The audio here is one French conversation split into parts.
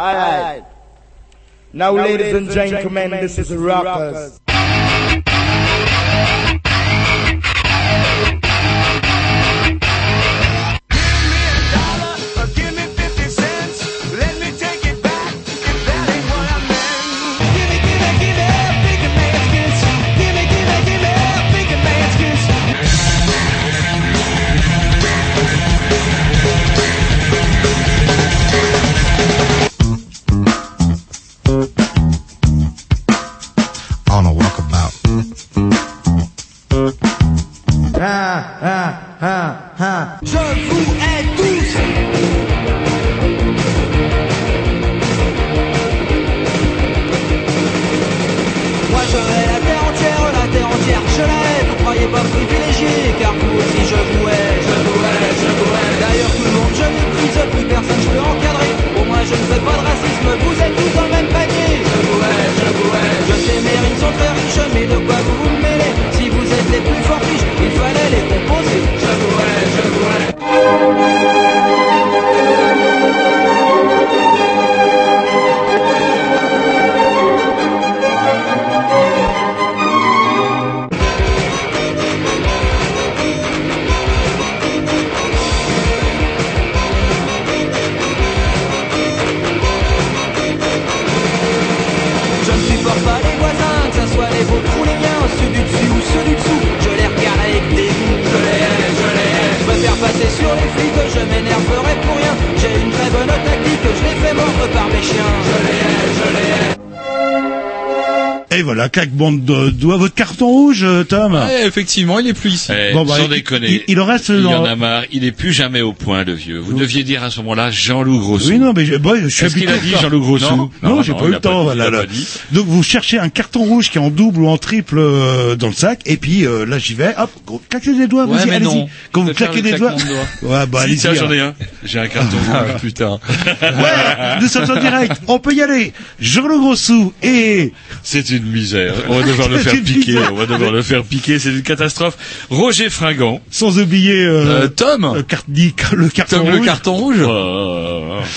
All right. Now, now ladies, ladies and gentlemen, gentlemen this, this is Rockers. rockers. Et voilà, claquement de doigt votre carton rouge, euh, Tom. Ouais, effectivement, il est plus ici. Eh, Bon, bah, sans il- déconner. il- il en reste Il y dans- en a marre. Il est plus jamais au point, le vieux. Vous deviez dire à ce moment-là Jean-Loup Grosso. Oui, non, mais je, bon, je suis Est-ce qu'il a habitué. dit Jean-Loup Grosso Non, non, j'ai pas eu le temps. voilà, là. pas dit. Donc vous cherchez un carton rouge qui est en double ou en triple euh, dans le sac, et puis euh, là j'y vais. Hop, claquez les doigts. Ouais, vas-y, allez-y. Quand vous claquez le les doigts. Ouais, bah Si, allez-y. tiens, j'en ai un. J'ai un carton rouge. putain. Ouais, nous sommes en direct. On peut y aller. Jean Le Grossou et C'est une misère. On va devoir le faire piquer. misère. On va devoir le faire piquer. C'est une catastrophe. Roger Fringant. sans oublier euh, Euh, Tom le, car- dit- le carton Tom rouge. le carton rouge Oh.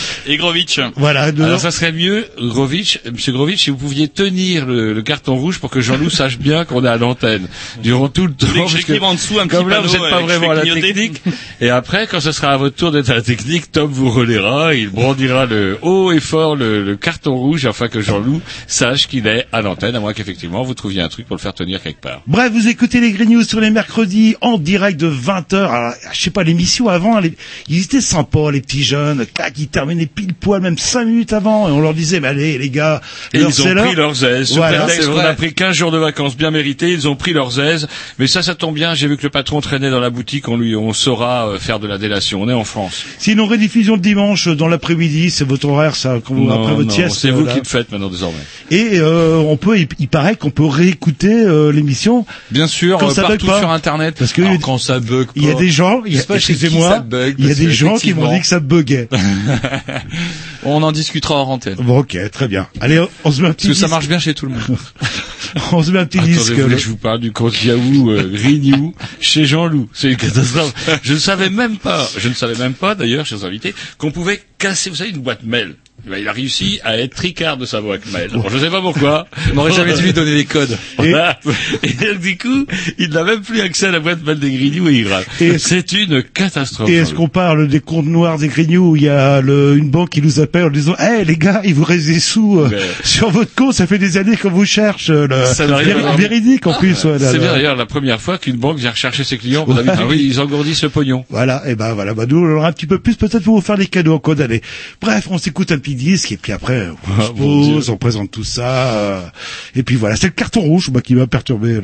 Et Grovitch. Voilà. de- Alors ça serait mieux, Grovitch, Monsieur Grovitch, si vous pouviez tenir le, le carton rouge pour que Jean-Loup sache bien qu'on est à l'antenne durant tout le temps. que en dessous un petit comme là, vous n'êtes pas vraiment à la technique. Et après, quand ce sera à votre tour d'être à la technique, Tom vous relaiera, il brandira le haut et fort le, le carton rouge afin que Jean-Loup sache qu'il est à l'antenne, à moins qu'effectivement vous trouviez un truc pour le faire tenir quelque part. Bref, vous écoutez les Green News sur les mercredis en direct de 20h. Alors, je sais pas, l'émission avant, les- ils étaient sympas, les petits jeunes. Clac, ils terminaient pile poil, même 5 minutes avant. Et on leur disait, mais allez, les gars, Et ils ont pris leurs aises. Voilà, vrai. a pris 15 jours de vacances bien mérités, ils ont pris leurs aises. Mais ça, ça tombe bien. J'ai vu que le patron traînait dans la boutique. On lui, on saura euh, faire de la délation. On est en France. Sinon, rediffusion le dimanche dans l'après-midi, c'est votre horaire, ça, quand vous, après votre non, sieste. c'est euh, vous là. qui le faites maintenant désormais. Et euh, on peut, il, il paraît qu'on peut réécouter euh, l'émission. Bien sûr, Quand euh, ça bug partout pas. sur Internet. Parce que Alors, quand ça bug Il y a des gens, il y a- excusez-moi, il y a des gens qui m'ont dit que ça buguait. On en discutera en antenne. bon, ok, très bien. Allez, on se met un petit Parce que ça marche bien chez tout le monde. on se met un petit Attendez, disque. vous je vous parle du compte Yahoo euh, Renew chez Jean-Loup. C'est une catastrophe. Je ne savais même pas, je ne savais même pas d'ailleurs, chers invités, qu'on pouvait casser, vous savez, une boîte mail. Eh ben, Il a réussi à être tricard de sa boîte mail. Alors, je ne sais pas pourquoi. On n'aurait jamais dû lui donner les codes. Et, donc, du coup, il n'a même plus accès à la boîte mail des Grignoux et il râle. Et- C'est une catastrophe. Et est-ce qu'on parle des comptes noirs des grignoux où il y a le, une banque qui nous appelle en disant Eh les gars, il vous reste des sous euh, sur votre compte, ça fait des années qu'on vous cherche. euh, Le, Ça n'a rien à Véri- voir. véridique en plus. ouais, C'est d'ailleurs la première fois qu'une banque vient rechercher ses clients. Ouais. avez vu, ils engourdissent le pognon. Voilà, et ben voilà, bah nous on aura un petit peu plus peut-être pour vous faire des cadeaux en code d'année. Bref, on s'écoute un petit disque et puis après on se Ah, mon pose, on présente tout ça. euh, et puis voilà, c'est le carton rouge bah, qui m'a perturbé.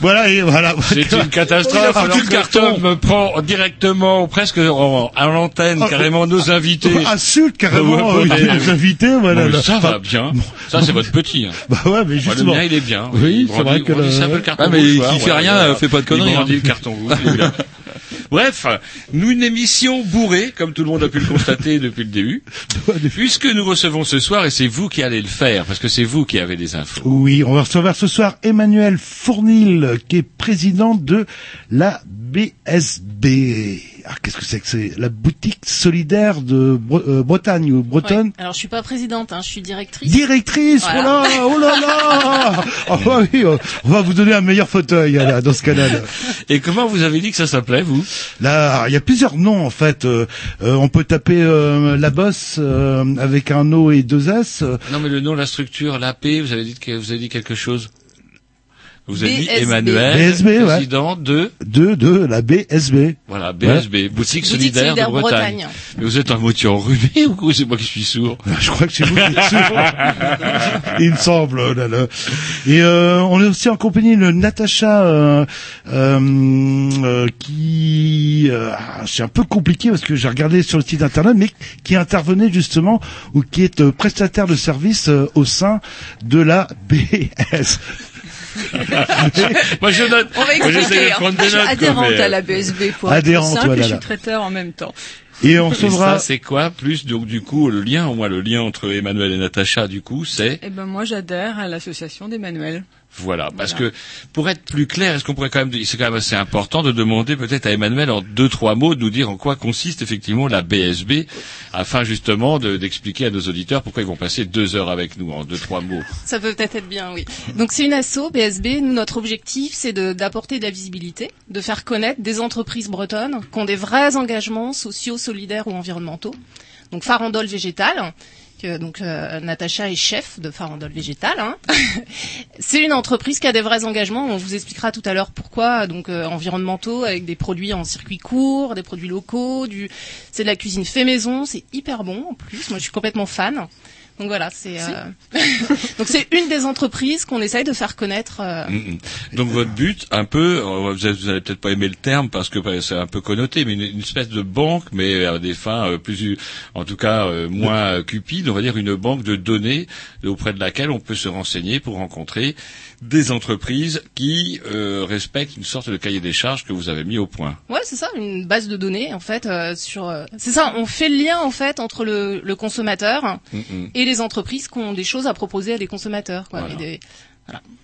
Voilà, et voilà. C'est une catastrophe. Il a foutu Alors carton. Me prend directement, presque en, à l'antenne, Oh, carrément nos invités. Insulte carrément Ouais, euh, ouais, ouais. invités, voilà. Bon, ça va bien. Ça, c'est votre petit. Hein. Bah ouais, mais Moi, le justement. mien, il est bien. Oui, Il c'est vrai que le- ça un peu le carton Ah, mais rouge, qui quoi. fait rien, euh, fait pas de conneries, Il hein. le carton rouge. Bref, nous une émission bourrée, comme tout le monde a pu le constater depuis le début, puisque nous recevons ce soir, et c'est vous qui allez le faire, parce que c'est vous qui avez les infos. Oui, on va recevoir ce soir Emmanuel Fournil, qui est président de la BSB. Ah, qu'est-ce que c'est que c'est? La boutique solidaire de Bre- euh, Bretagne ou Bretonne? Ouais. Alors je suis pas présidente, hein, je suis directrice. Directrice, Voilà. oh là, oh là là bah oui, euh, on va vous donner un meilleur fauteuil là, dans ce canal. Et comment vous avez dit que ça s'appelait, vous? Là, il y a plusieurs noms en fait. Euh, euh, on peut taper euh, la bosse euh, avec un O et deux S. euh, Non, mais le nom, la structure, l'AP, vous avez dit que vous avez dit quelque chose. Vous avez dit BSB. Emmanuel, BSB, ouais. président de de de la BSB. voilà BSB, boutique Boutique solidaire, solidaire de Bretagne. Bretagne. Mais vous êtes un moitié enrhumé ou quoi? C'est moi qui suis sourd. Je crois que c'est vous qui êtes sûr. Il me semble. oh là là. Et euh, on est aussi en compagnie de Natacha euh, euh, euh, qui euh, ah, c'est un peu compliqué parce que j'ai regardé sur le site internet, mais qui intervenait justement ou qui est euh, prestataire de service euh, au sein de la BS. Moi, je note. On va Moi, expliquer. hein. Je suis quoi, adhérente mais, à euh, la BSB pour Adhérente, être simple voilà, et je suis traiteur en même temps. Et on ça, c'est quoi plus donc du coup le lien, au moins le lien entre Emmanuel et Natacha, du coup, c'est Eh ben moi j'adhère à l'association d'Emmanuel. Voilà, parce que pour être plus clair, est-ce qu'on pourrait quand même, c'est quand même assez important de demander peut-être à Emmanuel en deux trois mots de nous dire en quoi consiste effectivement la BSB, afin justement de- d'expliquer à nos auditeurs pourquoi ils vont passer deux heures avec nous en deux trois mots. Ça peut peut-être être bien, oui. Donc c'est une asso BSB. Nous, notre objectif, c'est de- d'apporter de, la visibilité, de faire connaître des entreprises bretonnes qui ont des vrais engagements sociaux, solidaires ou environnementaux. Donc Farandole Végétal, donc euh, Natacha est chef de Farandole Végétal. Hein. c'est une entreprise qui a des vrais engagements. On vous expliquera tout à l'heure pourquoi. Donc euh, environnementaux avec des produits en circuit court, des produits locaux, c'est de la cuisine fait maison. C'est hyper bon en plus. Moi, je suis complètement fan. Donc voilà, c'est euh, donc c'est une des entreprises qu'on essaye de faire connaître. euh, Mm, mm. Donc votre but, un peu, euh, vous allez, vous allez peut-être pas aimer le terme parce que bah, c'est un peu connoté, mais une, une espèce de banque, mais à des fins euh, plus, en tout cas euh, moins cupides, on va dire une banque de données auprès de laquelle on peut se renseigner pour rencontrer des entreprises qui euh, respectent une sorte de cahier des charges que vous avez mis au point. Ouais, c'est ça, une base de données en fait euh, sur. euh, c'est ça, on fait le lien en fait entre le, le consommateur Mm, mm. et les entreprises qui ont des choses à proposer à des consommateurs. Quoi, Voilà. Et des-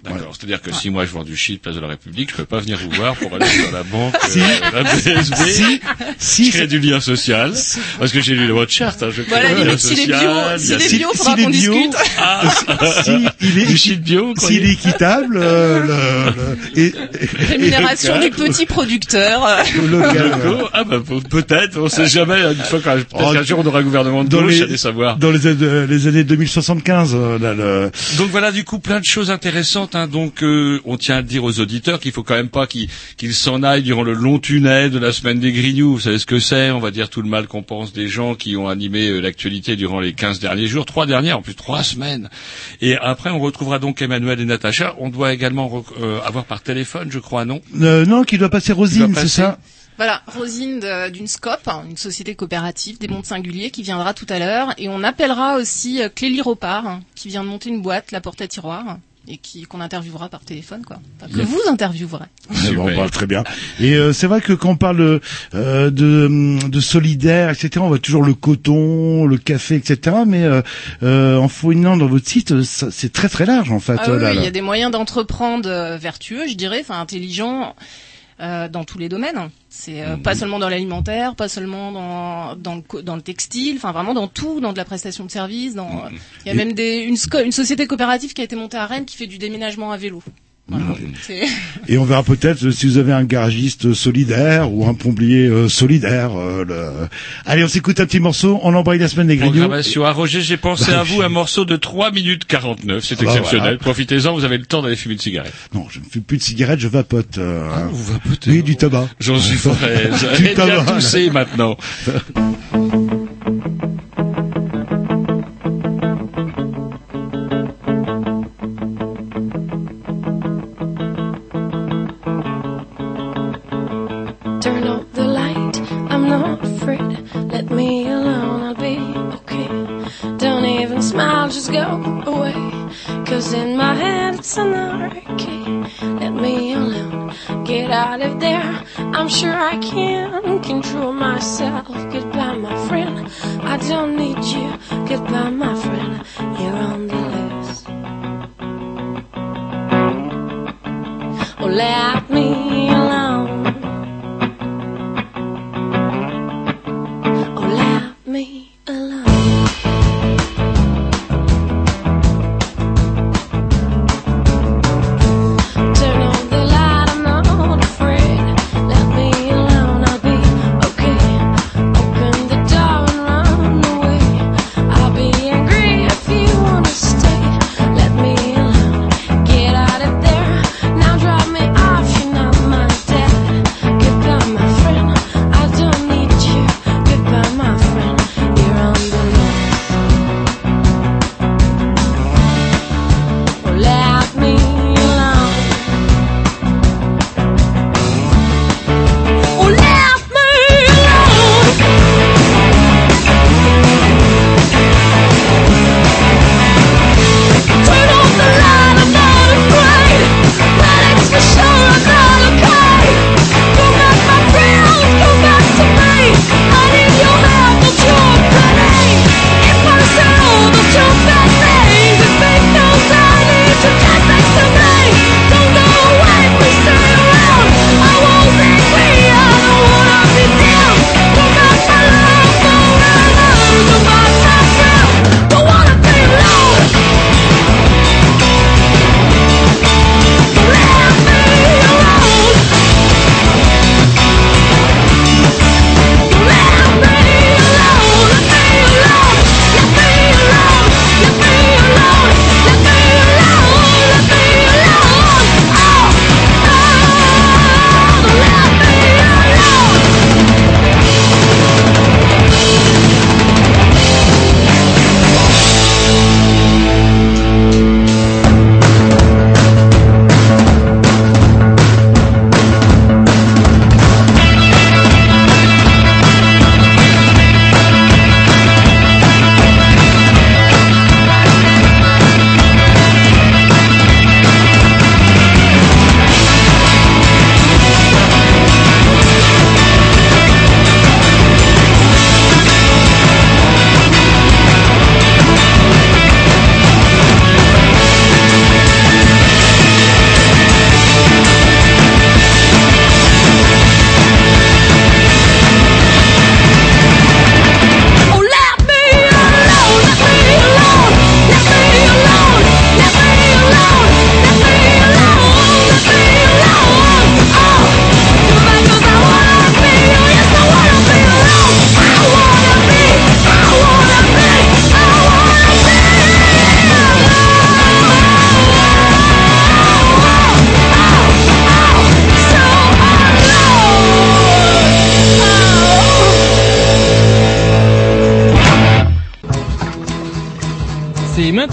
D'accord. C'est-à-dire que si moi je vends du shit place de la République, je peux pas venir vous voir pour aller dans la banque, Si. euh, la BSB. Si, si, créer du lien social, parce que j'ai lu votre charte, hein, je crée Voilà, du lien limite, s'il est bio, social, si- bio, s'il faudra est qu'on bio, discute. si il est du shit bio, s'il est équitable, euh, le, le- et, Rémunération local. du petit producteur. et local. Ah bah peut- peut-être, on sait jamais. Une fois qu'un peut-être Oh, qu'un jour on aura un gouvernement de dans gauche, les- allez savoir. dans les, années- les années 2075, euh, là, le, Donc voilà, du coup, plein de choses intéressantes. Hein. Donc, euh, on tient à dire aux auditeurs qu'il faut quand même pas qu'ils s'en aillent durant le long tunnel de la semaine des Grignoux. Vous savez ce que c'est On va dire tout le mal qu'on pense des gens qui ont animé euh, l'actualité durant les 15 derniers jours, trois dernières, en plus trois semaines. Et après, on retrouvera donc Emmanuel et Natacha. On doit également euh, avoir par téléphone, je crois, non? Euh, non, qui doit passer Rosine, c'est ça? Voilà, Rosine d'une SCOP, hein, une société coopérative des mondes singuliers qui viendra tout à l'heure. Et on appellera aussi Clélie Ropard, hein, qui vient de monter une boîte, la porte à tiroir, et qui qu'on interviewera par téléphone, quoi. Enfin, que vous interviewerez. Eh bon, Super. bah, très bien. Et euh, c'est vrai que quand on parle de, euh, de, de solidaire, etc., on voit toujours le coton, le café, etc. Mais euh, euh, en fouillant dans votre site, c'est très très large en fait. Ah oui, là, oui, il y a des moyens d'entreprendre euh, vertueux, je dirais, enfin intelligents. Euh, dans tous les domaines. C'est euh, pas seulement dans l'alimentaire, pas seulement dans dans le, dans le textile, enfin vraiment dans tout, dans de la prestation de services. Dans il y a Et- même des une société coopérative qui a été montée à Rennes qui fait du déménagement à vélo. Voilà. C'est- Et on verra peut-être euh, si vous avez un garagiste solidaire ou un plombier euh, solidaire. euh, le- Allez, on s'écoute un petit morceau. On embraye la semaine des grignoux. Programmation à Roger, j'ai pensé à vous un morceau de 3 minutes 49, c'est Ah bah exceptionnel. voilà. Profitez-en, vous avez le temps d'aller fumer une cigarette. Non, je ne fume plus de cigarettes, je vapote. euh, Ah, vous vapotez oui, du tabac. J'en suis frais. Du J'arrête bien is in my head, it's anarchy. Let me alone, get out of there. I'm sure I can control myself. Goodbye, my friend. I don't need you. Goodbye, my friend. You're on the loose. Oh, let me.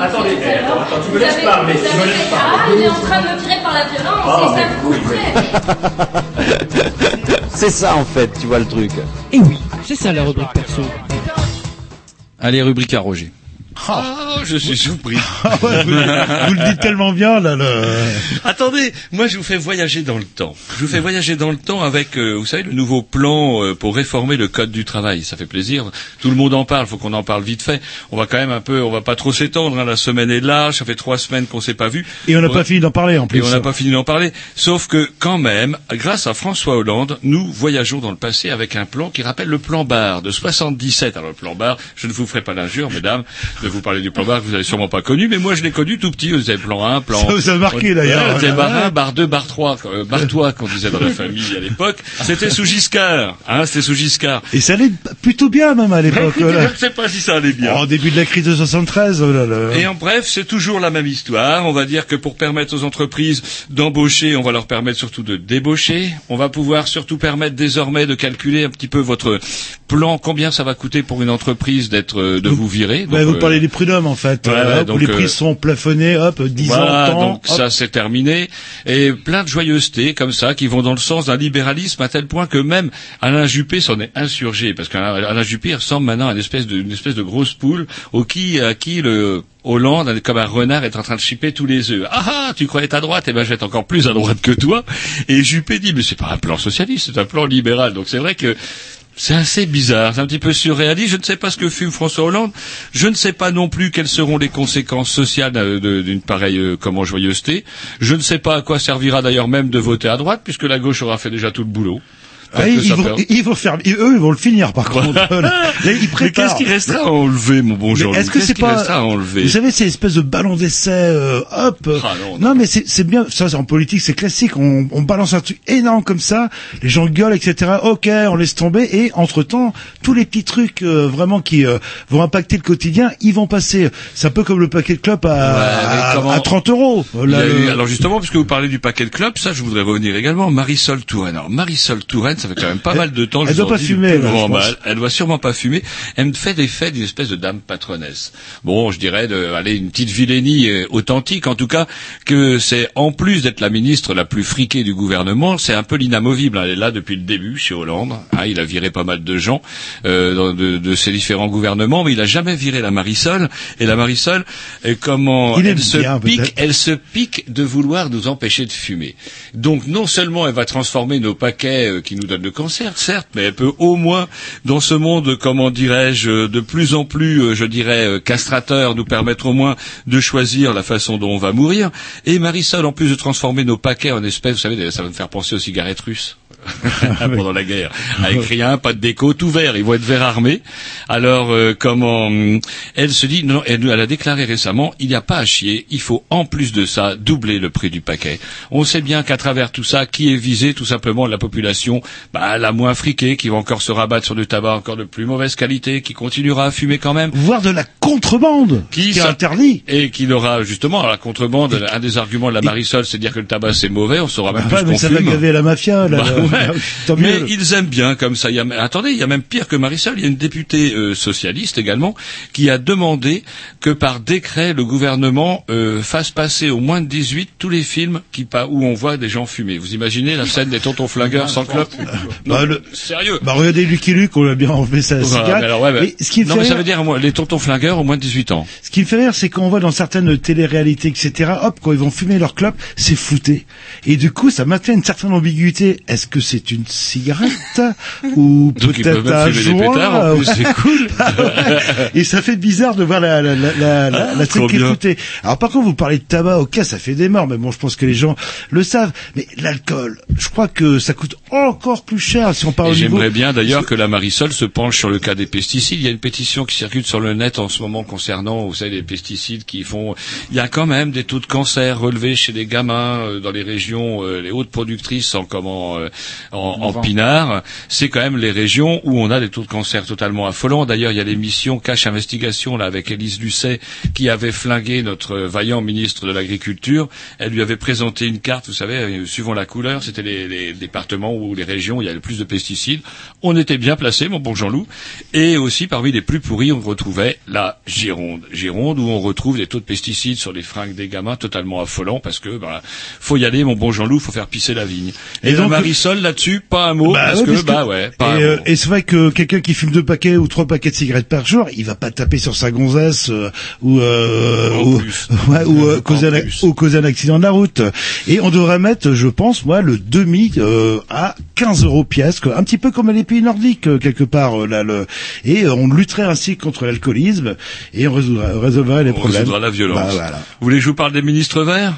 Attendez, attends, attends, tu me laisses parler, tu me laisses parler. Ah, il est en train de me tirer par la violence, Oh, et ça me coûterait. C'est ça en fait, tu vois le truc. Et oui, c'est ça la rubrique perso. Allez, rubrique à Roger. Ah, je suis surpris. Ah ouais, vous, vous le dites tellement bien là. Le... Attendez, moi je vous fais voyager dans le temps. Je vous fais voyager dans le temps avec, euh, vous savez, le nouveau plan euh, pour réformer le code du travail. Ça fait plaisir. Tout le monde en parle. Faut qu'on en parle vite fait. On va quand même un peu, on va pas trop s'étendre. hein, La semaine est large. Ça fait trois semaines qu'on s'est pas vu. Et on n'a pas fini d'en parler en plus. Et on n'a pas fini d'en parler. Sauf que, quand même, grâce à François Hollande, nous voyageons dans le passé avec un plan qui rappelle le plan Barre de 77. Alors, le plan Barre, je ne vous ferai pas l'injure, mesdames, de vous parlez du plan que vous avez sûrement pas connu, mais moi je l'ai connu tout petit. Vous avez plan 1, plan. Ça vous a marqué, d'ailleurs. C'était Ouais. bar 1, bar 2, bar 3, euh, bar 3 qu'on disait dans la famille à l'époque. C'était sous Giscard, hein, c'était sous Giscard. Et ça allait plutôt bien même à l'époque. Je ne sais pas si ça allait bien. En début de la crise de 73, oh là là. Et en bref, c'est toujours la même histoire. On va dire que pour permettre aux entreprises d'embaucher, on va leur permettre surtout de débaucher. On va pouvoir surtout permettre désormais de calculer un petit peu votre plan, combien ça va coûter pour une entreprise d'être, euh, de vous virer? Ouais, Donc, vous euh, parlez des prud'hommes en fait, ouais, euh, ouais, où donc, les euh, prix sont plafonnés, hop, 10 voilà, ans, temps, donc hop. ça c'est terminé. Et plein de joyeusetés comme ça qui vont dans le sens d'un libéralisme à tel point que même Alain Juppé s'en est insurgé parce qu'Alain Alain Juppé ressemble maintenant à une espèce de, une espèce de grosse poule au qui, à qui le Hollande, comme un renard, est en train de chipper tous les œufs. Ah ah, tu croyais à droite, eh ben je vais être encore plus à droite que toi. Et Juppé dit, mais c'est pas un plan socialiste, c'est un plan libéral. Donc c'est vrai que c'est assez bizarre, c'est un petit peu surréaliste. Je ne sais pas ce que fume François Hollande. Je ne sais pas non plus quelles seront les conséquences sociales d'une pareille euh, comment joyeuseté. Je ne sais pas à quoi servira d'ailleurs même de voter à droite, puisque la gauche aura fait déjà tout le boulot. Ah, ils, vont, perd- ils vont faire, ils- eux, ils vont le finir par contre. Là, ils Mais qu'est-ce qui restera à enlever, mon bon Jean Est-ce que c'est pas, restera à enlever vous savez, c'est espèce de ballon d'essai, euh, hop. Ah, non, mais c'est bien. Ça, en politique, c'est classique. On, on balance un truc énorme comme ça, les gens gueulent, etc. Ok, on laisse tomber. Et entre temps, tous les petits trucs euh, vraiment qui euh, vont impacter le quotidien, ils vont passer. C'est un peu comme le paquet de clopes à, mais à- comment- à 30 euros. Là, eu- alors justement, puisque vous parlez du paquet de clubs, ça, je voudrais revenir également. Marisol Touraine. Alors Marisol Touraine, ça fait quand même pas mal de temps. elle je doit pas fumer, là, je pense. Elle doit sûrement pas fumer. Elle me fait l'effet d'une espèce de dame patronesse. Bon, je dirais de, allez, une petite vilainie euh, authentique, en tout cas, que c'est en plus d'être la ministre la plus friquée du gouvernement, c'est un peu l'inamovible. Elle est là depuis le début chez Hollande. Ah, il a viré pas mal de gens euh, de, de ses différents gouvernements, mais il a jamais viré la Marisol. Et la Marisol, euh, comment Il elle se bien, pique, elle se pique de vouloir nous empêcher de fumer. Donc non seulement elle va transformer nos paquets euh, qui nous donnent le cancer, certes, mais elle peut au moins, dans ce monde, comment dirais-je, euh, de plus en plus, euh, je dirais, euh, castrateur, nous permettre au moins de choisir la façon dont on va mourir. Et Marisol, en plus de transformer nos paquets en espèces, vous savez, ça va me faire penser aux cigarettes russes. pendant la guerre, a écrit un pas de déco tout vert, ils vont être vert armés. Alors euh, comment hum, elle se dit non, elle, elle a déclaré récemment il n'y a pas à chier, il faut en plus de ça doubler le prix du paquet. On sait bien qu'à travers tout ça, qui est visé? Tout simplement la population bah, la moins friquée, qui va encore se rabattre sur du tabac encore de plus mauvaise qualité, qui continuera à fumer quand même. Voire de la contrebande, qui, qui est interdit. Et qui aura justement la contrebande, un des arguments de la Marisol, c'est de dire que le tabac c'est mauvais, on saura même plus mais qu'on ça va gaver la mafia. Là, Bah. Ouais. Mais ils aiment bien comme ça. Il y a, attendez, il y a même pire que Marisol. Il y a une députée euh, socialiste également qui a demandé que par décret le gouvernement euh, fasse passer au moins de 18 tous les films qui, où on voit des gens fumer. Vous imaginez la scène des tontons flingueurs sans clope Non, Bah, le- Sérieux Bah regardez Lucky Luke, on l'a bien enlevé sa Voilà, cigarette. mais alors, ouais, mais- Mais ce qui me non, fait mais ça rire- veut dire moi, les tontons flingueurs au moins de 18 ans. Ce qui me fait rire, c'est qu'on voit dans certaines téléréalités, etc., hop, quand ils vont fumer leur clope, c'est flouté. Et du coup, ça maintient une certaine ambiguïté. Est-ce que c'est une cigarette Ou peut-être un joint ouais. c'est cool. Et ça fait bizarre de voir la, la, la, la, la, la Trop truc floutée. Alors par contre, vous parlez de tabac, ok, ça fait des morts, mais bon, je pense que les gens le savent. Mais l'alcool, je crois que ça coûte encore plus cher si on parle j'aimerais bien d'ailleurs que la Marisol se penche sur le cas des pesticides. Il y a une pétition qui circule sur le net en ce moment concernant, vous savez, les pesticides qui font. Il y a quand même des taux de cancer relevés chez les gamins euh, dans les régions, euh, les hautes productrices en comment, euh, en, en pinard. C'est quand même les régions où on a des taux de cancer totalement affolants. D'ailleurs, il y a l'émission Cache Investigation là avec Élise Lucet qui avait flingué notre vaillant ministre de l'Agriculture. Elle lui avait présenté une carte, vous savez, euh, suivant la couleur, c'était les, les départements ou les régions où il y a le plus de pesticides. On était bien placé, mon bon Jean-Loup. Et aussi, parmi les plus pourris, on retrouvait la Gironde. Gironde, où on retrouve des taux de pesticides sur les fringues des gamins totalement affolants, parce que, bah, faut y aller, mon bon Jean-Loup, faut faire pisser la vigne. Et, Et donc, donc- Marisol, là-dessus, pas un mot, Bah parce ouais, que, bah ouais, pas et, euh, et c'est vrai que quelqu'un qui fume deux paquets ou trois paquets de cigarettes par jour, il va pas taper sur sa gonzesse euh, ou euh, ou, ouais, ou, euh, causer un, ou causer un accident de la route. Et on devrait mettre, je pense, moi, le demi euh, à 15 euros pièce, un petit peu comme les pays nordiques euh, quelque part. là, le... Et on lutterait ainsi contre l'alcoolisme et on résoudrait, résolverait les On problèmes. résoudra la violence. Bah, voilà. Vous voulez que je vous parle des ministres verts?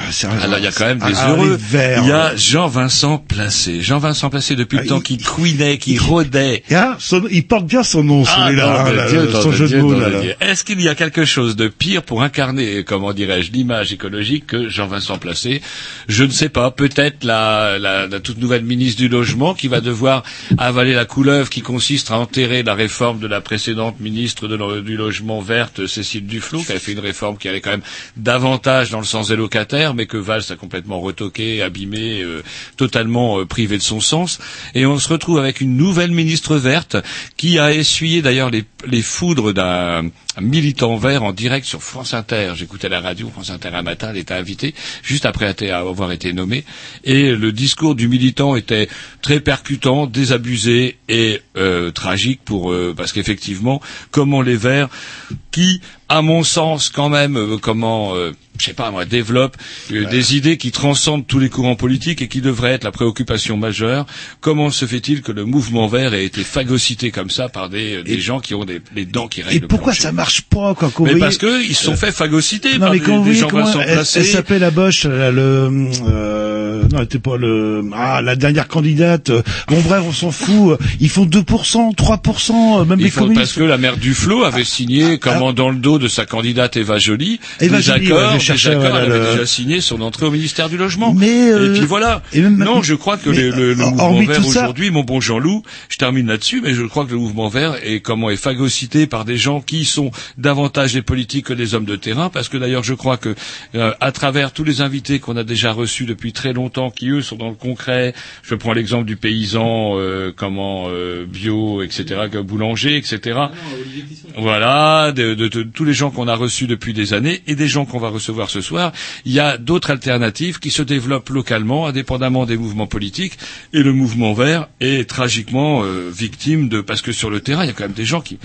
Ah. Alors il y a quand même des Ah, heureux. il y a. Jean-Vincent Placé. Jean-Vincent Placé depuis le Ah, temps qui couinait, qui rôdait. Ah, son- il porte bien son nom, Ah, celui-là, hein, son jeu Dieu, de. Est-ce qu'il y a quelque chose de pire pour incarner, comment dirais-je, l'image écologique que Jean-Vincent Placé? Je ne sais pas. Peut-être la, la, la toute nouvelle ministre du Logement qui va devoir avaler la couleuvre qui consiste à enterrer la réforme de la précédente ministre de du Logement verte, Cécile Duflot, qui avait fait une réforme qui allait quand même davantage dans le sens des locataires, mais que Valls a complètement retoqué, abîmé, euh, totalement euh, privé de son sens. Et on se retrouve avec une nouvelle ministre verte qui a essuyé d'ailleurs les, foudres d'un militant vert en direct sur France Inter. J'écoutais la radio, France Inter un matin, elle était invitée, juste après avoir été nommée. Et le discours du militant était très percutant, désabusé et euh, tragique pour euh, parce qu'effectivement, comment les verts, qui, à mon sens, quand même, comment je sais pas moi, développent euh, des idées qui transcendent tous les courants politiques et qui devraient être la préoccupation majeure. Comment se fait-il que le mouvement vert ait été phagocyté comme ça par des, des gens qui ont des, les dents qui Et règlent le pourquoi plancher ça marche pas, quoi, quand vous Mais voyez- parce que ils se sont Euh, fait phagocyter Non par mais des, quand vous des voyez gens comment elle, elle s'appelle la Boche, là, le euh, non, elle était pas le ah la dernière candidate. euh, Bon bref, on s'en fout. euh, Ils font 2%, 3%, euh, même Il les parce communistes. que la mère Duflo avait signé, comment dans le dos de sa candidate Eva Joly, Eva des Joly, accords, ouais, des cherchais, accords, voilà, elle avait le- déjà signé son entrée au ministère du Logement. Mais, euh, et puis voilà. et même- non, je crois que mais, le, le- le euh, mouvement vert aujourd'hui, mon bon Jean-Loup, je termine là-dessus, mais je crois que le mouvement vert est comment est phagocyté par des gens qui sont davantage des politiques que des hommes de terrain, parce que d'ailleurs je crois que euh, à travers tous les invités qu'on a déjà reçus depuis très longtemps, qui eux sont dans le concret, je prends l'exemple du paysan, euh, comment euh, bio, etc., que boulanger, etc. Voilà, de, de- de tous les gens qu'on a reçus depuis des années et des gens qu'on va recevoir ce soir. Il y a d'autres alternatives qui se développent localement, indépendamment des mouvements politiques. Et le mouvement vert est tragiquement euh, victime de parce que sur le terrain, il y a quand même des gens qui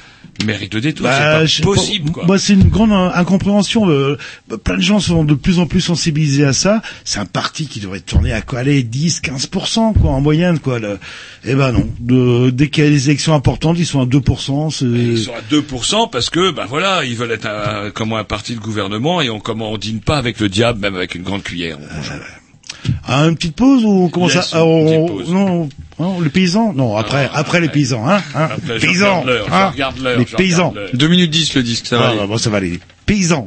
méritent le détour. Bah, c'est pas possible. pour- Quoi. Moi, c'est une grande incompréhension. euh, plein de gens sont de plus en plus sensibilisés à ça. C'est un parti qui devrait tourner à quoi aller 10, 15 quoi en moyenne quoi. Le... Eh ben non. De, dès qu'il y a des élections importantes, ils sont à 2 c'est Ils sont à 2% parce que, ben voilà, ils veulent être un, comment un parti de gouvernement et on comment on dîne pas avec le diable, même avec une grande cuillère. Ah, une petite pause ou on commence Yes, à une on- pause. non non les paysans? Non après après les paysans hein, hein Après, je paysans regarde l'heure, je hein, regarde les paysans regarde l'heure. 2 minutes 10 le disque, ça va Ah, aller. bah, bon, ça va aller paysans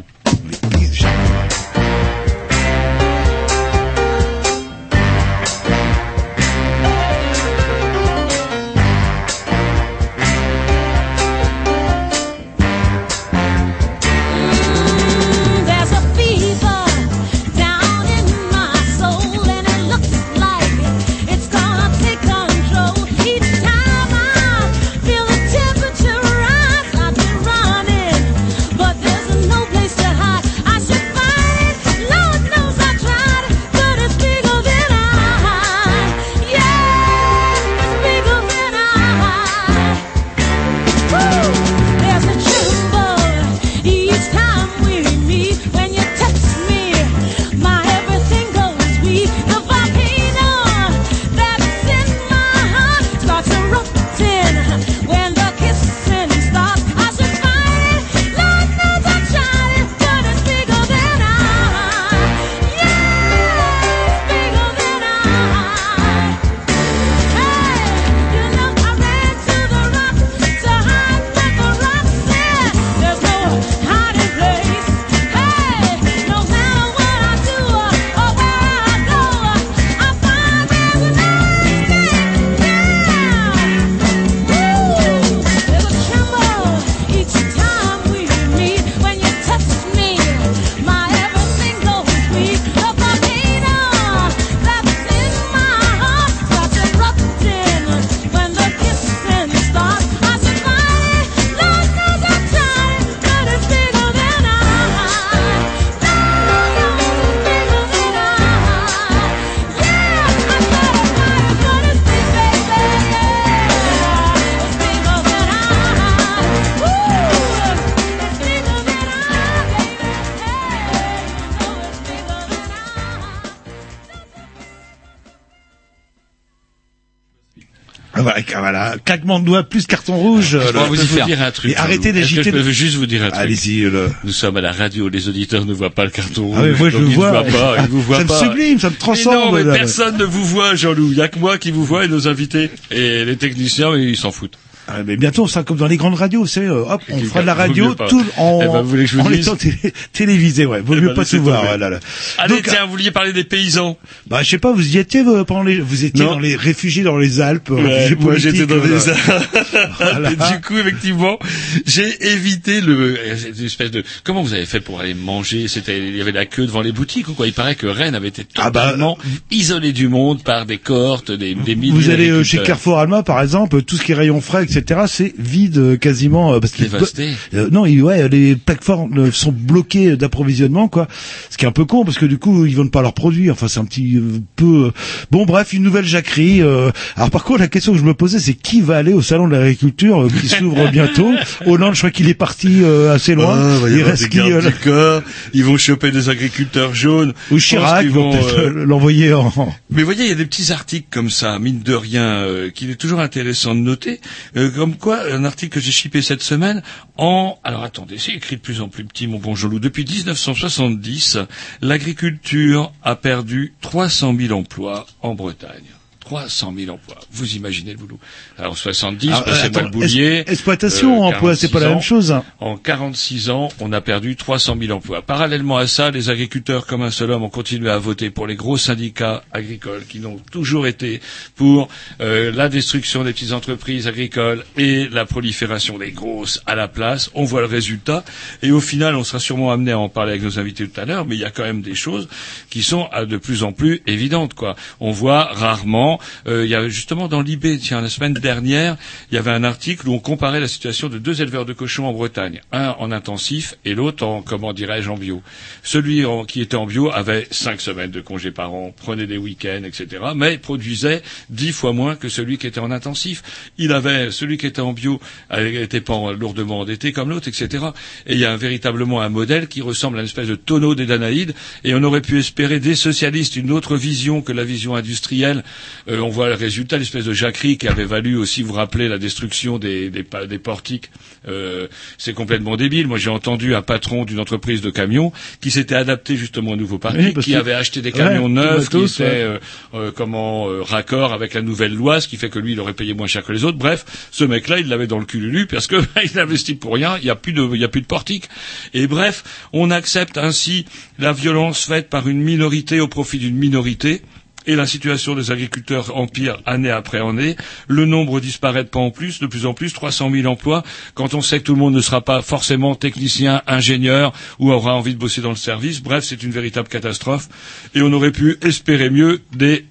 claquement de doigts plus carton rouge. Je euh, le- vous y dire un truc. Et arrêtez d'agiter. Je peux juste vous dire un truc? Allez-y. Le... Nous sommes à la radio, les auditeurs ne voient pas le carton rouge. Ah oui, moi, je le ils vois. pas, ils vous voient Ça me pas. sublime, ça me transcende, Mais non, mais personne ne vous voit, Jean-Loup. Il y a que moi qui vous vois et nos invités. Et les techniciens, ils s'en foutent. Mais bientôt, ça comme dans les grandes radios, vous savez, euh, hop, on fera de la radio tout en, Eh ben, vous voulez que je vous en étant télé- télévisé, ouais. Vaut Eh mieux ben, pas tout voir. voilà, là. Allez, Donc, tiens, vous vouliez parler des paysans. Bah, je sais pas, vous y étiez euh, pendant les, vous étiez Non. dans les réfugiés dans les Alpes, euh, Ouais, moi j'étais dans voilà. les Voilà. Et du coup effectivement j'ai évité le cette espèce de comment vous avez fait pour aller manger? C'était il y avait la queue devant les boutiques ou quoi? Il paraît que Rennes avait été Ah bah, totalement isolée du monde par des cohortes des, des milliers Vous allez euh, chez. Carrefour Alma, par exemple, tout ce qui est rayon frais, etc., c'est vide euh, quasiment euh, parce Dévasté. Euh, non, ils- ouais, les plateformes euh, sont bloquées d'approvisionnement, quoi. Ce qui est un peu con parce que du coup, ils vendent pas leurs produits. Enfin, c'est un petit peu. euh, Bon, bref, une nouvelle jacquerie. euh. Alors, par contre, la question que je me posais, c'est qui va aller au salon de l'agriculture euh, qui s'ouvre bientôt? Hollande, je crois qu'il est parti euh, assez loin. Ah, il reste qui euh, corps, ils vont choper des agriculteurs jaunes. Ou Chirac, ils vont vont, peut-être euh, l'envoyer en. Mais voyez, il y a des petits articles comme ça, mine de rien, euh, qu'il est toujours intéressant de noter. Euh, comme quoi, un article que j'ai chippé cette semaine en... Alors attendez, c'est écrit de plus en plus petit, mon bon Jolou. Depuis 1970, l'agriculture a perdu 300 000 emplois en Bretagne. 300 000 emplois. Vous imaginez le boulot. Alors 70, Alors, bah, c'est pas le boulier. exploitation, emploi, c'est pas la 46 même chose. en 46 ans, on a perdu 300 000 emplois. Parallèlement à ça, les agriculteurs comme un seul homme ont continué à voter pour les gros syndicats agricoles qui n'ont toujours été pour euh, la destruction des petites entreprises agricoles et la prolifération des grosses à la place. On voit le résultat et au final, on sera sûrement amené à en parler avec nos invités tout à l'heure, mais il y a quand même des choses qui sont euh, de plus en plus évidentes. Quoi. On voit rarement, euh, il y a justement dans l'IB, tiens, la semaine dernière, il y avait un article où on comparait la situation de deux éleveurs de cochons en Bretagne, un en intensif et l'autre en, comment dirais-je, en bio. Celui qui était en bio avait cinq semaines de congés par an, prenait des week-ends, etc., mais produisait dix fois moins que celui qui était en intensif. Il avait, celui qui était en bio n'était pas lourdement endetté comme l'autre, etc. Et il y a véritablement un modèle qui ressemble à une espèce de tonneau des Danaïdes, et on aurait pu espérer des socialistes une autre vision que la vision industrielle. Euh, on voit le résultat, l'espèce de jacquerie qui avait valu aussi, vous rappelez, la destruction des, des, pa- des portiques. Euh, c'est complètement débile. Moi, j'ai entendu un patron d'une entreprise de camions qui s'était adapté justement au nouveau parti, Oui, qui que- avait acheté des camions Ouais, neufs, qui étaient ouais. euh, euh, comment raccord avec la nouvelle loi, ce qui fait que lui, il aurait payé moins cher que les autres. Bref, ce mec-là, il l'avait dans le cululu parce que il investit pour rien. Il n'y a plus de, il y a plus de portique. Et bref, on accepte ainsi la violence faite par une minorité au profit d'une minorité. Et la situation des agriculteurs empire année après année. Le nombre disparaît de pas en plus, de plus en plus, 300 000 emplois. Quand on sait que tout le monde ne sera pas forcément technicien, ingénieur ou aura envie de bosser dans le service, bref, c'est une véritable catastrophe. Et on aurait pu espérer mieux des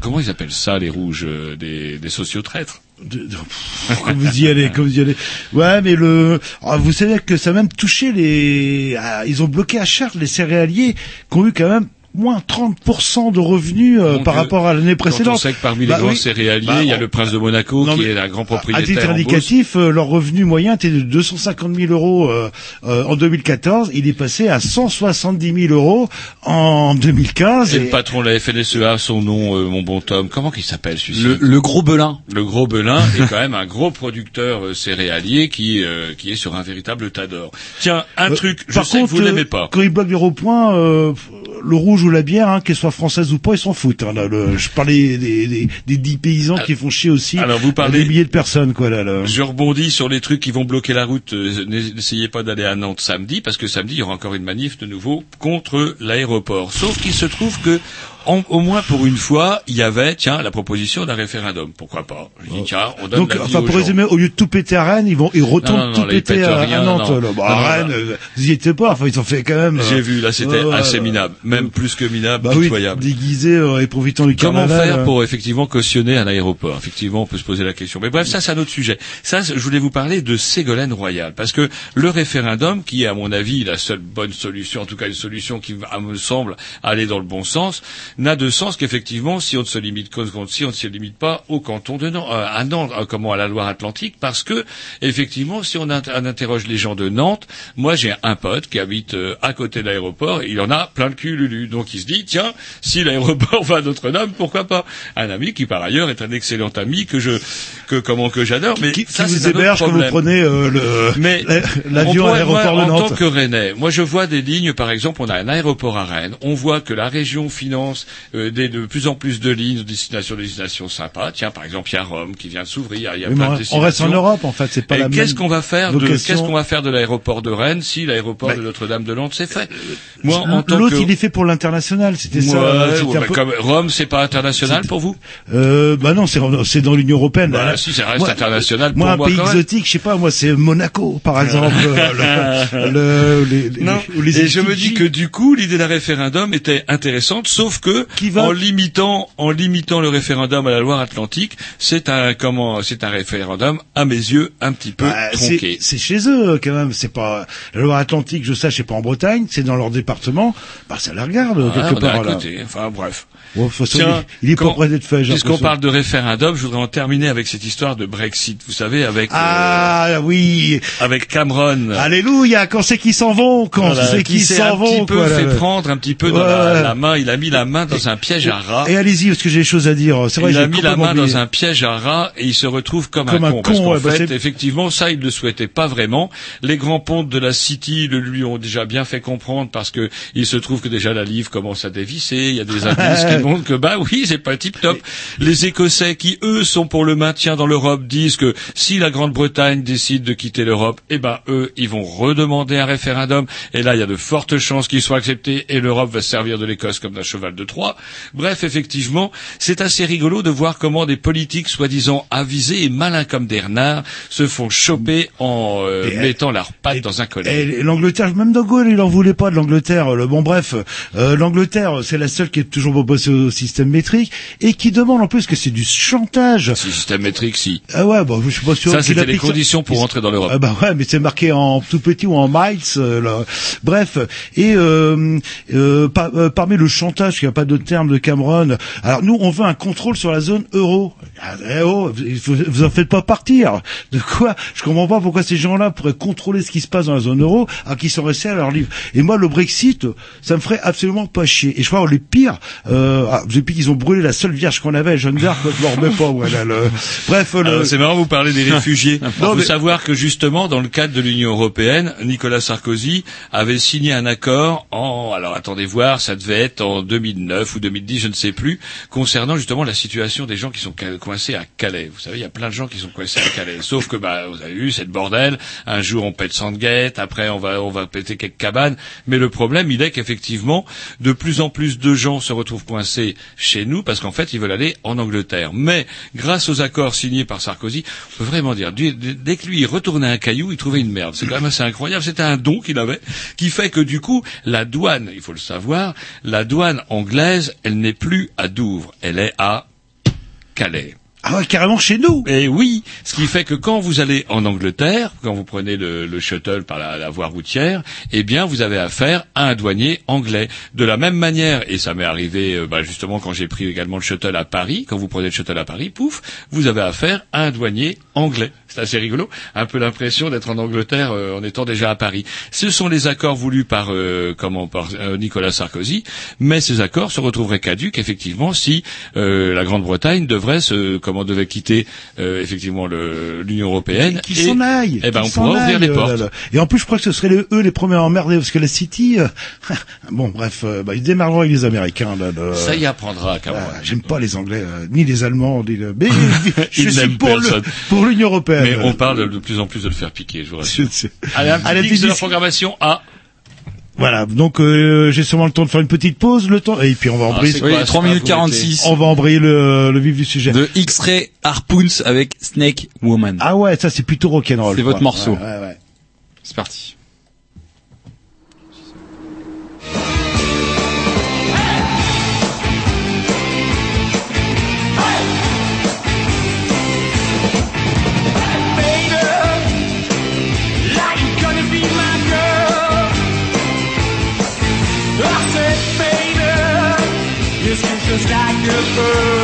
comment ils appellent ça les rouges, euh, des, des sociotraîtres. Comme vous y allez, comme vous y allez. Ouais, mais le, ah, vous savez que ça a même touché les, ah, ils ont bloqué à Chartres les céréaliers qui ont eu quand même moins 30% de revenus euh, par rapport à l'année Quand on précédente. sait que parmi Bah les grands oui. céréaliers, Bah, il y a le prince de Monaco Non, qui est un grand À propriétaire. titre en Beauce. indicatif, euh, leur revenu moyen était de 250 000 euros euh, euh, en 2014. Il est passé à 170 000 euros en 2015. Et et- le patron de la FNSEA, son nom, euh, mon bon Tom, comment qu'il s'appelle celui-ci Le, le gros belin. Le gros Belin est quand même un gros producteur euh, céréalier qui euh, qui est sur un véritable tas d'or. Tiens, un Euh, truc, je Par sais contre, que vous l'aimez euh, pas. quand ils bloquent les euh, le rouge ou la bière, hein, qu'elle soit française ou pas, ils s'en foutent. hein, là, le- je parlais des, des, des dix paysans qui font chier aussi. Alors, vous parlez- Des milliers de personnes, quoi, là. là. Je rebondis sur les trucs qui vont bloquer la route. Euh, N'essayez pas d'aller à Nantes samedi, parce que samedi, il y aura encore une manif de nouveau contre l'aéroport. Sauf qu'il se trouve que, en- au moins pour une fois, il y avait, tiens, la proposition d'un référendum. Pourquoi pas? Je dis, tiens, on donne Donc, enfin, pour résumer, au lieu de tout péter à Rennes, ils vont, ils retournent Non, non, non, tout ils péter à, à Nantes. là. Bah, non, Rennes, euh, vous y étiez pas. Enfin, ils ont fait quand même. J'ai euh, vu, là, c'était assez ouais. minable. Même plus que minable, Bah oui, pitoyable. déguisés euh, et profitant du Comment carnaval. faire euh. pour effectivement cautionner un aéroport? Effectivement, on peut se poser la question. Mais bref, ça c'est un autre sujet. Ça, je voulais vous parler de Ségolène Royal, parce que le référendum, qui est à mon avis la seule bonne solution, en tout cas une solution qui à me semble aller dans le bon sens, n'a de sens qu'effectivement si on ne se limite qu'au- si on ne se limite pas au canton de Nantes, euh, à Nantes, euh, comment à la Loire-Atlantique, parce que effectivement, si on, int- on interroge les gens de Nantes, moi j'ai un pote qui habite euh, à côté de l'aéroport, il en a plein le cul Lulu, donc il se dit tiens, si l'aéroport va à Notre-Dame, pourquoi pas? Un ami qui par ailleurs est un excellent ami que je que comment que j'adore, mais Qui, ça qui vous héberge quand vous prenez euh, le Mais la- on l'avion à l'aéroport de En Nantes. tant que Rennais, moi je vois des lignes, par exemple, on a un aéroport à Rennes, on voit que la région finance euh, des, de plus en plus de lignes de destination, de destination sympas. Tiens, par exemple, il y a Rome qui vient de s'ouvrir, il y a Oui, plein de on- on destinations. reste en Europe en fait, c'est pas Et la même. qu'est-ce qu'on va faire de qu'est-ce qu'on va faire de l'aéroport de Rennes si l'aéroport Bah, de Notre-Dame de Nantes c'est fait Moi, en tant L'autre, que il est fait pour l'international, c'était ça. Ouais, euh, c'était ouais, bah, peu- comme Rome, c'est pas international pour vous Euh, bah non, c'est c'est dans l'Union européenne. Bah, Là, si, ça reste moi- international Moi, pour un moi pays exotique, je sais pas, moi c'est Monaco, par exemple. euh, le, le- les, les- Non. les et je me dis que du coup, l'idée d'un référendum était intéressante, sauf que va- en limitant, en limitant le référendum à la Loire-Atlantique, c'est un comment, c'est un référendum à mes yeux un petit peu Bah, tronqué. c'est chez eux quand même. C'est pas la Loire-Atlantique, je sais, c'est pas en Bretagne, c'est dans leur département. Bah ça la regarde Ah, quelque est part là. côté. Enfin bref. Ouais, de toute façon, Tiens, il, il est pas d'être fait. Puisqu'on parle de référendum, je voudrais en terminer avec cette histoire de Brexit. Vous savez, avec Ah oui, euh, avec Cameron. alléluia. Quand c'est qu'ils s'en vont, quand Voilà, c'est qui qu'ils s'en un vont, petit peu quoi, fait là. prendre un petit peu dans Ouais. la, la main. Il a mis la main dans un piège à rats. Et allez-y, parce que j'ai des choses à dire. Vrai, il a mis la main oublié. dans un piège à rats et il se retrouve comme, Comme un un con. parce qu'en ouais, bah fait, effectivement, ça, il ne le souhaitait pas vraiment. Les grands pontes de la City le lui ont déjà bien fait comprendre parce que il se trouve que déjà la livre commence à dévisser. Il y a des indices qui que bah oui, c'est pas tip top. Les Écossais qui eux sont pour le maintien dans l'Europe disent que si la Grande-Bretagne décide de quitter l'Europe, eh ben eux, ils vont redemander un référendum. Et là, il y a de fortes chances qu'il soit accepté et l'Europe va se servir de l'Écosse comme d'un cheval de Troie. Bref, effectivement, c'est assez rigolo de voir comment des politiques soi-disant avisés et malins comme des renards se font choper en euh, Et- mettant leurs pattes dans un collet. Et l'Angleterre, même De Gaulle, il en voulait pas de l'Angleterre. Le bon bref, euh, l'Angleterre, c'est la seule qui est toujours pas passée au système métrique et qui demande en plus que c'est du chantage. Si système métrique, si. Ah ouais, bon, je suis pas sûr. Ça, c'était les conditions pour rentrer dans l'Europe. Ah bah ouais, mais c'est marqué en tout petit ou en miles. euh, là. Bref, et euh, euh, par- euh, parmi le chantage, il n'y a pas de terme de Cameron. Alors nous, on veut un contrôle sur la zone euro. Ah, eh oh, vous, vous en faites pas partir. De quoi Je comprends pas pourquoi ces gens-là pourraient contrôler ce qui se passe dans la zone euro, alors qu'ils sont restés à leur livre. Et moi, le Brexit, ça me ferait absolument pas chier. Et je crois que le pire, euh, ah, depuis qu'ils ont brûlé la seule vierge qu'on avait, Jeanne d'Arc, je m'en remets pas. Voilà, le... Bref, le... Alors, c'est marrant, vous parlez des réfugiés. Il Non, faut mais- savoir que justement, dans le cadre de l'Union européenne, Nicolas Sarkozy avait signé un accord en, alors attendez voir, ça devait être en 2009 ou 2010, je ne sais plus, concernant justement la situation des gens qui sont coincés à Calais. Vous savez, il y a plein de gens qui sont coincés à Calais. Sauf que, bah, vous avez vu, c'est le bordel. Un jour, on pète Sandgate, après, on va, on va péter quelques cabanes. Mais le problème, il est qu'effectivement, de plus en plus de gens se retrouvent coincés chez nous parce qu'en fait, ils veulent aller en Angleterre. Mais, grâce aux accords signés par Sarkozy, on peut vraiment dire, dès que lui, retournait un caillou, il trouvait une merde. C'est quand même assez incroyable. C'était un don qu'il avait, qui fait que du coup, la douane, il faut le savoir, la douane anglaise, elle n'est plus à Douvres. Elle est à Calais. Ah ouais, carrément chez nous. Et oui, ce qui fait que quand vous allez en Angleterre, quand vous prenez le, le shuttle par la, la voie routière, eh bien vous avez affaire à un douanier anglais. De la même manière, et ça m'est arrivé euh, bah, justement quand j'ai pris également le shuttle à Paris, quand vous prenez le shuttle à Paris, pouf, vous avez affaire à un douanier anglais. C'est assez rigolo, un peu l'impression d'être en Angleterre euh, en étant déjà à Paris. Ce sont les accords voulus par euh, comment par euh, Nicolas Sarkozy, mais ces accords se retrouveraient caduques effectivement si euh, la Grande-Bretagne devrait se devait quitter euh, effectivement l'Union européenne. Qui s'en aille. Eh ben on pourra ouvrir les portes. là, là. Et en plus, je crois que ce seraient les- eux les premiers à emmerder, parce que la City, euh, bon, bref, euh, bah, ils démarreront avec les Américains. Là, là. Ça y apprendra, Cameron. Ah, J'aime pas les Anglais, ni les Allemands, ni le... mais je Ils suis pour le, pour l'Union européenne. Mais on parle de plus en plus de le faire piquer, je vous rassure. Allez, un petit Allez, mix de la programmation à Voilà, donc euh, j'ai sûrement le temps de faire une petite pause, le temps, et puis on va Ah, embrayer, c'est Oui, quoi, 3 c'est minutes pas 46 on va embrayer le, le vif du sujet. de X-Ray Harpoons avec Snake Woman. Ah ouais, ça c'est plutôt rock'n'roll. C'est votre morceau. Ouais, ouais, ouais. C'est parti. just like a bird.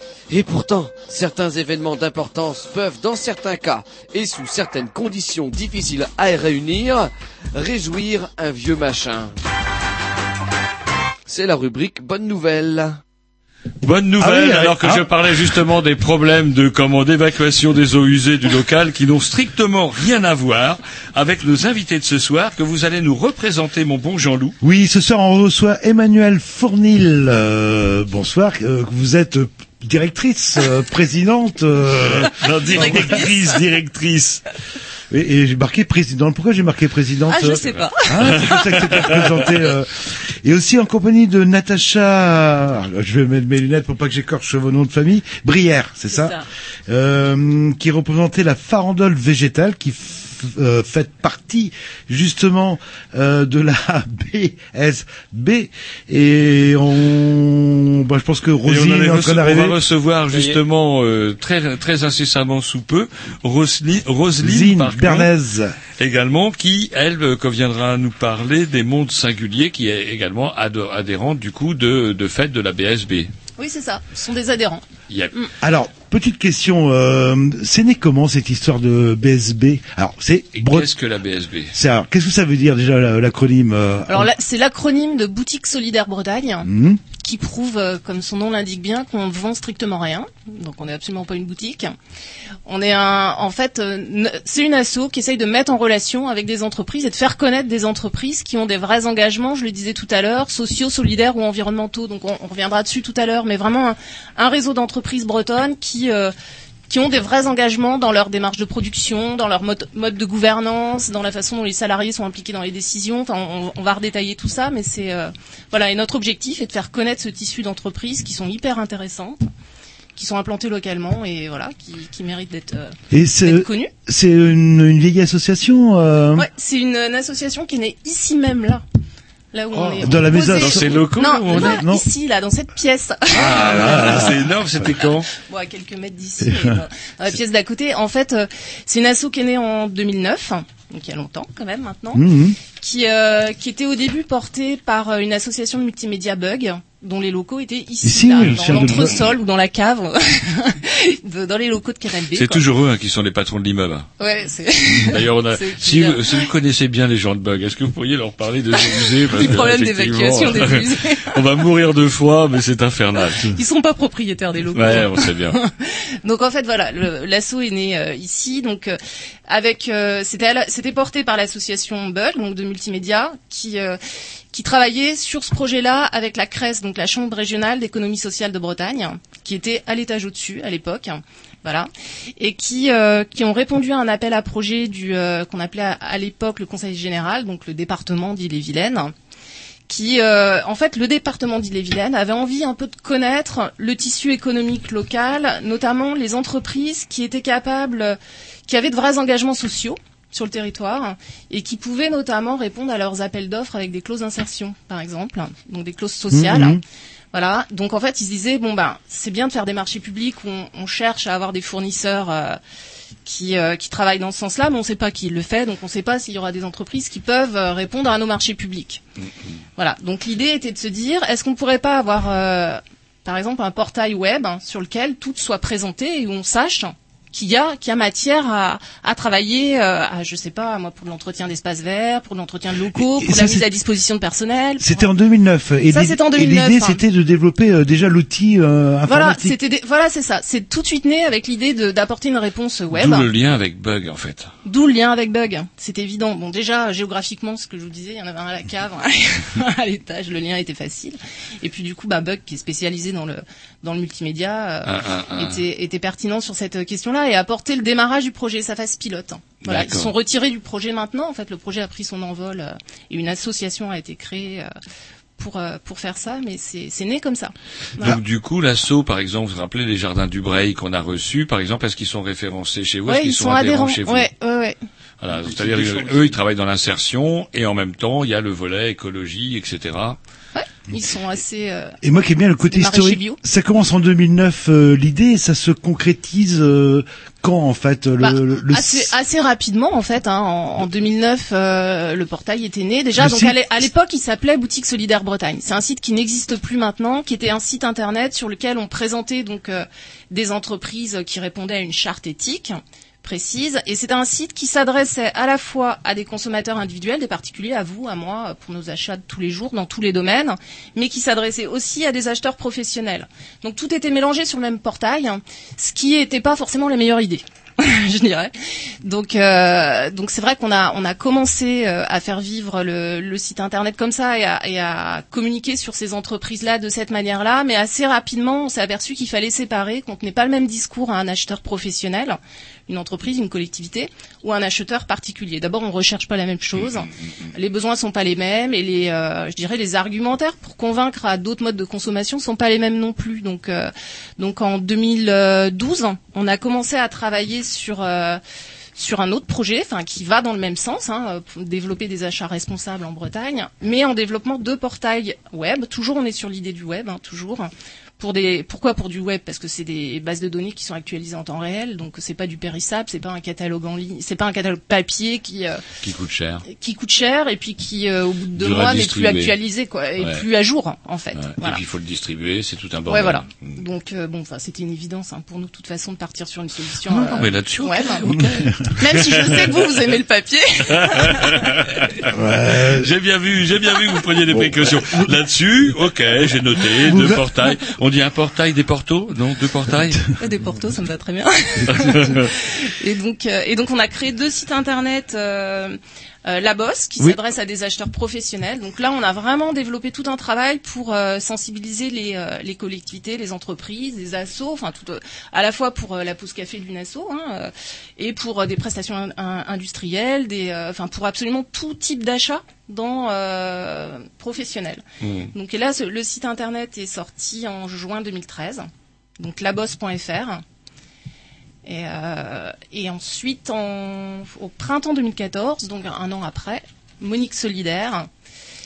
et pourtant, certains événements d'importance peuvent, dans certains cas, et sous certaines conditions difficiles à réunir, réjouir un vieux machin. C'est la rubrique Bonne Nouvelle. Bonne nouvelle, Ah oui, alors que ah. je parlais justement des problèmes de comment d'évacuation des eaux usées du local qui n'ont strictement rien à voir avec nos invités de ce soir que vous allez nous représenter, mon bon Jean-Loup. Oui, ce soir on reçoit Emmanuel Fournil. Euh, bonsoir. Euh, vous êtes directrice, euh, présidente. euh, Non, directrice, directrice. Et, et j'ai marqué présidente. Pourquoi j'ai marqué présidente Ah, je euh, sais pas. Ah, c'est comme ça que c'était présenté. euh. Et aussi en compagnie de Natacha. alors, Je vais mettre mes lunettes pour pas que j'écorche vos noms de famille. Brière, c'est ça, ça. Euh, Qui représentait la farandole végétale qui euh, fait partie justement euh, de la BSB et on bah, je pense que on, allait est en train on d'arriver va recevoir justement euh, très très incessamment sous peu Rosely- Roselyne Bernays. également qui elle viendra nous parler des mondes singuliers qui est également adhérente du coup de de fait de la BSB. Oui, c'est ça. Ce sont des adhérents. Yep. Alors, petite question, euh, c'est né comment cette histoire de BSB Alors, c'est Bre- Qu'est-ce que la BSB c'est alors, qu'est-ce que ça veut dire déjà la- l'acronyme euh, Alors là, c'est l'acronyme de Boutique Solidaire Bretagne. hmm qui prouve, euh, comme son nom l'indique bien, qu'on ne vend strictement rien. Donc on n'est absolument pas une boutique. On est un, en fait, euh, c'est une asso qui essaye de mettre en relation avec des entreprises et de faire connaître des entreprises qui ont des vrais engagements, je le disais tout à l'heure, sociaux, solidaires ou environnementaux. Donc on, on reviendra dessus tout à l'heure, mais vraiment un, un réseau d'entreprises bretonnes qui euh, qui ont des vrais engagements dans leur démarche de production, dans leur mode, mode de gouvernance, dans la façon dont les salariés sont impliqués dans les décisions. Enfin, on, on va redétailler tout ça, mais c'est euh, voilà. Et notre objectif est de faire connaître ce tissu d'entreprises qui sont hyper intéressantes, qui sont implantées localement et voilà, qui, qui méritent d'être euh, connues. c'est une, une vieille association euh, Ouais, c'est une, une association qui est née ici même là. Là où on est Oh, dans la maison- dans ces locaux Non, où on non, est Non. ici là, dans cette pièce. Ah, là, c'est énorme, c'était quand bon, à quelques mètres d'ici, dans la pièce d'à côté. En fait, euh, c'est une asso qui est née en 2009, donc il y a longtemps quand même maintenant, Mhm. qui, euh, qui était au début portée par euh, une association de multimédia Bug, dont les locaux étaient ici, Ici, là, dans de l'entresol ou dans la cave, dans les locaux de KRLB. C'est toujours eux hein, qui sont les patrons de l'immeuble. Ouais, D'ailleurs, a, si, vous, si vous connaissez bien les gens de Bug, est-ce que vous pourriez leur parler de ce musée problèmes effectivement, d'évacuation des musées. on va mourir de froid, mais c'est infernal. Ils sont pas propriétaires des locaux. Ouais, on sait bien. donc en fait voilà, l'assaut est né euh, ici, donc euh, avec euh, c'était à la- c'était porté par l'association Bug, donc de multimédia, qui euh, qui travaillait sur ce projet-là avec la CRES, donc la Chambre régionale d'économie sociale de Bretagne, qui était à l'étage au-dessus à l'époque. Voilà, et qui euh, ont répondu à un appel à projet du euh, qu'on appelait à, l'époque le Conseil général, donc le département d'Ille-et-Vilaine, qui, en fait, le département d'Ille-et-Vilaine avait envie un peu de connaître le tissu économique local, notamment les entreprises qui étaient capables, qui avaient de vrais engagements sociaux sur le territoire et qui pouvaient notamment répondre à leurs appels d'offres avec des clauses d'insertion, par exemple, donc des clauses sociales. Mhm. Voilà. Donc en fait, ils se disaient bon ben c'est bien de faire des marchés publics où on, on cherche à avoir des fournisseurs euh, qui euh, qui travaillent dans ce sens-là, mais on ne sait pas qui le fait, donc on ne sait pas s'il y aura des entreprises qui peuvent euh, répondre à nos marchés publics. Voilà. Donc l'idée était de se dire est-ce qu'on pourrait pas avoir euh, par exemple un portail web hein, sur lequel tout soit présenté et où on sache qu'il y a qu'il y a matière à, à travailler euh, à je sais pas moi pour l'entretien d'espaces verts, pour l'entretien de locaux, Et- pour ça, la mise à disposition de personnel. pour- C'était en 2009 et Ça, l'idée- c'était en et 2009, l'idée hein. c'était de développer euh, déjà l'outil euh, Voilà, informatique. c'était des- voilà, c'est ça. C'est tout de suite né avec l'idée d'apporter une réponse web. D'où le lien avec Bug, en fait. D'où le lien avec Bug. C'est évident. Bon, déjà, géographiquement, ce que je vous disais, il y en avait un à la cave, un à l'étage, le lien était facile. Et puis, du coup, bah, Bug, qui est spécialisé dans le, dans le multimédia, euh, Ah, ah, ah. était, était pertinent sur cette et a apporté le démarrage du projet, sa phase pilote. Voilà, ils sont retirés du projet maintenant. En fait, le projet a pris son envol euh, et une association a été créée euh, pour, euh, pour faire ça, mais c'est c'est né comme ça. Voilà. Donc du coup, l'assaut, par exemple, vous vous rappelez les jardins du Breil qu'on a reçus, par exemple, est-ce qu'ils sont référencés chez vous, est-ce Ouais, qu'ils ils sont, sont adhérents, adhérents. chez vous Ouais, ouais, ouais. Voilà, c'est-à-dire eux, ils travaillent dans l'insertion et en même temps, il y a le volet écologie, etc. Ouais, ils sont assez. euh, Et moi qui aime bien le côté historique, ça commence en 2009 euh, l'idée et ça se concrétise euh, quand en fait le, Bah, le- le- assez, assez rapidement en fait. Hein, en, en 2009, euh, le portail était né. Déjà, donc à l'époque, il s'appelait Boutique Solidaire Bretagne. C'est un site qui n'existe plus maintenant, qui était un site internet sur lequel on présentait donc euh, des entreprises qui répondaient à une charte éthique précise et c'était un site qui s'adressait à la fois à des consommateurs individuels, des particuliers, à vous, à moi, pour nos achats de tous les jours dans tous les domaines, mais qui s'adressait aussi à des acheteurs professionnels. Donc tout était mélangé sur le même portail, ce qui n'était pas forcément la meilleure idée. je dirais. Donc, euh, donc c'est vrai qu'on a on a commencé euh, à faire vivre le, le site internet comme ça et à, et à communiquer sur ces entreprises-là de cette manière-là, mais assez rapidement on s'est aperçu qu'il fallait séparer, qu'on tenait pas le même discours à un acheteur professionnel, une entreprise, une collectivité, ou un acheteur particulier. D'abord, on recherche pas la même chose, les besoins sont pas les mêmes et les, euh, je dirais, les argumentaires pour convaincre à d'autres modes de consommation sont pas les mêmes non plus. Donc, euh, donc en 2012, on a commencé à travailler sur euh, sur un autre projet, enfin qui va dans le même sens, hein, pour développer des achats responsables en Bretagne, mais en développement de portails web. Toujours, on est sur l'idée du web, hein, toujours. Pour des, pourquoi pour du web? Parce que c'est des bases de données qui sont actualisées en temps réel, donc c'est pas du périssable, c'est pas un catalogue en ligne, c'est pas un catalogue papier qui euh, Qui coûte cher. qui coûte cher et puis qui euh, au bout de deux mois n'est plus actualisé quoi, et Ouais. plus à jour en fait. Ouais. Voilà. Et puis il faut le distribuer, c'est tout un bordel. Ouais, voilà. Donc euh, bon, enfin, c'était une évidence hein, pour nous, de toute façon, de partir sur une solution. Non, non, mais là-dessus, ouais, bah. Même si je sais que vous, vous aimez le papier. J'ai bien vu, j'ai bien vu que vous preniez des précautions. Là-dessus, ok, j'ai noté deux portails. On dit un portail, des portos Non, deux portails Des portos, ça me va très bien. et donc, euh, et donc, on a créé deux sites internet. Euh, euh, La Bosse, qui Oui. s'adresse à des acheteurs professionnels. Donc là, on a vraiment développé tout un travail pour euh, sensibiliser les, euh, les collectivités, les entreprises, les assos, enfin tout, à la fois pour la pause café d'une asso hein, et pour des prestations in- in- industrielles, des, enfin pour absolument tout type d'achat dans euh, professionnel. Mmh. Donc et là, ce- le site internet est sorti en juin 2013, donc labosse.fr. Et, euh, et ensuite, en, au printemps 2014, donc un an après, Monique Solidaire.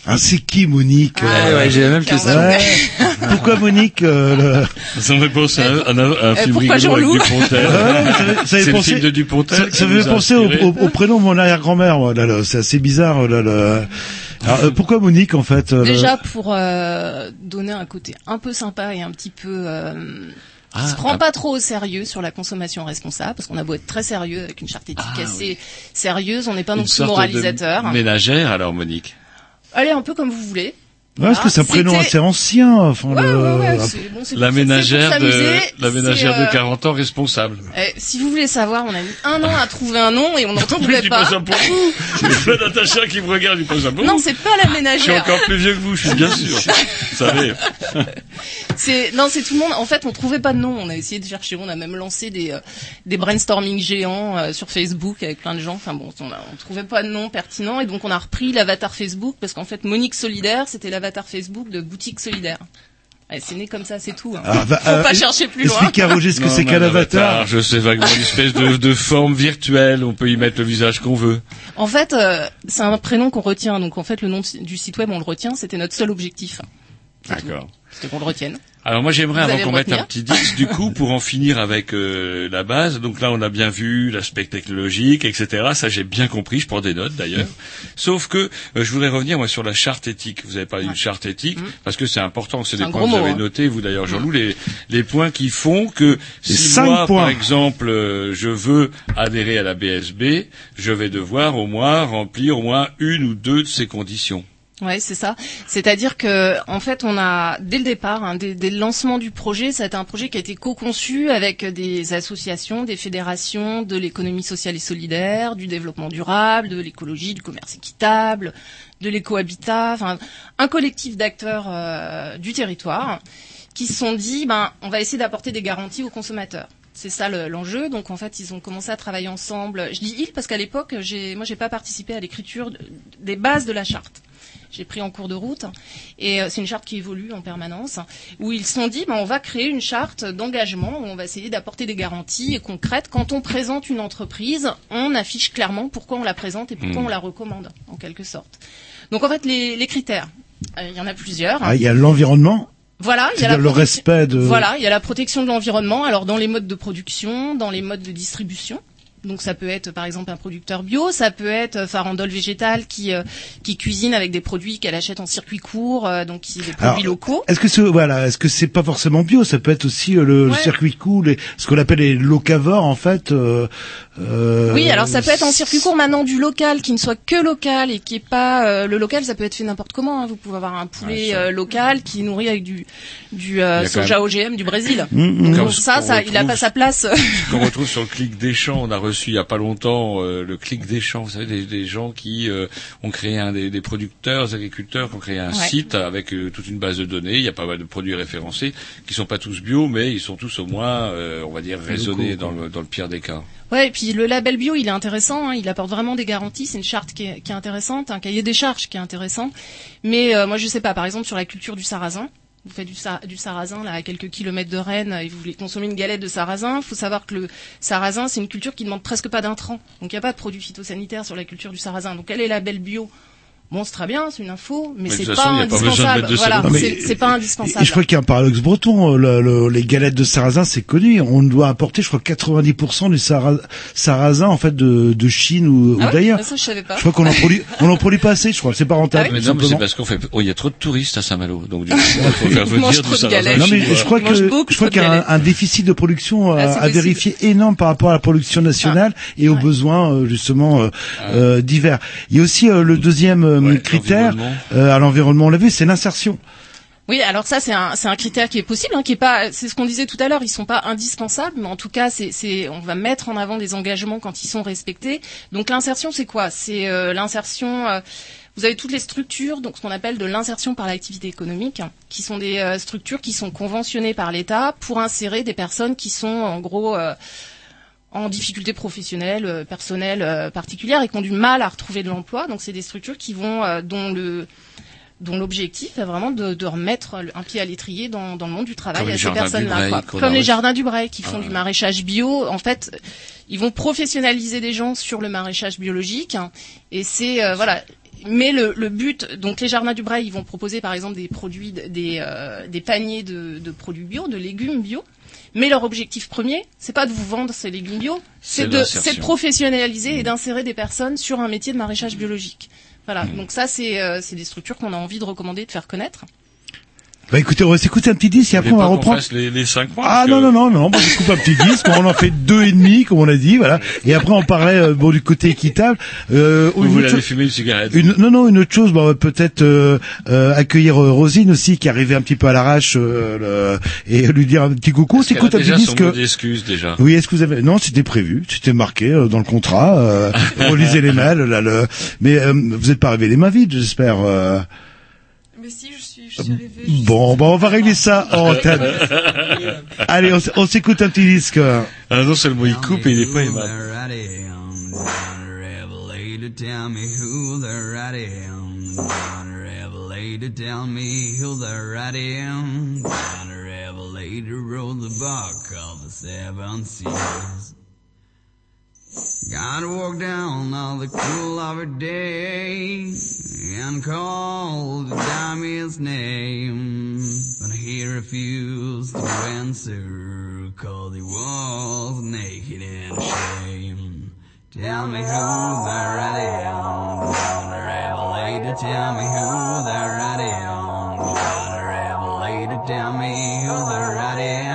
Ah, c'est qui Monique Ah, euh, ouais, ouais, j'ai la même question. Ouais. Pourquoi Monique euh, le- Ça me fait penser à un, un, un Euh, film pourquoi rigolo avec Jean-Loup Dupontel. Ça de Dupontel. Ça, me fait penser au, au- au prénom de mon arrière-grand-mère. moi, Là, là, c'est assez bizarre. Là, là. Alors, euh, pourquoi Monique en fait euh, le- Déjà pour euh, donner un côté un peu sympa et un petit peu euh, qui Ah, se prend ah. pas trop au sérieux sur la consommation responsable, parce qu'on a beau être très sérieux avec une charte éthique Ah, assez sérieuse, on n'est pas non plus moralisateur. de ménagère, alors, Monique. Allez un peu comme vous voulez. Ouais, parce que c'est un Voilà, prénom assez ancien. Enfin, Ouais, le- ouais, ouais, ah, c'est bon, c'est La c'est ménagère de, la ménagère c'est, euh, de 40 ans responsable. Eh, si vous voulez savoir, on a mis un an à trouver un nom et on n'en trouvait pas. pas ça pour vous. Il y a plein d'attachants qui me regardent, dis pas ça pour Non, c'est pas la Je suis ménagère. encore plus vieux que vous, je suis bien sûr. Vous savez. C'est non, c'est tout le monde. En fait, on trouvait pas de nom. On a essayé de chercher. On a même lancé des euh, des brainstorming géants euh, sur Facebook avec plein de gens. Enfin bon, on, a, on trouvait pas de nom pertinent et donc on a repris l'avatar Facebook parce qu'en fait, Monique Solidaire, c'était l'avatar Facebook de Boutique Solidaire. Ouais, c'est né comme ça, c'est tout. Hein. Ah, bah, Faut euh, pas chercher plus loin. Explique à Roger ce que c'est qu'un un avatar. Je sais vaguement une espèce de, de forme virtuelle. On peut y mettre le visage qu'on veut. En fait, euh, c'est un prénom qu'on retient. Donc en fait, le nom du site web, on le retient. C'était notre seul objectif. D'accord. C'était qu'on le retienne. Alors moi j'aimerais avant qu'on mette un petit disque du coup pour en finir avec euh, la base. Donc là on a bien vu l'aspect technologique, etc. Ça j'ai bien compris. Je prends des notes d'ailleurs. Sauf que euh, je voudrais revenir moi sur la charte éthique. Vous avez parlé d'une charte éthique parce que c'est important. C'est des points que vous avez hein. notés vous d'ailleurs Jean-Loup les les points qui font que si cinq moi points. par exemple euh, je veux adhérer à la BSB, je vais devoir au moins remplir au moins une ou deux de ces conditions. Ouais, c'est ça. C'est-à-dire que, en fait, on a dès le départ, hein, dès, le lancement du projet, ça un projet qui a été co-conçu avec des associations, des fédérations de l'économie sociale et solidaire, du développement durable, de l'écologie, du commerce équitable, de l'écohabitat, enfin un collectif d'acteurs euh, du territoire qui se sont dit, ben, on va essayer d'apporter des garanties aux consommateurs. C'est ça le- l'enjeu. Donc en fait, ils ont commencé à travailler ensemble. Je dis ils parce qu'à l'époque, j'ai, moi, j'ai pas participé à l'écriture de- des bases de la charte. J'ai pris en cours de route. Et euh, c'est une charte qui évolue en permanence, où ils se sont dit, ben, on va créer une charte d'engagement, où on va essayer d'apporter des garanties concrètes. Quand on présente une entreprise, on affiche clairement pourquoi on la présente et pourquoi Mm. on la recommande, en quelque sorte. Donc en fait, les, les critères, euh, il y en a plusieurs. Ah, Il y a l'environnement. Voilà, il y a la le protection- respect de. Voilà, il y a la protection de l'environnement. Alors dans les modes de production, dans les modes de distribution. Donc ça peut être par exemple un producteur bio, ça peut être euh, Farandole végétal qui euh, qui cuisine avec des produits qu'elle achète en circuit court, euh, donc qui des produits Alors, locaux. Est-ce que c'est voilà, est-ce que c'est pas forcément bio Ça peut être aussi euh, le, le circuit cool, les, ce qu'on appelle les locavores en fait. euh, euh, Oui, alors ça peut être en circuit court maintenant du local qui ne soit que local et qui est pas euh, le local, ça peut être fait n'importe comment. hein. Vous pouvez avoir un poulet euh, local qui est nourri avec du du euh, soja même- OGM du Brésil. Mmh, mmh. Donc ça, ça, il a pas sa place. qu'on retrouve sur le clic des champs. On a reçu il y a pas longtemps euh, le clic des champs. Vous savez, des, des gens qui euh, ont créé un des, des producteurs, des agriculteurs qui ont créé un Ouais. site avec euh, toute une base de données. Il y a pas mal de produits référencés qui sont pas tous bio, mais ils sont tous au moins, euh, on va dire, raisonnés dans le, dans le pire des cas. Ouais, et puis le label bio, il est intéressant, hein, il apporte vraiment des garanties, c'est une charte qui est, qui est intéressante, un cahier des charges qui est intéressant. Mais euh, moi, je sais pas, par exemple, sur la culture du sarrasin, vous faites du, sa- du sarrasin là à quelques kilomètres de Rennes et vous voulez consommer une galette de sarrasin, faut savoir que le sarrasin, c'est une culture qui demande presque pas d'intrants. Donc il n'y a pas de produits phytosanitaires sur la culture du sarrasin. Donc elle est label bio. Bon, c'est très bien, c'est une info, mais, Mais c'est pas façon, indispensable. voilà, c'est c'est pas Et, indispensable. et je crois qu'il y a un paradoxe breton. euh, le- le- les galettes de sarrasin, c'est connu. On doit apporter, je crois, 90% du sarra- sarrasin en fait de, de Chine ou, Ah ou ouais d'ailleurs. Ça, je savais pas. Je crois qu'on en produit, on en produit pas assez. Je crois, c'est pas rentable. mais tout non, mais c'est parce qu'on fait, oh, il y a trop de touristes à Saint-Malo. Donc, du coup, il faut faire venir trop du de sarrasin galettes. Non mais je crois que je crois qu'il y a un, déficit de production à, Ah, à vérifier énorme par rapport à la production nationale et aux besoins euh, justement euh, euh, divers. Il y a aussi euh, le deuxième euh, Ouais, critère euh, à l'environnement, on l'a vu, c'est l'insertion. Oui, alors ça c'est un c'est un critère qui est possible, hein, qui est pas c'est ce qu'on disait tout à l'heure, ils sont pas indispensables, mais en tout cas c'est c'est on va mettre en avant des engagements quand ils sont respectés. Donc l'insertion c'est quoi? C'est euh, l'insertion. euh, vous avez toutes les structures, donc ce qu'on appelle de l'insertion par l'activité économique, hein, qui sont des euh, structures qui sont conventionnées par l'État pour insérer des personnes qui sont en gros euh, en difficulté professionnelle, euh, personnelle euh, particulière et qui ont du mal à retrouver de l'emploi. Donc c'est des structures qui vont euh, dont le dont l'objectif est vraiment de, de remettre un pied à l'étrier dans, dans le monde du travail Comme à ces du personnes-là. Comme les jardins du Bray qui font Ah du ouais. maraîchage bio. En fait, ils vont professionnaliser des gens sur le maraîchage biologique. hein, et c'est euh, voilà. Mais le, le but, donc les jardins du Bray, ils vont proposer par exemple des produits, de- des, euh, des paniers de, de produits bio, de légumes bio. Mais leur objectif premier, c'est pas de vous vendre ces légumes bio, C'est de, de professionnaliser et d'insérer des personnes sur un métier de maraîchage biologique. Voilà. Donc ça, c'est euh, c'est des structures qu'on a envie de recommander, de faire connaître. Bah écoutez, on va s'écouter un petit disque et Vous après on va reprendre. les, les cinq points Ah parce non que- non non non, moi je coupe un petit disque, on en fait deux et demi comme on a dit, voilà. Et après on parlait euh, bon du côté équitable. Euh, Vous aller chose- fumer une cigarette Une, non, non, une autre chose, bon, peut-être euh, euh, accueillir euh, Rosine aussi, qui arrivait un petit peu à l'arrache, euh, le- et lui dire un petit coucou. Qu'elle S'écoute a un petit disque. mot d'excuse déjà. Oui, est-ce que vous avez Non, c'était prévu, c'était marqué euh, dans le contrat. Euh, relisez les mails, là, le... mais euh, vous n'êtes pas arrivé les mains vides, j'espère. euh. Mais si, je Bon, bon, on va régler ça en antenne. Allez, on, on s'écoute un petit disque. Ah non seulement il coupe et il est pas aimable. Tell me who the right am. John Revelator, tell me who the right am. John Revelator wrote the book of the seven seals. God walked down on the cool of a day and called the diamond's name. But he refused to answer, cause he was naked and ashamed. Tell me who the right am. John the Revelator, tell me who the right am. John the Revelator, tell me who the right am.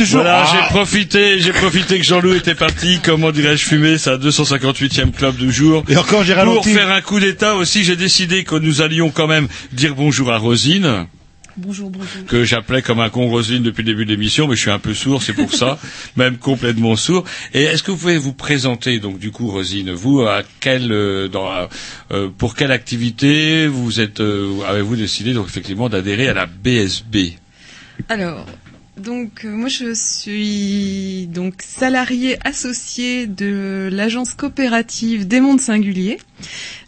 Toujours. Voilà, Ah. j'ai profité, j'ai profité que Jean-Loup était parti, comment dirais-je, fumer sa 258e club du jour. Et encore, j'ai Pour faire un coup d'état aussi, j'ai décidé que nous allions quand même dire bonjour à Rosine. Bonjour, bonjour. que j'appelais comme un con Roselyne depuis le début de l'émission, mais je suis un peu sourd, c'est pour ça, même complètement sourd. Et est-ce que vous pouvez vous présenter, donc du coup, Rosine, vous, à quelle, euh, dans, euh, pour quelle activité vous êtes, euh, avez-vous décidé donc effectivement d'adhérer à la BSB Alors, donc euh, moi je suis donc salarié associé de l'agence coopérative des mondes singuliers.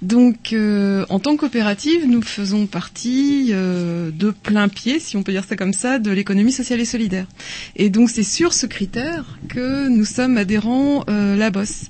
Donc euh, en tant que coopérative, nous faisons partie euh, de plein pied, si on peut dire ça comme ça, de l'économie sociale et solidaire. Et donc c'est sur ce critère que nous sommes adhérents euh, la bosse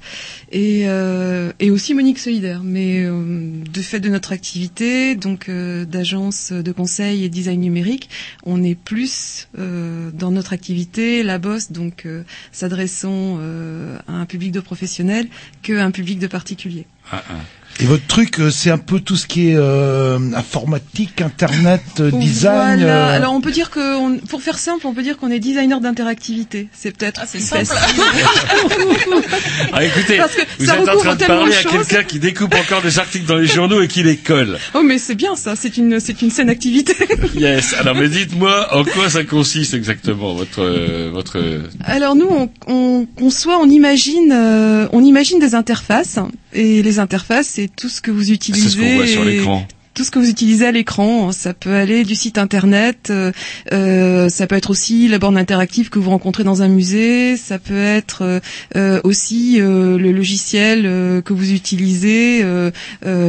et, euh, et aussi Monique Solidaire. Mais de fait de notre activité, donc d'agence de conseil et design numérique, on est plus dans notre activité la bosse, donc s'adressant à un public de professionnels qu'à un public de particuliers. Ah, Et votre truc, euh, c'est un peu tout ce qui est euh, informatique, internet, euh, design. Voilà. euh, Alors on peut dire que, on- pour faire simple, on peut dire qu'on est designer d'interactivité. C'est peut-être plus facile. Ah, écoutez, Parce que vous ça êtes en train de parler à quelqu'un qui découpe encore des articles dans les journaux et qui les colle. Oh mais c'est bien ça, c'est une c'est une saine activité. Yes. Alors, mais dites-moi, en quoi ça consiste exactement, votre, euh, votre, Alors nous, on, on conçoit, on imagine, euh, on imagine des interfaces et les interfaces, c'est tout ce que vous utilisez. c'est ce qu'on voit sur et- l'écran. Tout ce que vous utilisez à l'écran, ça peut aller du site internet, euh, euh, ça peut être aussi la borne interactive que vous rencontrez dans un musée, ça peut être euh, aussi euh, le logiciel que vous utilisez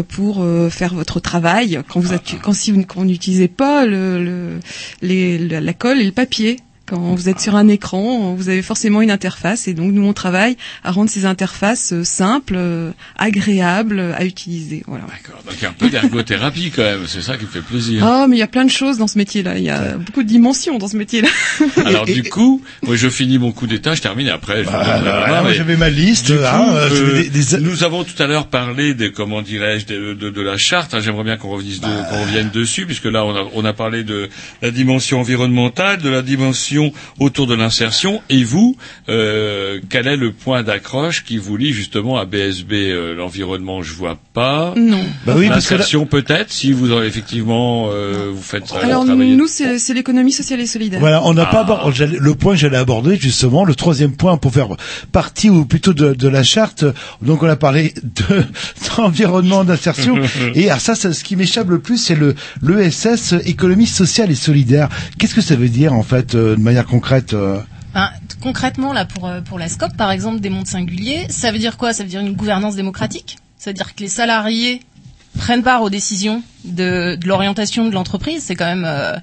pour faire votre travail quand vous êtes, quand si vous, n'utilisez pas le, le, les, la, la colle et le papier. Quand vous êtes sur un écran, vous avez forcément une interface et donc nous on travaille à rendre ces interfaces euh, simples, euh, agréables à utiliser. Voilà. Donc, il y a un peu d'ergothérapie quand même, c'est ça qui me fait plaisir. Ah, mais il y a plein de choses dans ce métier-là. Il y a beaucoup de dimensions dans ce métier-là. Alors du coup, moi je finis mon coup d'état, je termine et après. Je vous donnerai la voilà, main, moi, mais j'avais ma liste, hein, euh, euh, des- Nous avons tout à l'heure parlé des comment dirais-je de, de, de la charte. hein, J'aimerais bien qu'on revienne, Bah. de- qu'on revienne dessus, puisque là on a, on a parlé de la dimension environnementale, de la dimension autour de l'insertion. Et vous, euh, quel est le point d'accroche qui vous lie justement à BSB euh, L'environnement, je vois pas. Non. Bah oui, parce que là- L'insertion peut-être, si vous en- effectivement euh, vous faites Alors travailler. nous, c'est c'est l'économie sociale et solidaire. Voilà, on n'a Ah. pas le point que j'allais aborder justement, le troisième point pour faire partie ou plutôt de, de la charte. Donc on a parlé de d'environnement d'insertion et alors ça, ça, ce qui m'échappe le plus, c'est le l'ESS, économie sociale et solidaire. Qu'est-ce que ça veut dire en fait euh, de manière concrète euh Ben, concrètement là pour euh, pour la SCOP par exemple des mondes singuliers, ça veut dire quoi? Ça veut dire une gouvernance démocratique? C'est-à-dire que les salariés prennent part aux décisions de, l'orientation de l'entreprise? C'est quand même euh,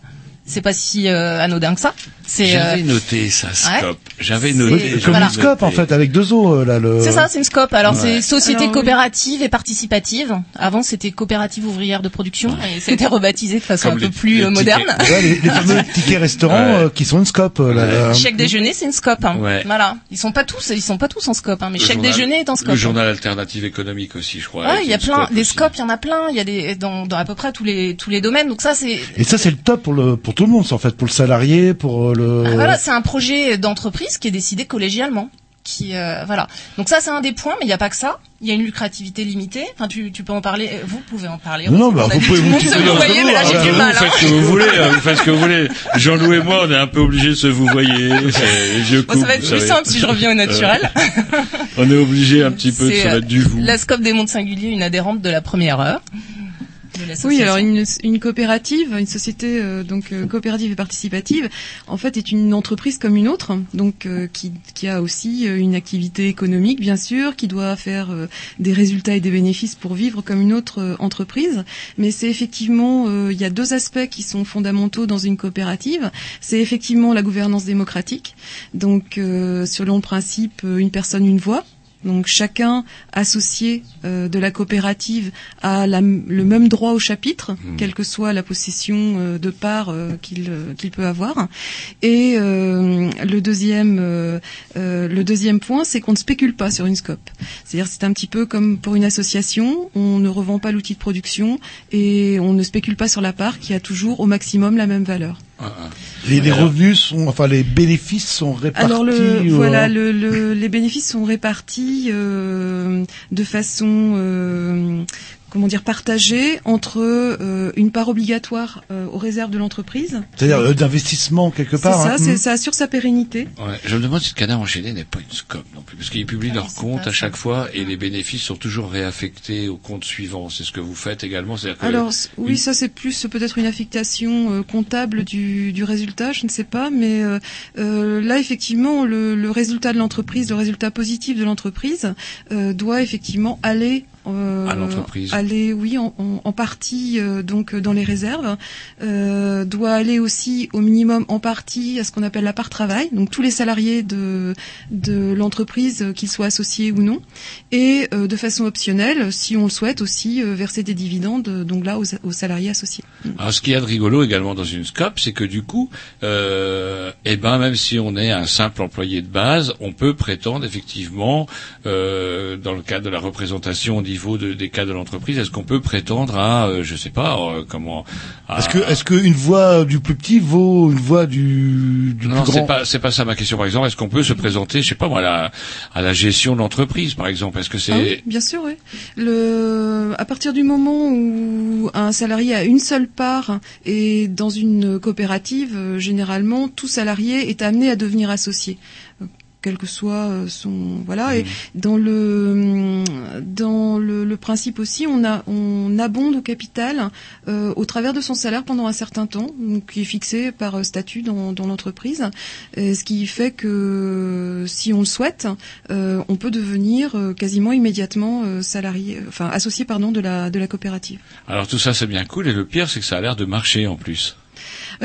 c'est pas si anodin que ça. C'est J'avais euh, noté ça, ouais. Scope. J'avais C'est- noté. Comme Voilà. une scope en fait avec deux os euh, là le. C'est ça, c'est une SCOP. Alors c'est société Alors, oui. coopérative et participative. Avant c'était coopérative ouvrière de production et été rebaptisé de façon Comme un peu plus les euh, moderne. Ouais, les, les fameux tickets restaurants Ouais. euh, qui sont une scope là, là. Chèque déjeuner, c'est une scope. Hein. Ouais. Voilà. Ils sont pas tous, ils sont pas tous en scope, hein, mais Le chèque journal- déjeuner est en scope. Le journal alternative économique aussi, je crois. Ouais, il y a plein, scope des scopes, il y en a plein. Il y a des dans, dans à peu près tous les tous les domaines. Donc ça, c'est Et ça c'est le top pour le pour tout le monde, en fait pour le salarié, pour le. Ah, voilà, c'est un projet d'entreprise qui est décidé collégialement. Qui euh, voilà. Donc ça, c'est un des points, mais il n'y a pas que ça. Il y a une lucrativité limitée. Enfin, tu, tu peux en parler. euh, Vous pouvez en parler. Non, non, On bah, vous pouvez vous vous voyez, vous, mais là hein. j'ai du vous mal. faites hein. ce que vous voulez, hein, vous faites ce que vous voulez. Jean-Loup et moi, on est un peu obligés de se vous yeux Bon, ça va être plus simple si je reviens au naturel. On est obligé un petit peu se euh, mettre du vous. La SCOP des mondes singuliers, une adhérente de la première heure. De l'association. Oui, alors une, une coopérative, une société euh, donc euh, coopérative et participative, en fait, est une entreprise comme une autre, donc euh, qui, qui a aussi euh, une activité économique, bien sûr, qui doit faire euh, des résultats et des bénéfices pour vivre comme une autre euh, entreprise. Mais c'est effectivement, euh, il y a deux aspects qui sont fondamentaux dans une coopérative. C'est effectivement la gouvernance démocratique, donc euh, selon le principe une personne une voix. Donc chacun associé euh, de la coopérative a la- le même droit au chapitre, quelle que soit la possession euh, de part euh, qu'il peut avoir. Et euh, le deuxième euh, euh, le deuxième point, c'est qu'on ne spécule pas sur une scope. C'est-à-dire c'est un petit peu comme pour une association, on ne revend pas l'outil de production et on ne spécule pas sur la part qui a toujours au maximum la même valeur. Les, les revenus sont, enfin les bénéfices sont répartis. Alors le euh, voilà le, le- les bénéfices sont répartis euh, de façon euh, comment dire partagée entre euh, une part obligatoire euh, aux réserves de l'entreprise. C'est-à-dire euh, d'investissement quelque C'est part. ça, hein. c'est- Mhm. ça assure sa pérennité. Ouais, je me demande si le canard enchaîné n'est pas une scope non plus, parce qu'ils publient leurs comptes à chaque fois et les bénéfices sont toujours réaffectés au compte suivant. C'est ce que vous faites également, c'est-à-dire que Alors oui, ça c'est plus peut-être une affectation euh, comptable du, du résultat, je ne sais pas, mais euh, euh, là effectivement le, le résultat de l'entreprise, le résultat positif de l'entreprise euh, doit effectivement aller À l'entreprise. aller oui en, en- en partie euh, donc euh, dans les réserves, euh, doit aller aussi au minimum en partie à ce qu'on appelle la part travail, donc tous les salariés de de l'entreprise, euh, qu'ils soient associés ou non, et euh, de façon optionnelle, si on le souhaite aussi, euh, verser des dividendes, euh, donc là aux, aux salariés associés. Alors, ce qu'il y a de rigolo également dans une scope, c'est que du coup, euh, eh ben, même si on est un simple employé de base, on peut prétendre effectivement, euh, dans le cadre de la représentation au niveau de- des cas de l'entreprise, est-ce qu'on peut prétendre à, euh, je sais pas, euh, comment à- Est-ce que, est-ce qu'une voix du plus petit vaut une voix du, du non, plus c'est grand pas c'est pas ça ma question. Par exemple, est-ce qu'on peut se présenter, je sais pas moi, à la, à la gestion de l'entreprise, par exemple? Est-ce que c'est Ah oui, bien sûr, oui. Le, à partir du moment où un salarié a une seule part et dans une coopérative, euh, généralement, tout salarié est amené à devenir associé. Quel que soit euh, son voilà. Et dans le dans le, le principe aussi on a on abonde au capital euh, au travers de son salaire pendant un certain temps qui est fixé par euh, statut dans, dans l'entreprise. Ce qui fait que si on le souhaite euh, on peut devenir euh, quasiment immédiatement salarié enfin associé pardon de la de la coopérative. Alors tout ça c'est bien cool. Et le pire c'est que ça a l'air de marcher en plus.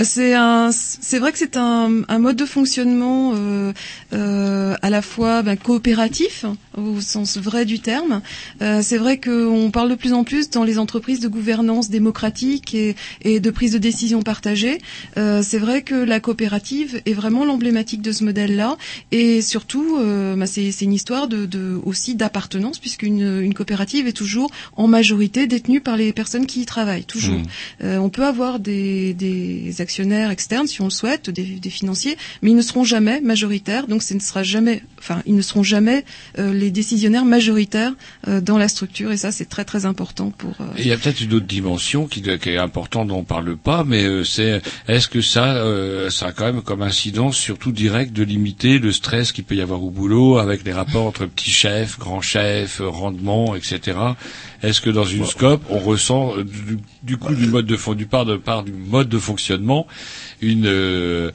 C'est un, c'est vrai que c'est un, un mode de fonctionnement euh, euh, à la fois ben, coopératif au sens vrai du terme. Euh, c'est vrai qu'on parle de plus en plus dans les entreprises de gouvernance démocratique et, et de prise de décision partagée. Euh, c'est vrai que la coopérative est vraiment l'emblématique de ce modèle-là et surtout, ben, c'est, c'est une histoire de, de aussi d'appartenance puisqu'une une coopérative est toujours en majorité détenue par les personnes qui y travaillent toujours. Mmh. Euh, on peut avoir des, des actionnaires externes si on le souhaite, des, des financiers, mais ils ne seront jamais majoritaires, donc ce ne sera jamais, enfin, ils ne seront jamais euh, les décisionnaires majoritaires euh, dans la structure, et ça c'est très très important pour. euh, Et il y a peut-être une autre dimension qui, qui est importante dont on parle pas, mais euh, c'est est-ce que ça, euh, ça a quand même comme incidence surtout direct de limiter le stress qu'il peut y avoir au boulot avec les rapports entre petits chefs, grands chefs, rendement, etc. Est-ce que dans une scope on ressent du, du coup du mode de fon- du part de part du mode de fonctionnement une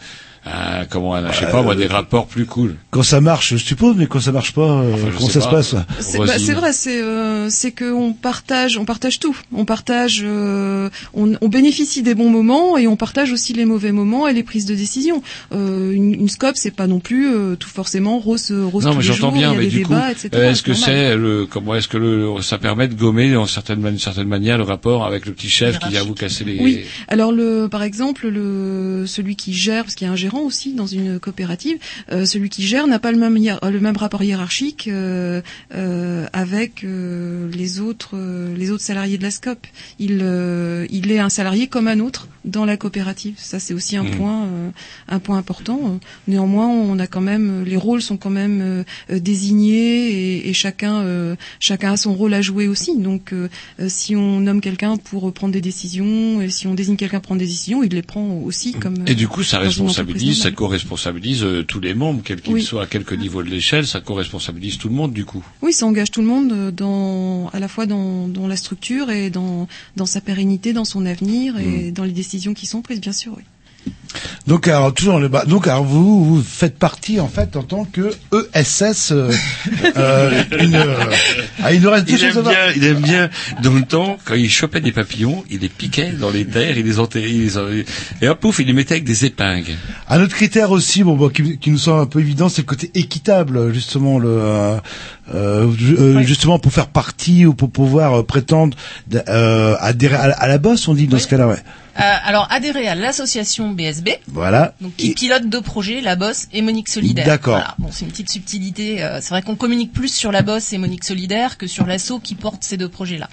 euh, comment, un, je sais pas moi, des rapports plus cool. Quand ça marche, je suppose, mais quand ça marche pas, euh, Enfin, comment ça pas. se passe? C'est bah, c'est vrai, c'est euh, c'est que on partage, on partage tout. On partage, euh, on, on bénéficie des bons moments et on partage aussi les mauvais moments et les prises de décision. Euh, une, une scope, c'est pas non plus euh, tout forcément rose, rose Non, tous mais les j'entends jours, bien, il y a mais des du coup, débats, etc. euh, est-ce que c'est le, comment est-ce que le, ça permet de gommer en certaine, d'une certaine manière le rapport avec le petit chef qui vient vous casser les. Oui. Alors le, par exemple, le celui qui gère, parce qu'il y a un gérant aussi dans une coopérative, euh, celui qui gère n'a pas le même le même rapport hiérarchique euh, euh, avec les autres les autres salariés de la SCOP. Il il est un salarié comme un autre dans la coopérative. Ça c'est aussi un Mhm. point euh, un point important. Néanmoins, on a quand même les rôles sont quand même euh, désignés et, et chacun euh, chacun a son rôle à jouer aussi. Donc si on nomme quelqu'un pour prendre des décisions et si on désigne quelqu'un pour prendre des décisions, il les prend aussi comme. Et du coup, ça responsabilise, ça co-responsabilise tous les membres, quels qu'ils Oui. soient, à quelque niveau de l'échelle, ça co-responsabilise tout le monde du coup. Oui, ça engage tout le monde dans, à la fois dans, dans la structure et dans, dans sa pérennité, dans son avenir et dans les décisions qui sont prises, bien sûr. Oui. Donc alors toujours le bas. Donc alors vous, vous faites partie en fait en tant que ESS. Euh, euh, une, euh, ah, il nous reste deux Il choses aime voir. bien, il aime bien, dans le temps, quand il chopait des papillons, il les piquait dans les terres, il les enterrait, et hop, pouf, il les mettait avec des épingles. Un autre critère aussi, bon, bon, qui, qui nous semble un peu évident, c'est le côté équitable, justement, le, euh, euh, ju- euh, justement pour faire partie ou pour pouvoir prétendre euh, adhérer à, à la bosse, on dit dans ce cas-là, ouais. Euh, alors adhérer à l'association Voilà. donc qui pilote deux projets, la Bosse et Monique Solidaire. D'accord. Voilà. Bon, c'est une petite subtilité. euh, c'est vrai qu'on communique plus sur la Bosse et Monique Solidaire que sur l'asso qui porte ces deux projets-là.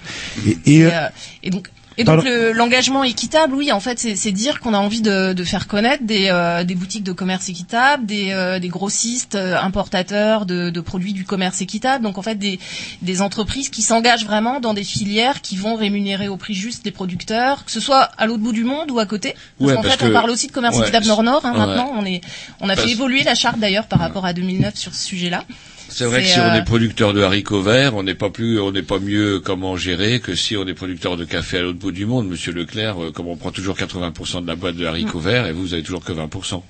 Et, et, Et, euh, euh, et donc, et donc le- l'engagement équitable, oui, en fait, c'est c'est dire qu'on a envie de, de faire connaître des, euh, des boutiques de commerce équitable, des, euh, des grossistes euh, importateurs de, de produits du commerce équitable. Donc en fait, des, des entreprises qui s'engagent vraiment dans des filières qui vont rémunérer au prix juste les producteurs, que ce soit à l'autre bout du monde ou à côté. Parce Ouais, qu'en parce fait, on parle aussi de commerce ouais, équitable Nord-Nord. Hein, ouais. Maintenant, on est, on a Parce- fait évoluer la charte d'ailleurs par rapport à 2009 sur ce sujet-là. C'est vrai que si on euh, est producteur de haricots verts, on n'est pas plus, on n'est pas mieux comment gérer que si on est producteur de café à l'autre bout du monde. Monsieur Leclerc, euh, comme on prend toujours 80% de la boîte de haricots verts et vous, vous avez toujours que 20%.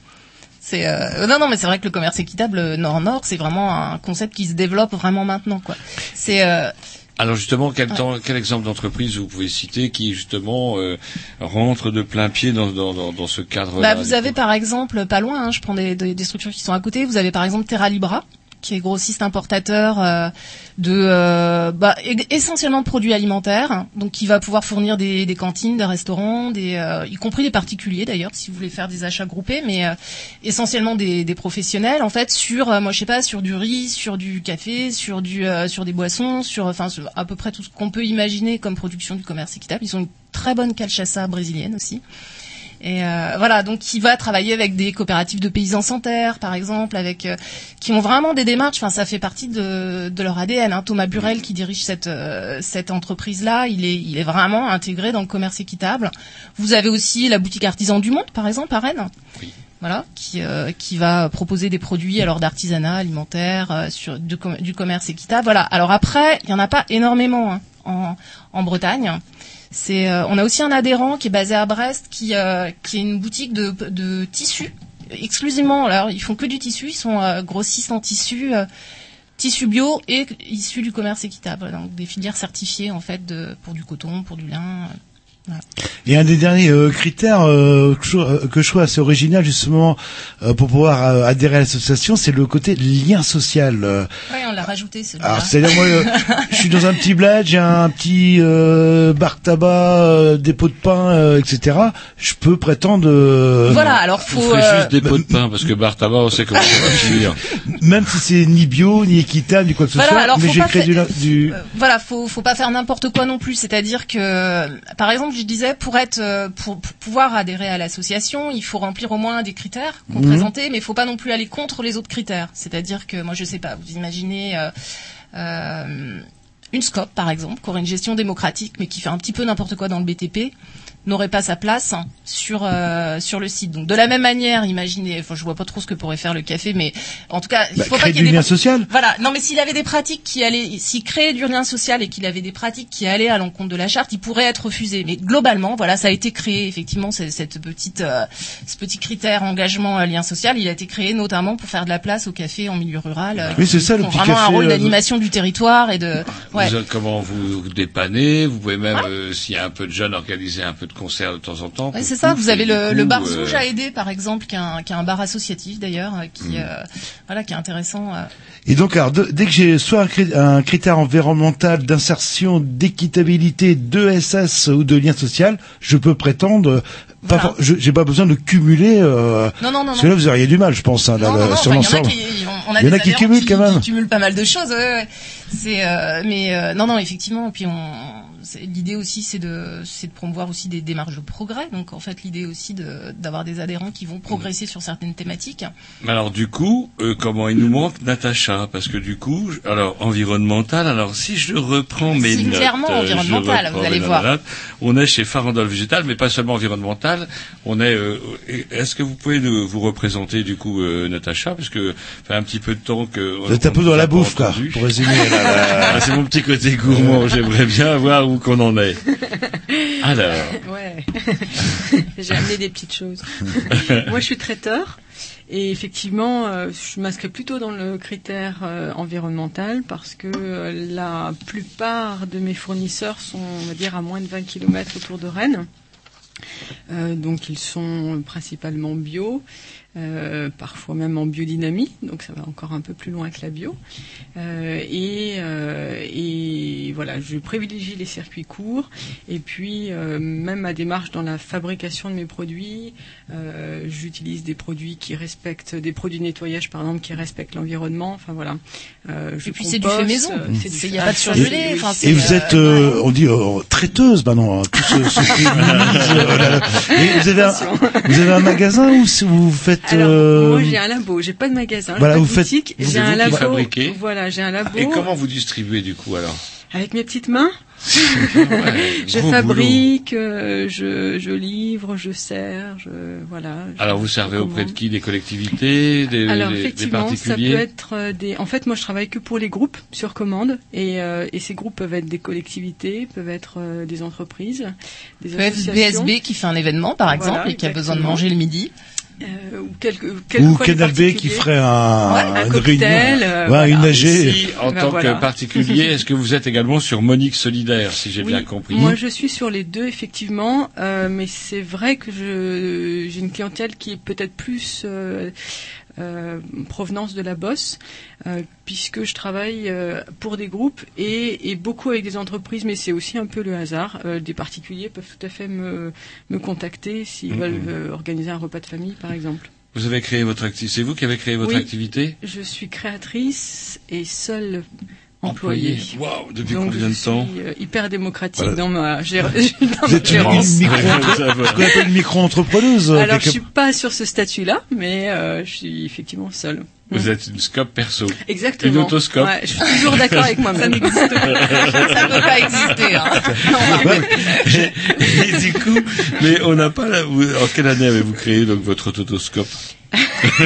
C'est euh, non non mais c'est vrai que le commerce équitable euh, Nord-Nord c'est vraiment un concept qui se développe vraiment maintenant quoi. C'est euh, Alors justement, quel, temps, quel exemple d'entreprise vous pouvez citer qui justement euh, rentre de plein pied dans, dans, dans, dans ce cadre bah, vous avez par exemple pas loin hein, je prends des, des, des structures qui sont à côté vous avez par exemple Terra Libra qui est grossiste importateur euh, de euh, bah, essentiellement de produits alimentaires, donc qui va pouvoir fournir des, cantines, des restaurants, euh, y compris des particuliers d'ailleurs, si vous voulez faire des achats groupés, mais essentiellement des, professionnels en fait sur, moi je sais pas, sur du riz, sur du café, sur du, sur des boissons, sur, enfin à peu près tout ce qu'on peut imaginer comme production du commerce équitable. Ils ont une très bonne cachaça brésilienne aussi. Et euh, voilà, donc qui va travailler avec des coopératives de paysans sans terre, par exemple, avec euh, qui ont vraiment des démarches. Enfin, ça fait partie de, de leur ADN. Hein. Thomas Burel, qui dirige cette euh, cette entreprise-là, il est il est vraiment intégré dans le commerce équitable. Vous avez aussi la boutique artisan du monde, par exemple, à Rennes. Voilà, qui euh, qui va proposer des produits alors d'artisanat alimentaire euh, sur du, com- du commerce équitable. Voilà. Alors après, il y en a pas énormément hein, en en Bretagne. C'est, euh, on a aussi un adhérent qui est basé à Brest, qui, euh, qui est une boutique de, de tissus exclusivement. Alors ils font que du tissu, ils sont euh, grossistes en tissu, euh, tissu bio et issus du commerce équitable, donc des filières certifiées en fait de, pour du coton, pour du lin. Et un des derniers euh, critères euh, que, je, euh, que je trouve assez original justement euh, pour pouvoir euh, adhérer à l'association, c'est le côté lien social. euh. Ouais, on l'a rajouté celui-là. Alors c'est-à-dire moi, euh, je suis dans un petit bled, j'ai un petit euh, bar tabac, euh, des pots de pain, euh, etc. Je peux prétendre. euh, Voilà, alors faut. euh, juste des pots de pain parce que bar tabac, on sait comment ça va finir. Même si c'est ni bio, ni équitable, ni quoi que ce Voilà, soit, alors mais faut j'ai pas créé du, voilà, faut faut pas faire n'importe quoi non plus. C'est-à-dire que, par exemple, je disais pour être euh, pour, pour pouvoir adhérer à l'association, il faut remplir au moins des critères qu'on Mhm. présentait, mais il faut pas non plus aller contre les autres critères. C'est-à-dire que moi, je sais pas, vous imaginez. euh, euh, une SCOP par exemple, qui aurait une gestion démocratique mais qui fait un petit peu n'importe quoi dans le BTP, n'aurait pas sa place sur euh, sur le site. Donc de la même manière, imaginez, enfin je vois pas trop ce que pourrait faire le café, mais en tout cas, il Bah, faut pas qu'il y ait du des lien social. Voilà, non mais s'il avait des pratiques qui allaient, s'il créait du lien social et qu'il avait des pratiques qui allaient à l'encontre de la charte, il pourrait être refusé. Mais globalement, voilà, ça a été créé effectivement cette petite, euh, ce petit critère engagement euh, lien social, il a été créé notamment pour faire de la place au café en milieu rural. euh, Oui, c'est ça, le petit vraiment un rôle euh, d'animation du territoire et de. Ouais. Vous, comment vous, dépannez? Vous pouvez même, euh, s'il y a un peu de jeunes, organiser un peu de concerts de temps en temps. Ouais, c'est ça, vous avez le, coup, le bar euh, Zouge à aider par exemple, qui est un, qui est un bar associatif d'ailleurs, euh, qui, Mm. euh, voilà, qui est intéressant. euh. Et donc, alors, de- dès que j'ai soit un, cri- un critère environnemental d'insertion, d'équitabilité, de SS ou de lien social, je peux prétendre. Pas, Voilà. je- j'ai pas besoin de cumuler. Euh, Non, non, non, Parce que non. là, vous auriez du mal, je pense, hein, là, Non, le- non, non, sur enfin, il y en a l'ensemble. qui, on a Il y en a qui cumulent quand même. Qui cumulent pas mal de choses. ouais, ouais. C'est, euh, mais euh, non, non, effectivement. Puis on, l'idée aussi, c'est de, c'est de promouvoir aussi des démarches de progrès. Donc en fait, l'idée aussi de, d'avoir des adhérents qui vont progresser sur certaines thématiques. Mais alors du coup, euh, comment il nous manque Natacha? Parce que du coup, je- alors environnemental. Alors si je reprends mes C'est notes, clairement euh, environnemental, vous allez voir. notes. On est chez Farandole Végétal, mais pas seulement environnemental. On est. euh, Est-ce que vous pouvez nous- vous représenter du coup, euh, Natacha? Parce que fait un petit peu de temps que. Vous êtes un peu dans la bouffe, quoi, pour résumer. Ah, c'est mon petit côté gourmand. J'aimerais bien voir où qu'on en est. Alors. Ouais. J'ai amené des petites choses. Moi, je suis traiteur. Et effectivement, euh, je m'inscris plutôt dans le critère euh, environnemental parce que euh, la plupart de mes fournisseurs sont, on va dire, à moins de 20 km autour de Rennes. Donc ils sont principalement bio, euh, parfois même en biodynamie, donc ça va encore un peu plus loin que la bio. Euh, et, euh, et voilà, je privilégie les circuits courts. Et puis euh, même ma démarche dans la fabrication de mes produits, euh, j'utilise des produits qui respectent, des produits de nettoyage par exemple qui respectent l'environnement. Enfin voilà. Euh, je Et puis c'est du fait maison. euh, c'est du C'est- fait- y a pas de surgelé, enfin, Et vous êtes, euh, on dit euh, traiteuse maintenant, hein, tout ce, ce euh. Et vous avez un, vous avez un magasin ou si vous faites Alors, euh, moi j'ai un labo, j'ai pas de magasin, Voilà, pas de vous faites- j'ai un labo. fabriquez Voilà, j'ai un labo. Et comment vous distribuez du coup alors? Avec mes petites mains, Ouais, je fabrique, euh, je, je livre, je sers, je voilà. je- Alors vous servez auprès de qui? Des collectivités Des, Alors des- des effectivement, ça particuliers? peut être euh, des. En fait, moi, je travaille que pour les groupes sur commande, et, euh, et ces groupes peuvent être des collectivités, peuvent être euh, des entreprises, des associations. BSB qui fait un événement par exemple Voilà, et qui a besoin de manger le midi. Euh, ou quelque, ou quelquefois des Canal B qui ferait un, Ouais, un une cocktail, réunion, euh, voilà. une AG. Ici, en Ben tant voilà. que particulier, est-ce que vous êtes également sur Monique Solidaire, si j'ai Oui, bien compris Moi, je suis sur les deux, effectivement, euh, mais c'est vrai que j'ai une clientèle qui est peut-être plus euh, provenance de la bosse, euh, puisque je travaille euh, pour des groupes et, et beaucoup avec des entreprises, mais c'est aussi un peu le hasard. Des particuliers peuvent tout à fait me, me contacter s'ils Mhm. veulent organiser un repas de famille, par exemple. Vous avez créé votre activité. C'est vous qui avez créé votre Oui. activité? Je suis créatrice et seule Employée. employée. Waouh, depuis Donc, combien je de temps suis, euh, hyper démocratique Voilà. dans ma, gér- dans Vous êtes une, gérance. micro, micro-entrepreneuse. euh, Alors, je quelque- suis pas sur ce statut-là, mais euh, je suis effectivement seule. Vous êtes une scope perso. Exactement. Une autoscope. Ouais, je suis toujours d'accord avec moi-même. Ça n'existe pas. Ça ne peut pas exister. Hein. Ouais. Et du coup, mais on n'a pas la... En quelle année avez-vous créé donc votre autoscope?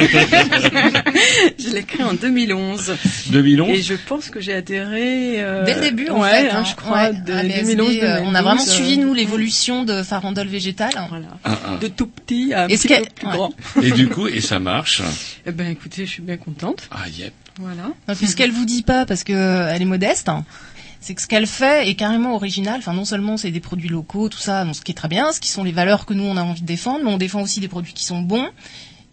je l'ai créé en 2011. 2011 Et je pense que j'ai adhéré... euh, Dès le début, en ouais, fait, hein, hein, je crois, ouais, de 2011, euh, on a vraiment 2012, suivi euh, nous l'évolution de Farandole végétal. Voilà. Ah, ah. De tout petit à un petit peu plus ouais. grand. Et du coup, et ça marche? Eh ben, écoutez, je suis bien contente. Ah, yep. Voilà. Non, puis ce qu'elle vous dit pas, parce que euh, elle est modeste, hein, c'est que ce qu'elle fait est carrément original. Enfin, non seulement c'est des produits locaux, tout ça, bon, ce qui est très bien, ce qui sont les valeurs que nous on a envie de défendre, mais on défend aussi des produits qui sont bons,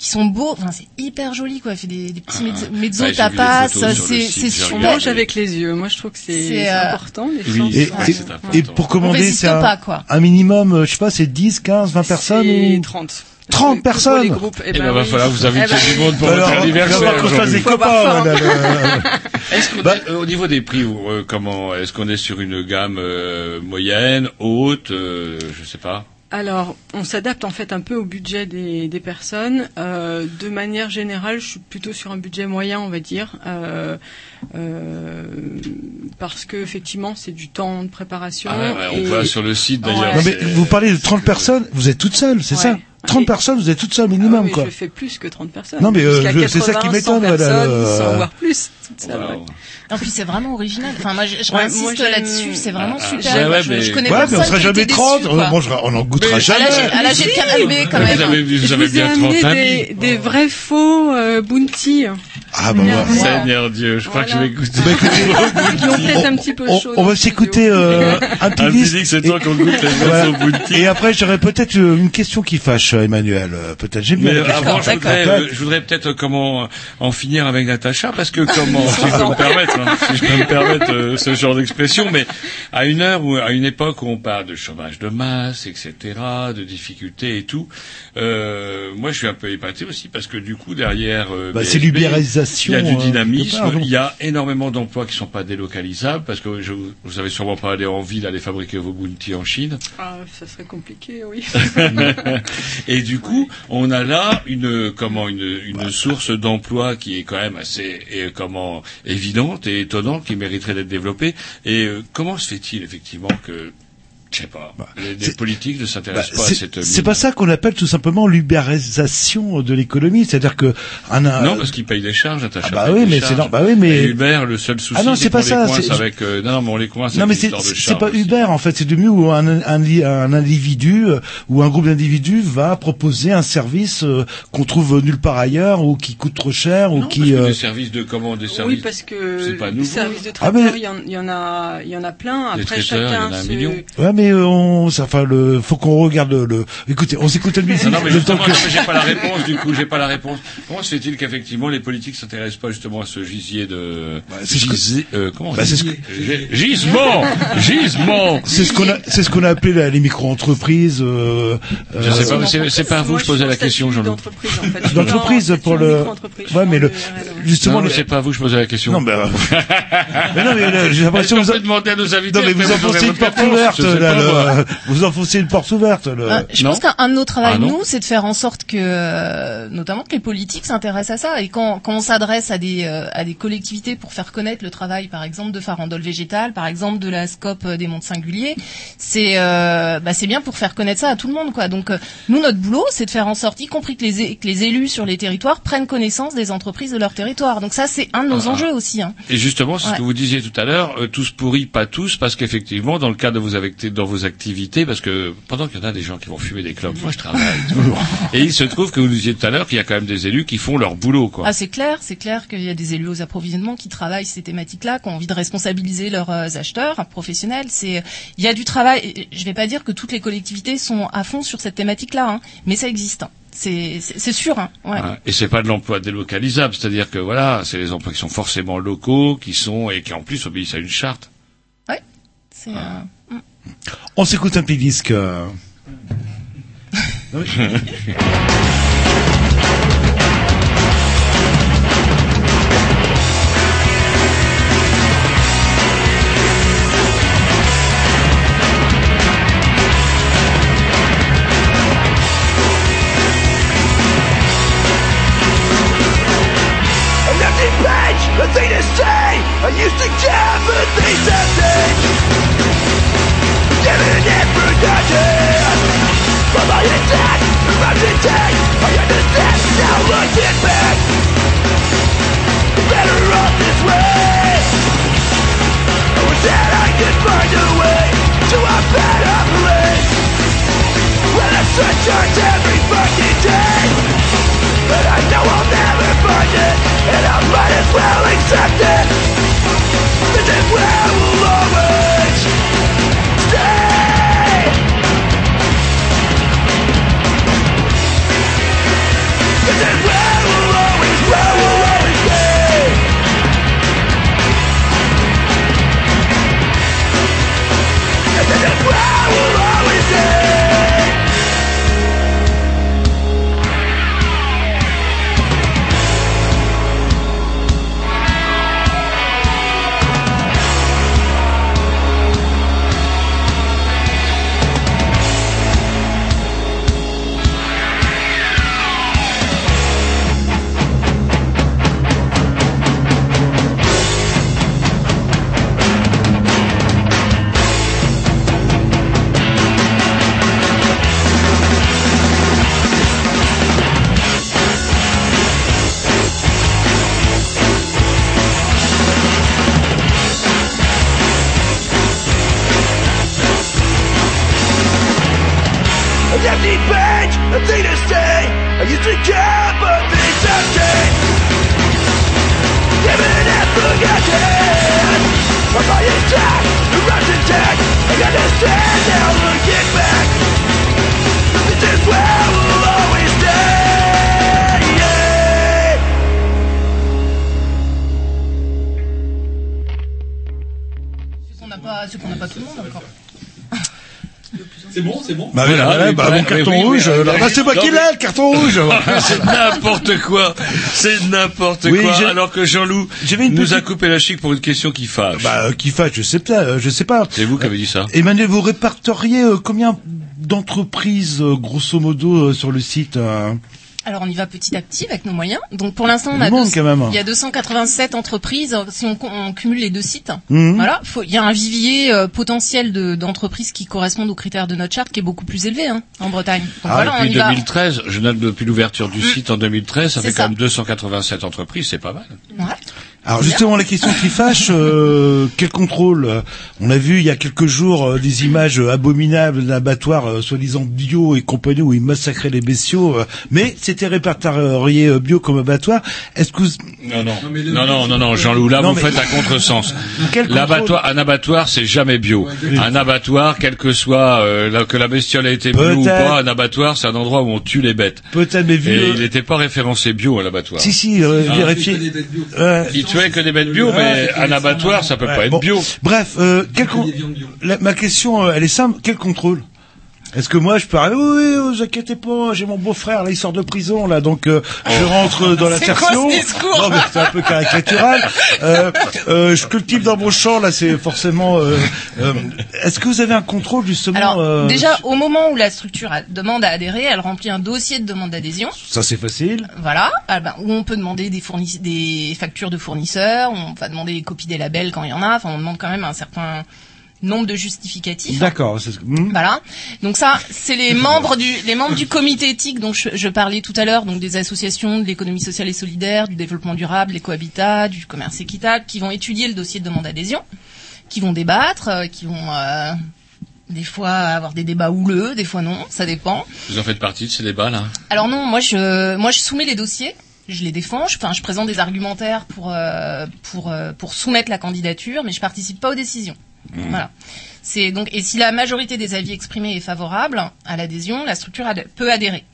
qui sont beaux. Enfin, c'est hyper joli, quoi. Elle fait des, des petits Ah, mezzo, ah. mezzo Ouais, tapas, sur c'est super. mange avec les yeux. Moi, je trouve que c'est euh, important. Les Oui, Et, ouais. Et- c'est important. et pour commander, c'est un, un minimum, euh, je sais pas, c'est 10, 15, 20 personnes C'est ou... 30. 30 Que personnes les groupes. Eh Eh ben, ben, va falloir vous inviter Eh ben, du monde pour Alors, votre anniversaire. qu'on se fasse des copains. Est-ce qu'on Bah- est- euh, au niveau des prix, euh, comment est-ce qu'on est sur une gamme euh, moyenne, haute, euh, je sais pas. Alors, on s'adapte en fait un peu au budget des, personnes. Euh, de manière générale, je suis plutôt sur un budget moyen, on va dire, euh, euh, parce que effectivement, c'est du temps de préparation. Ah ouais, ouais, on et- voit sur le site d'ailleurs. Ouais. Non, vous parlez de 30 personnes, vous êtes toute seule, c'est Ouais. ça 30 personnes, vous êtes toute seule minimum, Ah oui, quoi. Je fais plus que 30 personnes. Non, mais, euh, je- c'est ça qui 80, m'étonne, 100 voilà, le- 100, voire plus. toute seule, Wow. ouais. En plus, c'est vraiment original. Enfin, moi, je, je Ouais, insiste là-dessus. C'est vraiment Ah, super. ouais, ouais, je, mais- je connais Ouais, mais personne on sera jamais était 30, déçu, on quoi. mangera, on en goûtera Mais- jamais. à l'âge de quand Vous même. avez, vous Je avez vous ai bien amené 30 des, des vrais faux euh, bounty Ah, bah, moi. Seigneur Dieu, je crois que je vais goûter. Bah, écoutez, ont peut-être un petit peu on, chaud. on va s'écouter euh, un petit petit disque. c'est et- toi qu'on goûte les Ouais. Et après, j'aurais peut-être euh, une question qui fâche, euh, Emmanuel. Euh, Peut-être j'aime bien. Avant, je voudrais, euh, je voudrais peut-être comment en finir avec Natacha, parce que comment, si je peux me permettre, hein, si je peux me permettre euh, ce genre d'expression, mais à une heure ou à une époque où on parle de chômage de masse, etc., de difficultés et tout, euh, moi je suis un peu épaté aussi parce que du coup derrière, euh, Bah, c'est l'ubérisation, il y a du euh, dynamisme, part, il y a énormément d'emplois qui sont pas délocalisables parce que je, vous avez sûrement pas allé en ville aller fabriquer vos bounty en Chine. Ah, ça serait compliqué, oui. Et du coup, on a là une comment une, une source d'emploi qui est quand même assez et, comment évidente et étonnante, qui mériterait d'être développée. Et euh, comment se fait-il effectivement que je sais pas, les, les politiques ne Bah, s'intéressent pas à c'est cette c'est pas ça qu'on appelle tout simplement l'ubérisation de l'économie, c'est-à-dire que un, un- Non, parce qu'ils payent des charges, Natacha. Ah bah paye oui, des mais charges. c'est nor- bah oui, mais- Et Uber, le seul souci, Ah non, c'est pas ça, c'est- avec. euh, non, non, mais on les coince Non mais c'est de c'est pas aussi. Uber en fait, c'est devenu où un, un, un individu euh, ou un groupe d'individus va proposer un service euh, qu'on trouve nulle part ailleurs ou qui coûte trop cher ou Non, qui parce que euh, des services de comment des services. Oui, parce que c'est pas les nouveau. services de Ah, traiteurs, mais- il y, en- il y en a, il y en a plein. Des Après, y chacun en mais euh, on enfin le faut qu'on regarde le, le- écoutez, on s'écoute la musique Non, non, mais le temps justement, que non, mais j'ai pas la réponse, du coup, j'ai pas la réponse. Comment se fait-il qu'effectivement les politiques s'intéressent pas justement à ce gisier de, c'est ce que- euh, comment Bah, dit c'est ce que- Gi- Gisement! Gisement! c'est ce qu'on a c'est ce qu'on a appelé la- les micro-entreprises euh, Je sais pas, mais Non, c'est, pas à vous que je posais la en question, Jean-Loup. d'entreprise, en fait. pour le Ouais mais en le justement Non, mais le- c'est pas à vous que je posais la question. non mais, euh, mais non mais euh, j'ai l'impression que vous demander à nos invités non mais vous aurez enfoncez une porte ouverte Là, le- vous enfoncez une porte ouverte le- Euh, je non. pense qu'un de nos Ah, non. nous, c'est de faire en sorte que, euh, notamment que les politiques s'intéressent à ça. Et quand, quand on s'adresse à des, euh, à des collectivités pour faire connaître le travail, par exemple, de Farandole Végétal, par exemple, de la SCOP euh, des mondes singuliers, c'est euh, bah, c'est bien pour faire connaître ça à tout le monde. quoi. Donc, euh, nous, notre boulot, c'est de faire en sorte, y compris que les, que les élus sur les territoires prennent connaissance des entreprises de leur territoire. Donc ça, c'est un de nos Ah. enjeux aussi. Hein. Et justement, c'est ce que vous disiez tout à l'heure, euh, tous pourris, pas tous, parce qu'effectivement, dans le cadre de vos, acti- dans vos activités, parce que pendant qu'il y en a des gens qui vont fumer des clopes, moi je travaille. et il se trouve que vous nous disiez tout à l'heure qu'il y a quand même des élus qui font leur boulot, quoi. Ah, c'est clair, c'est clair qu'il y a des élus aux approvisionnements qui travaillent ces thématiques-là, qui ont envie de responsabiliser leurs euh, acheteurs professionnels. C'est, il y a du travail. Je vais pas dire que toutes les collectivités sont à fond sur cette thématique-là, hein, mais ça existe. hein. C'est, sûr. Hein, ouais. Voilà. Et c'est pas de l'emploi délocalisable, c'est-à-dire que voilà, c'est les emplois qui sont forcément locaux, qui sont et qui en plus obéissent à une charte. C'est, euh, on s'écoute un petit disque. Non, mais- say. I used to care, well accept it. This is where will always do. Bah Voilà, voilà, oui, bah, voilà, mon carton oui, rouge. oui, euh, oui. bah, c'est moi Non, qui l'ai, le carton rouge. c'est n'importe quoi. C'est n'importe quoi. Alors que Jean-Loup nous a coupé la chic pour une question qui fâche. Bah, euh, qui fasse, je sais pas, euh, je sais pas. c'est vous qui avez dit ça. Emmanuel, vous répertoriez euh, combien d'entreprises, grosso modo, sur le site Alors on y va petit à petit avec nos moyens. Donc pour l'instant on a monde, deux- quand même. il y a 287 entreprises si on, on cumule les deux sites. Mhm. Voilà, faut- il y a un vivier euh, potentiel de- d'entreprises qui correspondent aux critères de notre charte qui est beaucoup plus élevé hein, en Bretagne. Donc Ah, voilà, on depuis y va. 2013, je note depuis l'ouverture du site en 2013, ça C'est fait quand même 287 entreprises, c'est pas mal. Ouais. Alors justement, la question qui fâche, euh, quel contrôle euh, On a vu il y a quelques jours euh, des images euh, abominables d'un abattoir euh, soi-disant bio et compagnie où ils massacraient les bestiaux, euh, mais c'était répertorié euh, bio comme abattoir. Est-ce que vous... Non, non, non, non, non, non, Jean-Loup, là Non, vous mais- faites un contresens. L'abattoir, un abattoir, c'est jamais bio. Un abattoir, quel que soit euh, là, que la bestiole a été bio ou pas, un abattoir, c'est un endroit où on tue les bêtes. peut-être mais vu Et il n'était pas référencé bio à l'abattoir. si si euh, Ah. Il tuait que des bêtes bio, mais un abattoir, ça peut pas être bio. Bref, euh, ma question, euh, elle est simple. Quel contrôle? Est-ce que moi je peux arriver Oui, oui, vous inquiétez pas, j'ai mon beau-frère là, il sort de prison là, donc euh, je rentre dans C'est quoi l'insertion. ce discours Non, mais c'est un peu caricatural. Euh, euh, je cultive dans mon champ là, c'est forcément. euh, euh, Est-ce que vous avez un contrôle justement Alors euh, déjà au moment où la structure demande à adhérer, elle remplit un dossier de demande d'adhésion. Ça c'est facile. Voilà, ah ben, où on peut demander des, fournis- des factures de fournisseurs, on va demander des copies des labels quand il y en a, enfin on demande quand même un certain nombre de justificatifs. D'accord. c'est ce que- hmm. Voilà. Donc ça, c'est les membres du les membres du comité éthique dont je, je parlais tout à l'heure, donc des associations de l'économie sociale et solidaire, du développement durable, des cohabitats, du commerce équitable, qui vont étudier le dossier de demande d'adhésion, qui vont débattre, euh, qui vont euh, des fois avoir des débats houleux, des fois non, ça dépend. Vous en faites partie de ces débats là? Alors non, moi je moi je soumets les dossiers, je les défends, je, enfin je présente des argumentaires pour euh, pour euh, pour soumettre la candidature, mais je participe pas aux décisions. Voilà. C'est donc et si la majorité des avis exprimés est favorable à l'adhésion, la structure ad- peut adhérer.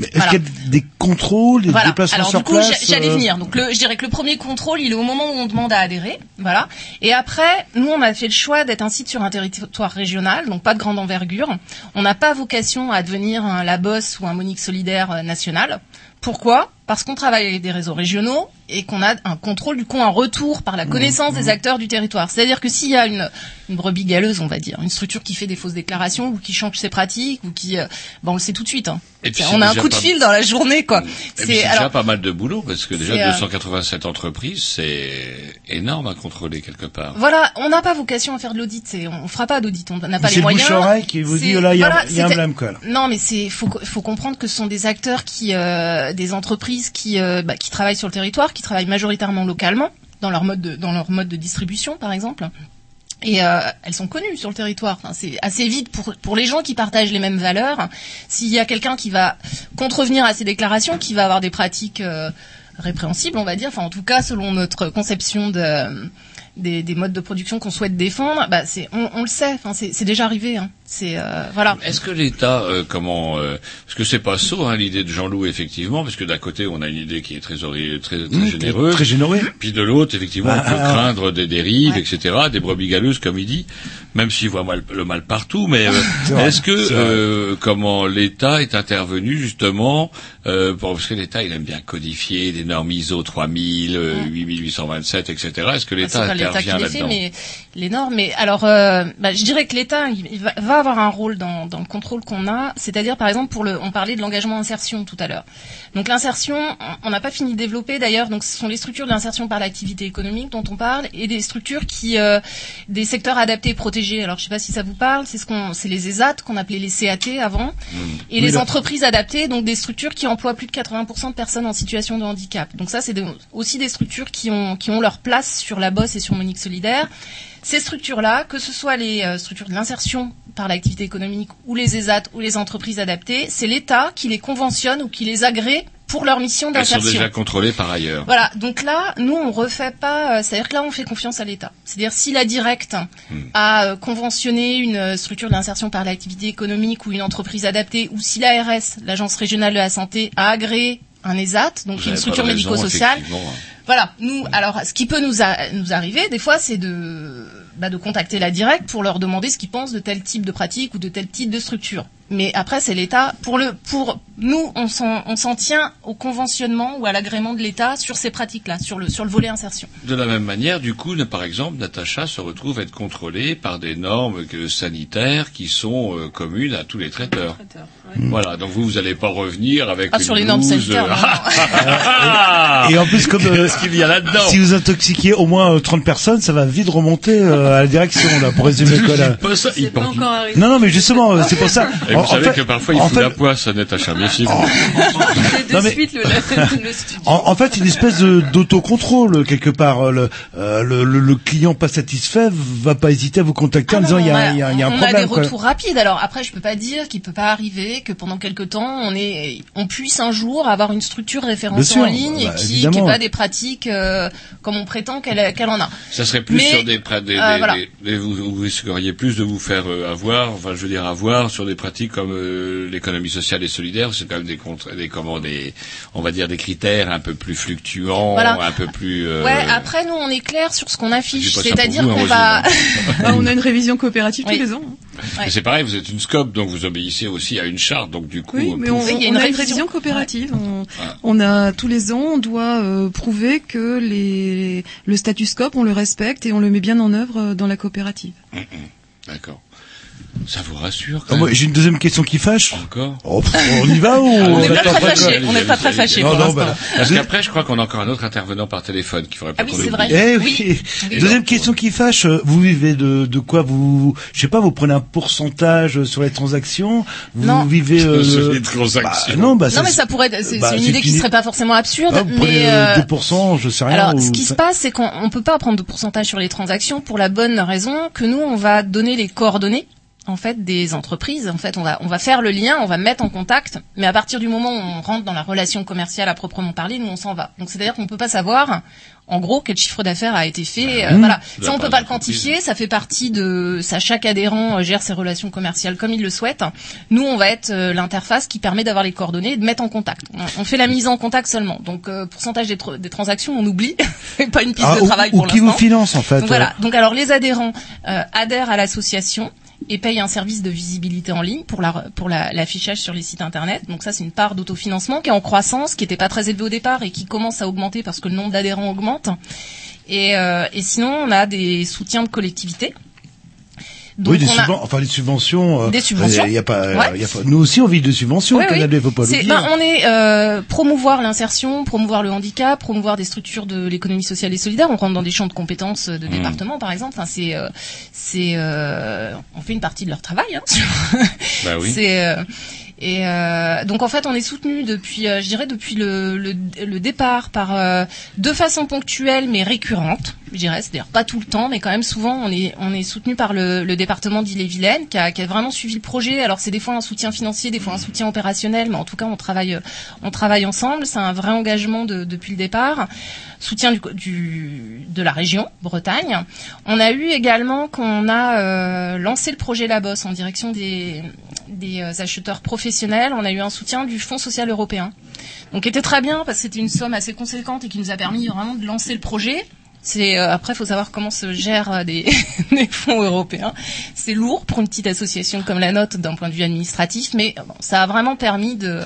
Mais est-ce Voilà. qu'il y a des contrôles, des Voilà. déplacements Alors sur du coup, j'allais euh, venir. Donc le, je dirais que le premier contrôle, il est au moment où on demande à adhérer, voilà. Et après, nous, on a fait le choix d'être un site sur un territoire régional, donc pas de grande envergure. On n'a pas vocation à devenir un Labos ou un Monique solidaire euh, national. Pourquoi? Parce qu'on travaille avec des réseaux régionaux et qu'on a un contrôle, du coup, un retour par la Mmh. connaissance des acteurs du territoire. C'est-à-dire que s'il y a une, une brebis galeuse, on va dire, une structure qui fait des fausses déclarations ou qui change ses pratiques ou qui, euh, ben on le sait tout de suite. hein. Et puis C'est- c'est on a un coup de pas- fil dans la journée, quoi. Et puis C'est c'est déjà alors pas mal de boulot parce que déjà C'est, euh, 287 entreprises, c'est énorme à contrôler quelque part. Voilà, on n'a pas vocation à faire de l'audit, c'est, on fera pas d'audit, on n'a pas C'est les le moyens. bouche-oreille qui vous C'est- dit, oh là, il y a- voilà, il y a un blâme, quoi. Non, mais c'est, faut, faut comprendre que ce sont des acteurs qui, euh, des entreprises qui, euh, bah, qui travaillent sur le territoire, qui travaillent majoritairement localement, dans leur mode de, dans leur mode de distribution, par exemple. Et euh, elles sont connues sur le territoire. Enfin, c'est assez vite pour, pour les gens qui partagent les mêmes valeurs. S'il y a quelqu'un qui va contrevenir à ces déclarations, qui va avoir des pratiques euh, répréhensibles, on va dire, enfin en tout cas selon notre conception de, des, des modes de production qu'on souhaite défendre, bah c'est, on, on le sait. Enfin c'est, déjà arrivé. Hein. C'est euh, voilà. Est-ce que l'État, euh, comment, euh, parce que c'est pas sot hein, l'idée de Jean-Loup effectivement, parce que d'un côté on a une idée qui est très très, très Mmh, généreuse, très généreux. puis de l'autre effectivement on Ah, peut ah, craindre des dérives, etc., des brebis galeuses comme il dit, même s'il voit mal- le mal partout. Mais euh, est-ce que euh, comment l'État est intervenu justement euh, pour- parce que l'État il aime bien codifier des normes ISO 3000, euh, 8827, etc. Est-ce que Bah, l'État c'est pas l'État qui intervient les fait, là-dedans mais les normes. Mais alors, euh, bah, je dirais que l'État il va, va avoir un rôle dans, dans le contrôle qu'on a. C'est-à-dire, par exemple, pour le, on parlait de l'engagement insertion tout à l'heure. Donc l'insertion, on- n'a pas fini de développer d'ailleurs. Donc ce sont les structures d'insertion par l'activité économique dont on parle et des structures qui, euh, des secteurs adaptés et protégés. Alors je sais pas si ça vous parle. C'est ce qu'on, c'est les ESAT qu'on appelait les CAT avant, et Oui, les entreprises adaptées, donc des structures qui emploient plus de 80% de personnes en situation de handicap. Donc ça, c'est de- aussi des structures qui ont qui ont leur place sur la bosse et sur Monique Solidaire. Ces structures-là, que ce soit les euh, structures de l'insertion par l'activité économique ou les ESAT ou les entreprises adaptées, c'est l'État qui les conventionne ou qui les agrée pour leur mission Elles sont d'insertion. déjà contrôlées par ailleurs. Voilà, donc là, nous, on refait pas, euh, c'est-à-dire que là, on fait confiance à l'État. C'est-à-dire si la directe a euh, conventionné une structure d'insertion par l'activité économique ou une entreprise adaptée, ou si l'ARS, l'Agence régionale de la santé, a agréé un ESAT, donc Vous une structure médico-sociale. Voilà, nous, alors, ce qui peut nous, nous arriver, des fois, c'est de, bah, de contacter la directe pour leur demander ce qu'ils pensent de tel type de pratique ou de tel type de structure. Mais après, c'est l'État. Pour le, pour nous, on s'en, on s'en tient au conventionnement ou à l'agrément de l'État sur ces pratiques-là, sur le, sur le volet insertion. De la même manière, du coup, par exemple, Natacha se retrouve à être contrôlée par des normes sanitaires qui sont euh, communes à tous les traiteurs. Voilà, donc vous, vous n'allez pas revenir avec Ah, une sur les normes sanitaires, euh, Et en plus, comme euh, Qu'est-ce qu'il y a là-dedans si vous intoxiquiez au moins euh, 30 personnes, ça va vite remonter euh, à la direction là pour résumer quoi là. Pas ça, il pense- Non non mais justement euh, c'est pour ça. Et vous en savez fait- que parfois il en fout fait- la poisse à Natacha, méfiez-vous. C'est de Non, mais- suite le, le, studio. En, en fait, une espèce de- d'autocontrôle quelque part. Euh, Le, euh, le, le- le client pas satisfait va pas hésiter à vous contacter en Ah disant non, il y a, on y a, y a un on problème. a des quoi. retours rapides. Alors après, je peux pas dire qu'il peut pas arriver que pendant quelque temps, on est, on puisse un jour avoir une structure référencée Bien sûr, en ligne bah, et qui, qui évidemment. ait pas des pratiques euh, comme on prétend qu'elle en a. Ça serait plus Mais, sur des, des, euh, des- voilà. des- des- vous, vous risqueriez plus de vous faire euh, avoir, enfin je veux dire avoir sur des pratiques comme euh, l'économie sociale et solidaire, c'est quand même des, contre, des comment des, on va dire des critères un peu plus fluctuants, Voilà. un peu plus. euh, Ouais. Après, nous, on est clair sur ce qu'on affiche, c'est-à-dire vous, qu'on hein, va. Ah, on a une révision coopérative Oui. tous les ans. Mais c'est pareil, vous êtes une scope, donc vous obéissez aussi à une charte, donc du coup. Oui, mais on, y a on une a une révision. révision coopérative. On, Ah. on a tous les ans, on doit euh, prouver que les, le statut scope, on le respecte et on le met bien en œuvre euh, dans la coopérative. Hum, hum. D'accord. Ça vous rassure Ah, quand moi, même J'ai une deuxième question qui fâche. Encore Oh, on y va ou On n'est pas très fâchés. On n'est pas très fâchés Non, pour non, l'instant. bah, Parce qu'après, je crois qu'on a encore un autre intervenant par téléphone qui ferait pas Ah oui, c'est vrai. Eh Oui. Deuxième question qui fâche. euh, Vous vivez de, de quoi vous, je sais pas, vous prenez un pourcentage sur les transactions? Vous Non. vivez euh, Sur les bah, transactions. non, bah, Non, mais ça pourrait. être- C'est bah, c'est une idée qui serait pas forcément absurde, Ah, vous mais. euh, euh, 2%, je sais rien. Alors, ou- ce qui se passe, c'est qu'on on peut pas prendre de pourcentage sur les transactions pour la bonne raison que nous, on va donner les coordonnées en fait des entreprises. En fait, on va on va faire le lien, on va mettre en contact, mais à partir du moment où on rentre dans la relation commerciale à proprement parler, nous on s'en va. Donc c'est à dire qu'on peut pas savoir en gros quel chiffre d'affaires a été fait. euh, Mmh. voilà, ça on peut pas le quantifier, ça fait partie de ça. Chaque adhérent euh, gère ses relations commerciales comme il le souhaite. Nous, on va être euh, l'interface qui permet d'avoir les coordonnées et de mettre en contact. On, on fait la mise en contact seulement. Donc euh, pourcentage des, des transactions, on oublie. c'est pas une piste Ah, de travail ou pour qui vous l'instant. finance en fait. Donc voilà. Donc alors les adhérents euh, adhèrent à l'association et payent un service de visibilité en ligne pour la pour la- l'affichage sur les sites internet. Donc ça c'est une part d'autofinancement qui est en croissance, qui n'était pas très élevée au départ et qui commence à augmenter parce que le nombre d'adhérents augmente. Et, euh, et sinon on a des soutiens de collectivités. Donc, oui, des, on a- subven- enfin, des subventions. euh, Des subventions. Il y a pas, Ouais. il y a pas- nous aussi, on vit de subventions. Oui, Canada, oui. faut pas l'oublier. ben, on est euh, promouvoir l'insertion, promouvoir le handicap, promouvoir des structures de l'économie sociale et solidaire. On rentre dans des champs de compétences de Mmh. département, par exemple. Enfin, c'est, euh, c'est, euh, on fait une partie de leur travail. Hein, Bah oui. c'est euh, et euh, donc en fait on est soutenu depuis, euh, je dirais depuis le, le, le départ par euh, de façon ponctuelle mais récurrente, je dirais, c'est-à-dire pas tout le temps, mais quand même souvent on est on est soutenu par le, le département d'Ille-et-Vilaine qui a, qui a vraiment suivi le projet. Alors c'est des fois un soutien financier, des fois un soutien opérationnel, mais en tout cas on travaille on travaille ensemble. C'est un vrai engagement de- depuis le départ. Soutien du, du de la région Bretagne. On a eu également qu'on a euh, lancé le projet La Bosse en direction des des euh, acheteurs professionnels, on a eu un soutien du Fonds social européen. Donc était très bien parce que c'était une somme assez conséquente et qui nous a permis vraiment de lancer le projet. C'est euh, après faut savoir comment se gèrent euh, des, des fonds européens. C'est lourd pour une petite association comme la nôtre d'un point de vue administratif, mais euh, bon, ça a vraiment permis de,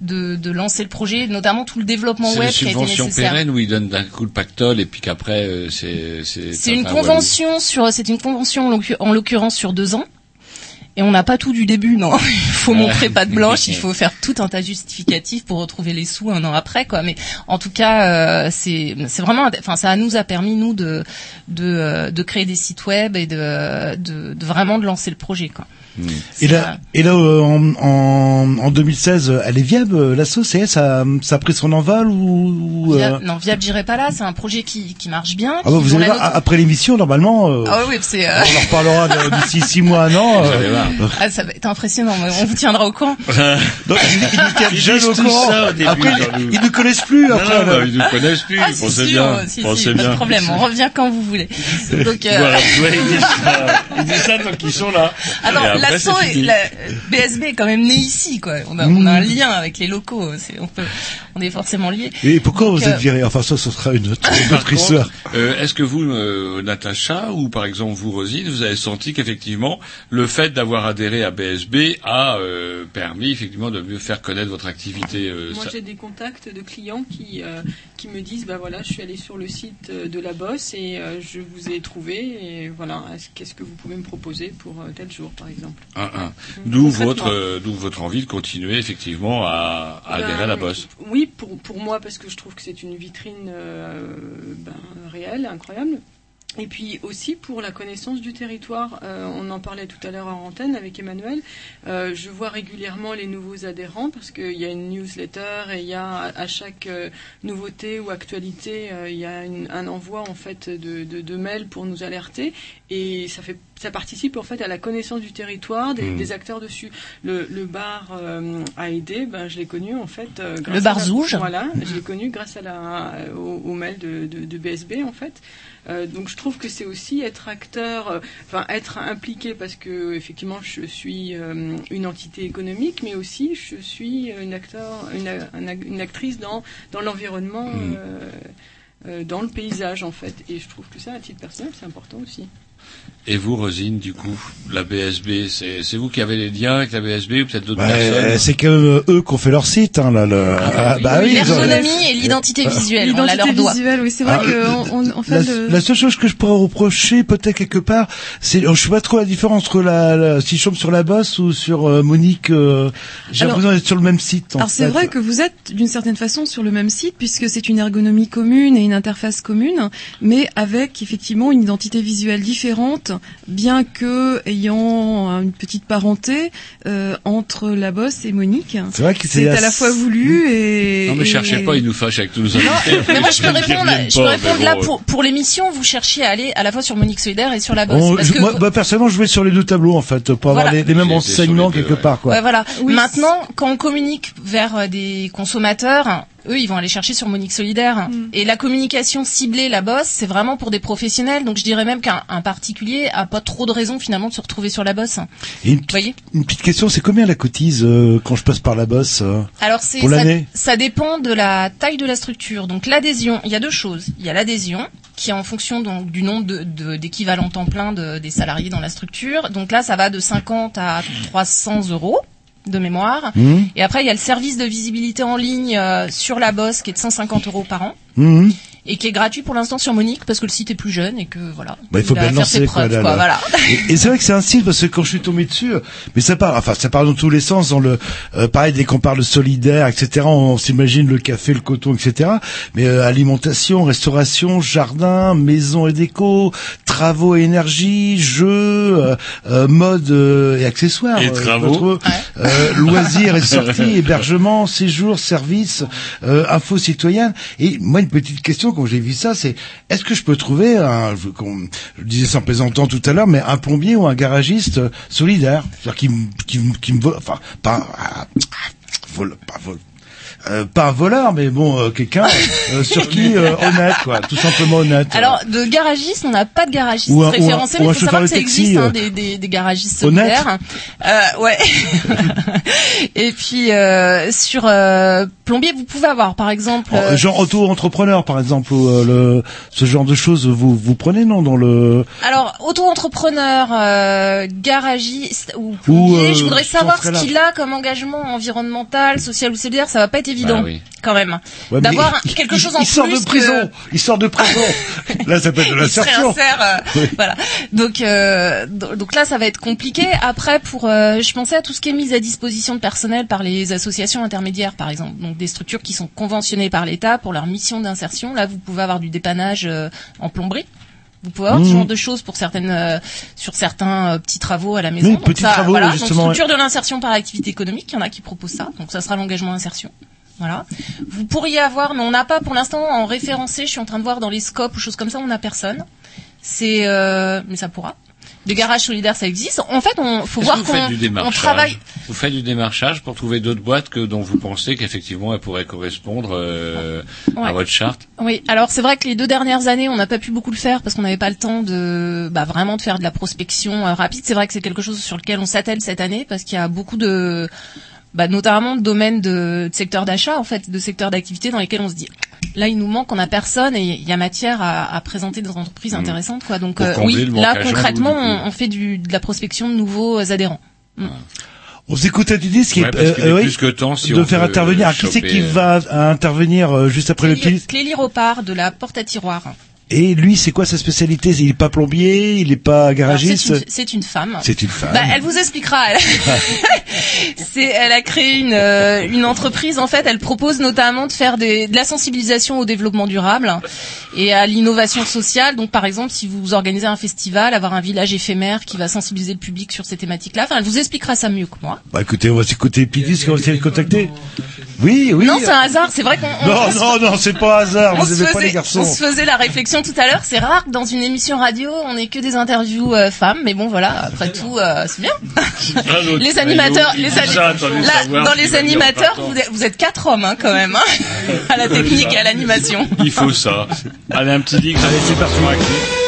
de de lancer le projet, notamment tout le développement C'est web une qui a été subvention pérenne où ils donnent d'un coup le pactole et puis qu'après euh, c'est c'est C'est une convention sur, c'est une convention en l'occurrence sur deux ans. Et on n'a pas tout du début, non. Il faut montrer patte blanche, il faut faire tout un tas justificatif pour retrouver les sous un an après, quoi. Mais en tout cas, euh, c'est c'est vraiment, enfin, ça nous a permis nous de de euh, de créer des sites web et de de, de vraiment de lancer le projet, quoi. Et là, et là euh, en, en, en 2016, euh, elle est viable, euh, la sauce, et ça, ça a pris son envol ou ou, euh, Via- Non, Viable, j'irai pas là. C'est un projet qui, qui marche bien. Ah bah, vous dont allez voir, note- après l'émission, normalement, euh, Ah oui, c'est. euh, on en reparlera d'ici six mois, un an. Euh. Ah, ça va être impressionnant. mais On vous tiendra au courant. donc, ils, ils nous tiennent jeunes au courant. ça au début, après, Jean-Loup. ils, ils nous connaissent plus. Non, Après, non, là. bah, ils nous connaissent plus. Ah, si, pensez si, bien. si, pensez si, pas bien. de problème. On revient quand vous voulez. Donc, euh, Voilà, ouais, ils disent ça. Ils disent ça donc ils sont là. Alors, l'accent, est- la, BSB est quand même né ici, quoi. On a, on a un lien avec les locaux. C'est, on peut, on est forcément liés. Et pourquoi Donc, vous êtes euh, viré Enfin, ça, ce sera une autre, une Par autre histoire. contre, euh, est-ce que vous, euh, Natacha, ou par exemple vous, Rosine, vous avez senti qu'effectivement, le fait d'avoir adhéré à BSB a euh, permis effectivement de mieux faire connaître votre activité euh, Moi, ça- j'ai des contacts de clients qui, euh, qui me disent, bah voilà, je suis allé sur le site euh, de la Bosse et euh, je vous ai trouvé et voilà, est-ce- qu'est-ce que vous pouvez me proposer pour euh, tel jour, par exemple? Un, un. Mm. D'où Concrètement. votre, euh, d'où votre envie de continuer effectivement à, à Ben, adhérer à la bosse. Oui, pour, pour moi, parce que je trouve que c'est une vitrine euh, ben, réelle, incroyable. Et puis aussi pour la connaissance du territoire. Euh, on en parlait tout à l'heure en antenne avec Emmanuel. Euh, je vois régulièrement les nouveaux adhérents parce qu'il y a une newsletter et il y a à, chaque euh, nouveauté ou actualité, euh, il y a une- un envoi en fait de, de, de mails pour nous alerter et ça fait ça participe en fait à la connaissance du territoire des, Mm. des acteurs dessus. Le, le bar euh, a aidé, ben je l'ai connu en fait. euh, grâce Le bar à la- Zouge. Voilà, je l'ai connu grâce à la au, au mail de, de, de BSB en fait. Euh, donc je trouve que c'est aussi être acteur, euh, enfin être impliqué parce que effectivement je suis euh, une entité économique, mais aussi je suis une acteur, une, un- une actrice dans dans l'environnement, Mm. euh, euh, dans le paysage en fait. Et je trouve que ça, à titre personnel, c'est important aussi. Et vous, Rosine, du coup, la BSB, c'est, c'est vous qui avez les liens avec la BSB ou peut-être d'autres Bah, personnes euh, c'est que euh, eux qui ont fait leur site, hein, là, le... ah, bah oui, ont- L'ergonomie et l'identité visuelle, on la L'identité doit. visuelle, oui, c'est vrai Ah, que on, on, en fait, la, le- la seule chose que je pourrais reprocher peut-être quelque part, c'est je sais pas trop la différence entre la, la- si je tombe sur la bosse ou sur euh, Monique. euh, J'ai l'impression d'être sur le même site. en Alors c'est vrai que vous êtes d'une certaine façon sur le même site puisque c'est une ergonomie commune et une interface commune, mais avec effectivement une identité visuelle différente, bien que ayant une petite parenté euh, entre la bosse et Monique. C'est vrai que c'est à la fois voulu et. Non mais et- cherchez pas, il nous fâche avec tous nos invités. Mais moi, je peux répondre, je peux répondre là pour, pour l'émission, vous cherchiez à aller à la fois sur Monique Solidaire et sur la bosse. On- parce je- que moi, bah, personnellement, je vais sur les deux tableaux en fait pour avoir Voilà. les, les mêmes deux, quelque ouais. part. Quoi. Ouais, voilà. Oui, Maintenant, quand on communique vers euh, des consommateurs, eux, ils vont aller chercher sur Monique Solidaire. Mm. Et la communication ciblée, la bosse, c'est vraiment pour des professionnels. Donc, je dirais même qu'un un particulier a pas trop de raison finalement de se retrouver sur la bosse. Et une, Vous voyez une petite question, c'est combien la cotise euh, quand je passe par la bosse euh Alors c'est Pour ça, l'année? ça dépend de la taille de la structure. Donc l'adhésion, il y a deux choses. Il y a l'adhésion qui est en fonction donc du nombre de- de- d'équivalents temps plein de- des salariés dans la structure. Donc là, ça va de 50 à 300 euros de mémoire. Mhm. Et après, il y a le service de visibilité en ligne euh, sur la bosse qui est de 150 euros par an Mhm. Et qui est gratuit pour l'instant sur Monique parce que le site est plus jeune et que voilà. Bah, il faut va bien ses lancer, quoi, preuves, là, quoi, là. voilà. Et, et c'est vrai que c'est un style parce que quand je suis tombé dessus, mais ça part, enfin ça part dans tous les sens. Dans le, euh, pareil dès qu'on parle de solidaire, etc. On, s'imagine le café, le coton, etc. Mais euh, alimentation, restauration, jardin, maison et déco, travaux et énergie, jeux, euh, euh, mode euh, et accessoires. Et euh, travaux. euh, loisirs et sorties, hébergement, séjour, services, euh, info citoyenne. Et moi, une petite question quand j'ai vu ça, c'est est-ce que je peux trouver un, je, je disais sans plaisantant tout à l'heure, mais un plombier ou un garagiste euh, solidaire, c'est-à-dire qui, qui, qui me enfin pas ah, vol, pas vol. euh, pas un voleur, mais bon, euh, quelqu'un euh, sur qui euh, honnête, quoi, tout simplement honnête. Alors, de garagiste, on n'a pas de garagiste Ou un- ou un- référencé, ou mais un il faut savoir que ça taxi, existe, hein, euh, des, des, des garagistes honnête. solidaires. Euh, ouais. Et puis, euh, sur euh, plombier, vous pouvez avoir, par exemple... Oh, euh, Genre auto-entrepreneur, par exemple, ou, euh, le, ce genre de choses, vous vous prenez non dans le Alors, auto-entrepreneur, euh, garagiste ou plombier, euh, je voudrais savoir ce qu'il a comme engagement environnemental, social ou solidaire, ça va pas être évident, Bah oui. quand même. Ouais, mais D'avoir il- quelque il- chose en il sort plus de prison, il sort de prison. Là, ça peut être de il réinsère, euh, Oui. voilà. Donc, euh, do- donc là, ça va être compliqué. Après, pour, euh, je pensais à tout ce qui est mis à disposition de personnel par les associations intermédiaires, par exemple. Donc, des structures qui sont conventionnées par l'État pour leur mission d'insertion. Là, vous pouvez avoir du dépannage euh, en plomberie. Vous pouvez avoir Mmh. ce genre de choses pour certaines, euh, sur certains euh, petits travaux à la maison. Oui, Donc petits ça, travaux, voilà. justement, Donc, structure de l'insertion par activité économique, il y en a qui proposent ça. Donc ça sera l'engagement insertion. Voilà. Vous pourriez avoir, mais on n'a pas pour l'instant en référencé. Je suis en train de voir dans les scopes ou choses comme ça, on n'a personne. C'est, euh, mais ça pourra. Des garages solidaires, ça existe. En fait, on faut voir qu'on on travaille. Vous faites du démarchage pour trouver d'autres boîtes que dont vous pensez qu'effectivement elles pourraient correspondre euh, à votre charte? Oui, alors c'est vrai que les deux dernières années, on n'a pas pu beaucoup le faire parce qu'on n'avait pas le temps de bah, vraiment de faire de la prospection euh, rapide. C'est vrai que c'est quelque chose sur lequel on s'attelle cette année parce qu'il y a beaucoup de bah, notamment de domaines de, de secteurs d'achat en fait, de secteurs d'activité dans lesquels on se dit là il nous manque, on a personne et il y a matière à, à présenter des entreprises Mhm. intéressantes quoi. Donc euh, oui, là concrètement, on, on fait du, de la prospection de nouveaux euh, adhérents. Mm. On s'écoutait du disque Ouais, parce qu'il est oui, plus que temps si de on faire veut intervenir. Ah, qui c'est qui euh, va euh, intervenir euh, juste après le disque Clélie Ropard de la porte à tiroir. Et lui, c'est quoi sa spécialité? Il est pas plombier, il est pas garagiste? C'est une, femme. C'est une femme. Bah, elle vous expliquera. Elle, c'est, elle a créé une, euh, une entreprise. En fait, elle propose notamment de faire des, de la sensibilisation au développement durable et à l'innovation sociale. Donc, par exemple, si vous organisez un festival, avoir un village éphémère qui va sensibiliser le public sur ces thématiques-là. Enfin, elle vous expliquera ça mieux que moi. Bah écoutez, on va s'écouter Pidis, on va essayer de le contacter. Oui, oui. Non, c'est un hasard. C'est vrai qu'on. on- Non, non, non, c'est pas hasard. on Vous se pas les garçons. On se faisait la réflexion tout à l'heure. C'est rare que dans une émission radio, on ait que des interviews euh, femmes. Mais bon, voilà. Après tout, euh, c'est bien. les animateurs, les ani- là, dans les animateurs, vous êtes, vous êtes quatre hommes hein, quand même, hein, à la technique et à l'animation. Il faut ça. Allez, un petit dig. Allez, c'est parti.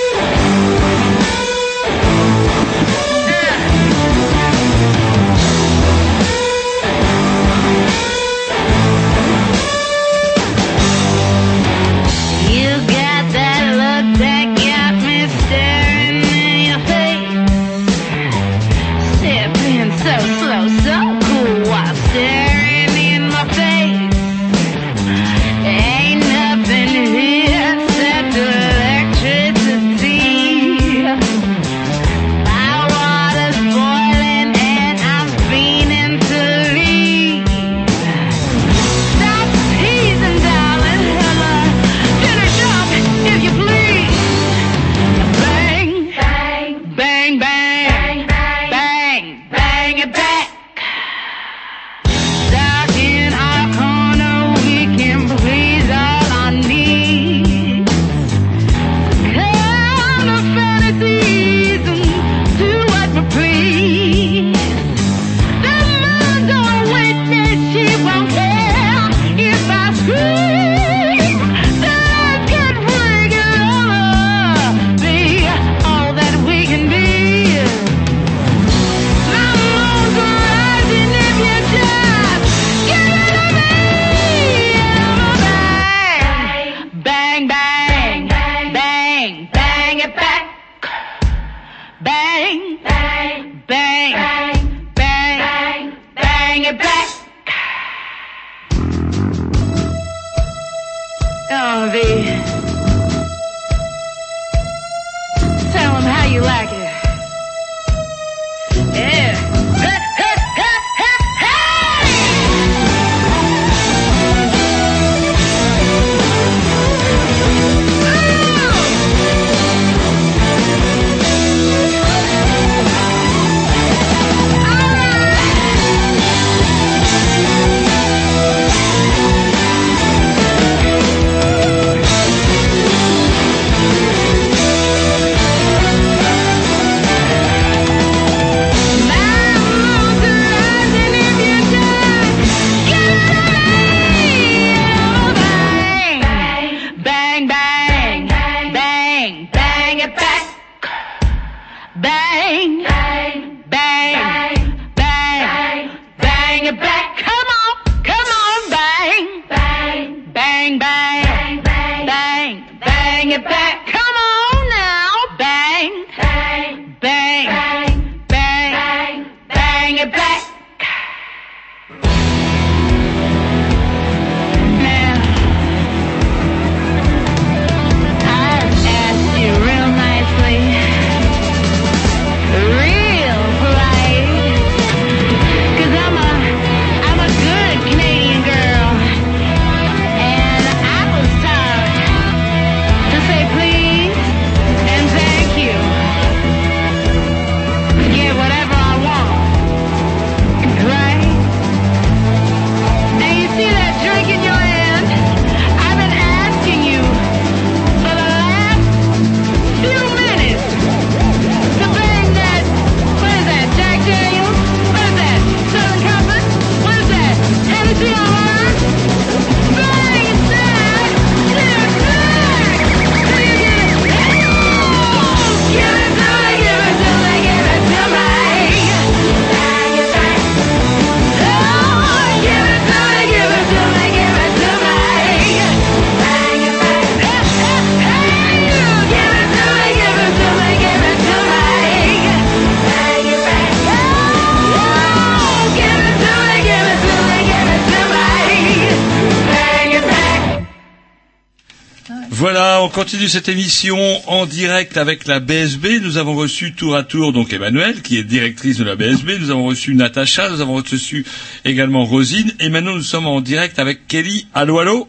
Continue cette émission en direct avec la BSB. Nous avons reçu tour à tour donc Emmanuel, qui est directrice de la BSB. Nous avons reçu Natacha, nous avons reçu également Rosine. Et maintenant, nous sommes en direct avec Kelly. Allô, allô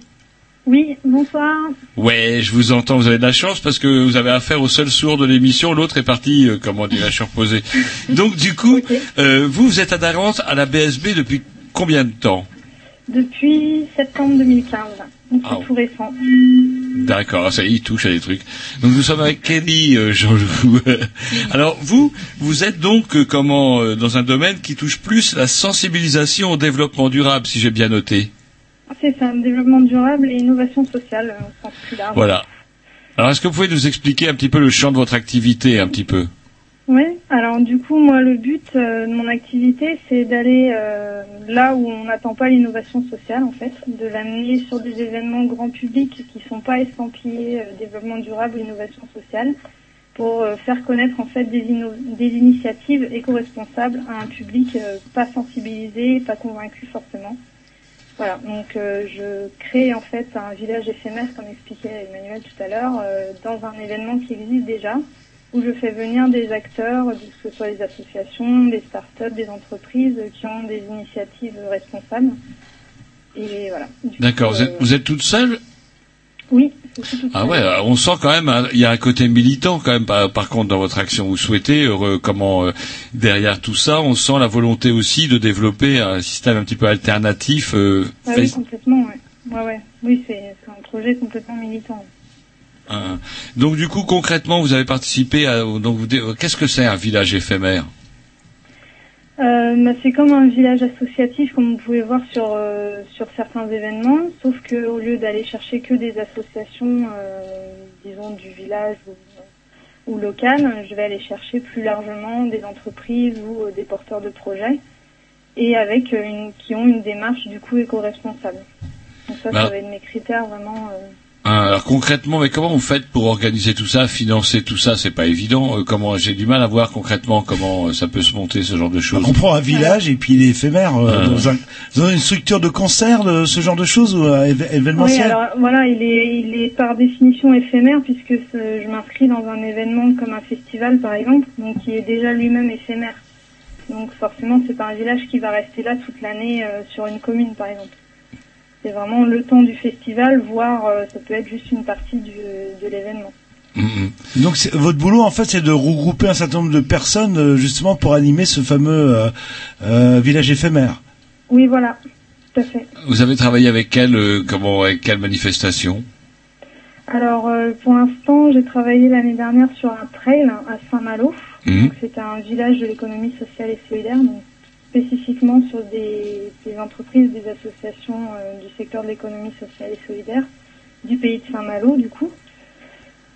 Oui, bonsoir. Ouais, je vous entends, vous avez de la chance parce que vous avez affaire au seul sourd de l'émission, l'autre est parti, euh, comment dirais-je, reposé. Donc du coup, euh, vous, vous êtes adhérente à la BSB depuis combien de temps? Depuis septembre 2015. Donc c'est Ah. tout récent. D'accord, ça y est, il touche à des trucs. Donc nous sommes avec Kelly, euh, Jean-Loup. Alors vous, vous êtes donc euh, comment euh, dans un domaine qui touche plus la sensibilisation au développement durable, si j'ai bien noté. C'est ça, développement durable et innovation sociale euh, au sens plus large. Voilà. Alors est-ce que vous pouvez nous expliquer un petit peu le champ de votre activité, un petit peu? Oui, alors du coup, moi, le but euh, de mon activité, c'est d'aller euh, là où on n'attend pas l'innovation sociale, en fait, de l'amener sur des événements grand public qui sont pas estampillés euh, développement durable innovation sociale, pour faire connaître en fait des, des initiatives éco-responsables à un public pas sensibilisé, pas convaincu forcément. Voilà, donc je crée en fait un village éphémère, comme expliquait Emmanuel tout à l'heure, dans un événement qui existe déjà, où je fais venir des acteurs, que ce soit des associations, des startups, des entreprises qui ont des initiatives responsables. Et voilà. D'accord, coup, vous, êtes, euh, vous êtes toute seule? Oui, je suis toute Ah ouais, euh, on sent quand même, hein, il y a un côté militant quand même par, par contre dans votre action. Vous souhaitez, euh, comment euh, derrière tout ça, on sent la volonté aussi de développer un système un petit peu alternatif. euh, Ah oui, complètement, ouais. Ouais, ouais. Oui, c'est un projet complètement militant. Hein. Donc du coup concrètement, vous avez participé à donc euh, qu'est-ce que c'est un village éphémère Euh, bah, c'est comme un village associatif, comme vous pouvez voir sur euh, sur certains événements, sauf que au lieu d'aller chercher que des associations, euh, disons du village ou, ou locales, je vais aller chercher plus largement des entreprises ou euh, des porteurs de projets, et avec euh, une, qui ont une démarche du coup éco-responsable. Donc ça, Bah. ça va être mes critères vraiment. Euh, Alors concrètement, mais comment vous faites pour organiser tout ça, financer tout ça? C'est pas évident. Euh, comment j'ai du mal à voir concrètement comment euh, ça peut se monter ce genre de choses. On prend un village et puis il est éphémère euh, Ah. dans, un, dans une structure de concert, de ce genre de choses ou éve- Oui, événementiel. alors voilà, il est, il est par définition éphémère puisque ce- je m'inscris dans un événement comme un festival par exemple, donc qui est déjà lui-même éphémère. Donc forcément, c'est pas un village qui va rester là toute l'année euh, sur une commune par exemple. C'est vraiment le temps du festival, voire euh, ça peut être juste une partie du, de l'événement. Donc c'est- votre boulot en fait c'est de regrouper un certain nombre de personnes euh, justement pour animer ce fameux euh, euh, village éphémère. Oui, voilà, tout à fait. Vous avez travaillé avec quelle euh, comment avec quelle manifestation? Alors euh, pour l'instant, j'ai travaillé l'année dernière sur un trail à Saint-Malo. Donc c'était un village de l'économie sociale et solidaire, donc spécifiquement sur des, des entreprises, des associations euh, du secteur de l'économie sociale et solidaire du pays de Saint-Malo du coup.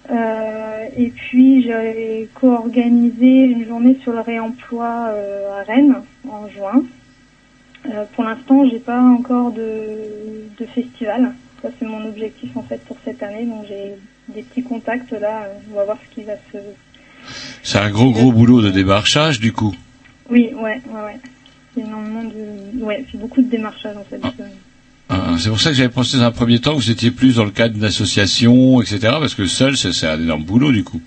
Euh, et puis j'ai co-organisé une journée sur le réemploi euh, à Rennes en juin. Pour l'instant, j'ai pas encore de, de festival. Ça c'est mon objectif en fait pour cette année. Donc j'ai des petits contacts là. On va voir ce qui va se. C'est un gros gros boulot de démarchage du coup. Oui, ouais, ouais, ouais. C'est énormément de. Ouais, c'est beaucoup de démarchage en fait. Ah, c'est pour ça que j'avais pensé dans un premier temps que vous étiez plus dans le cadre d'une association, etc. Parce que seul, c'est un énorme boulot du coup.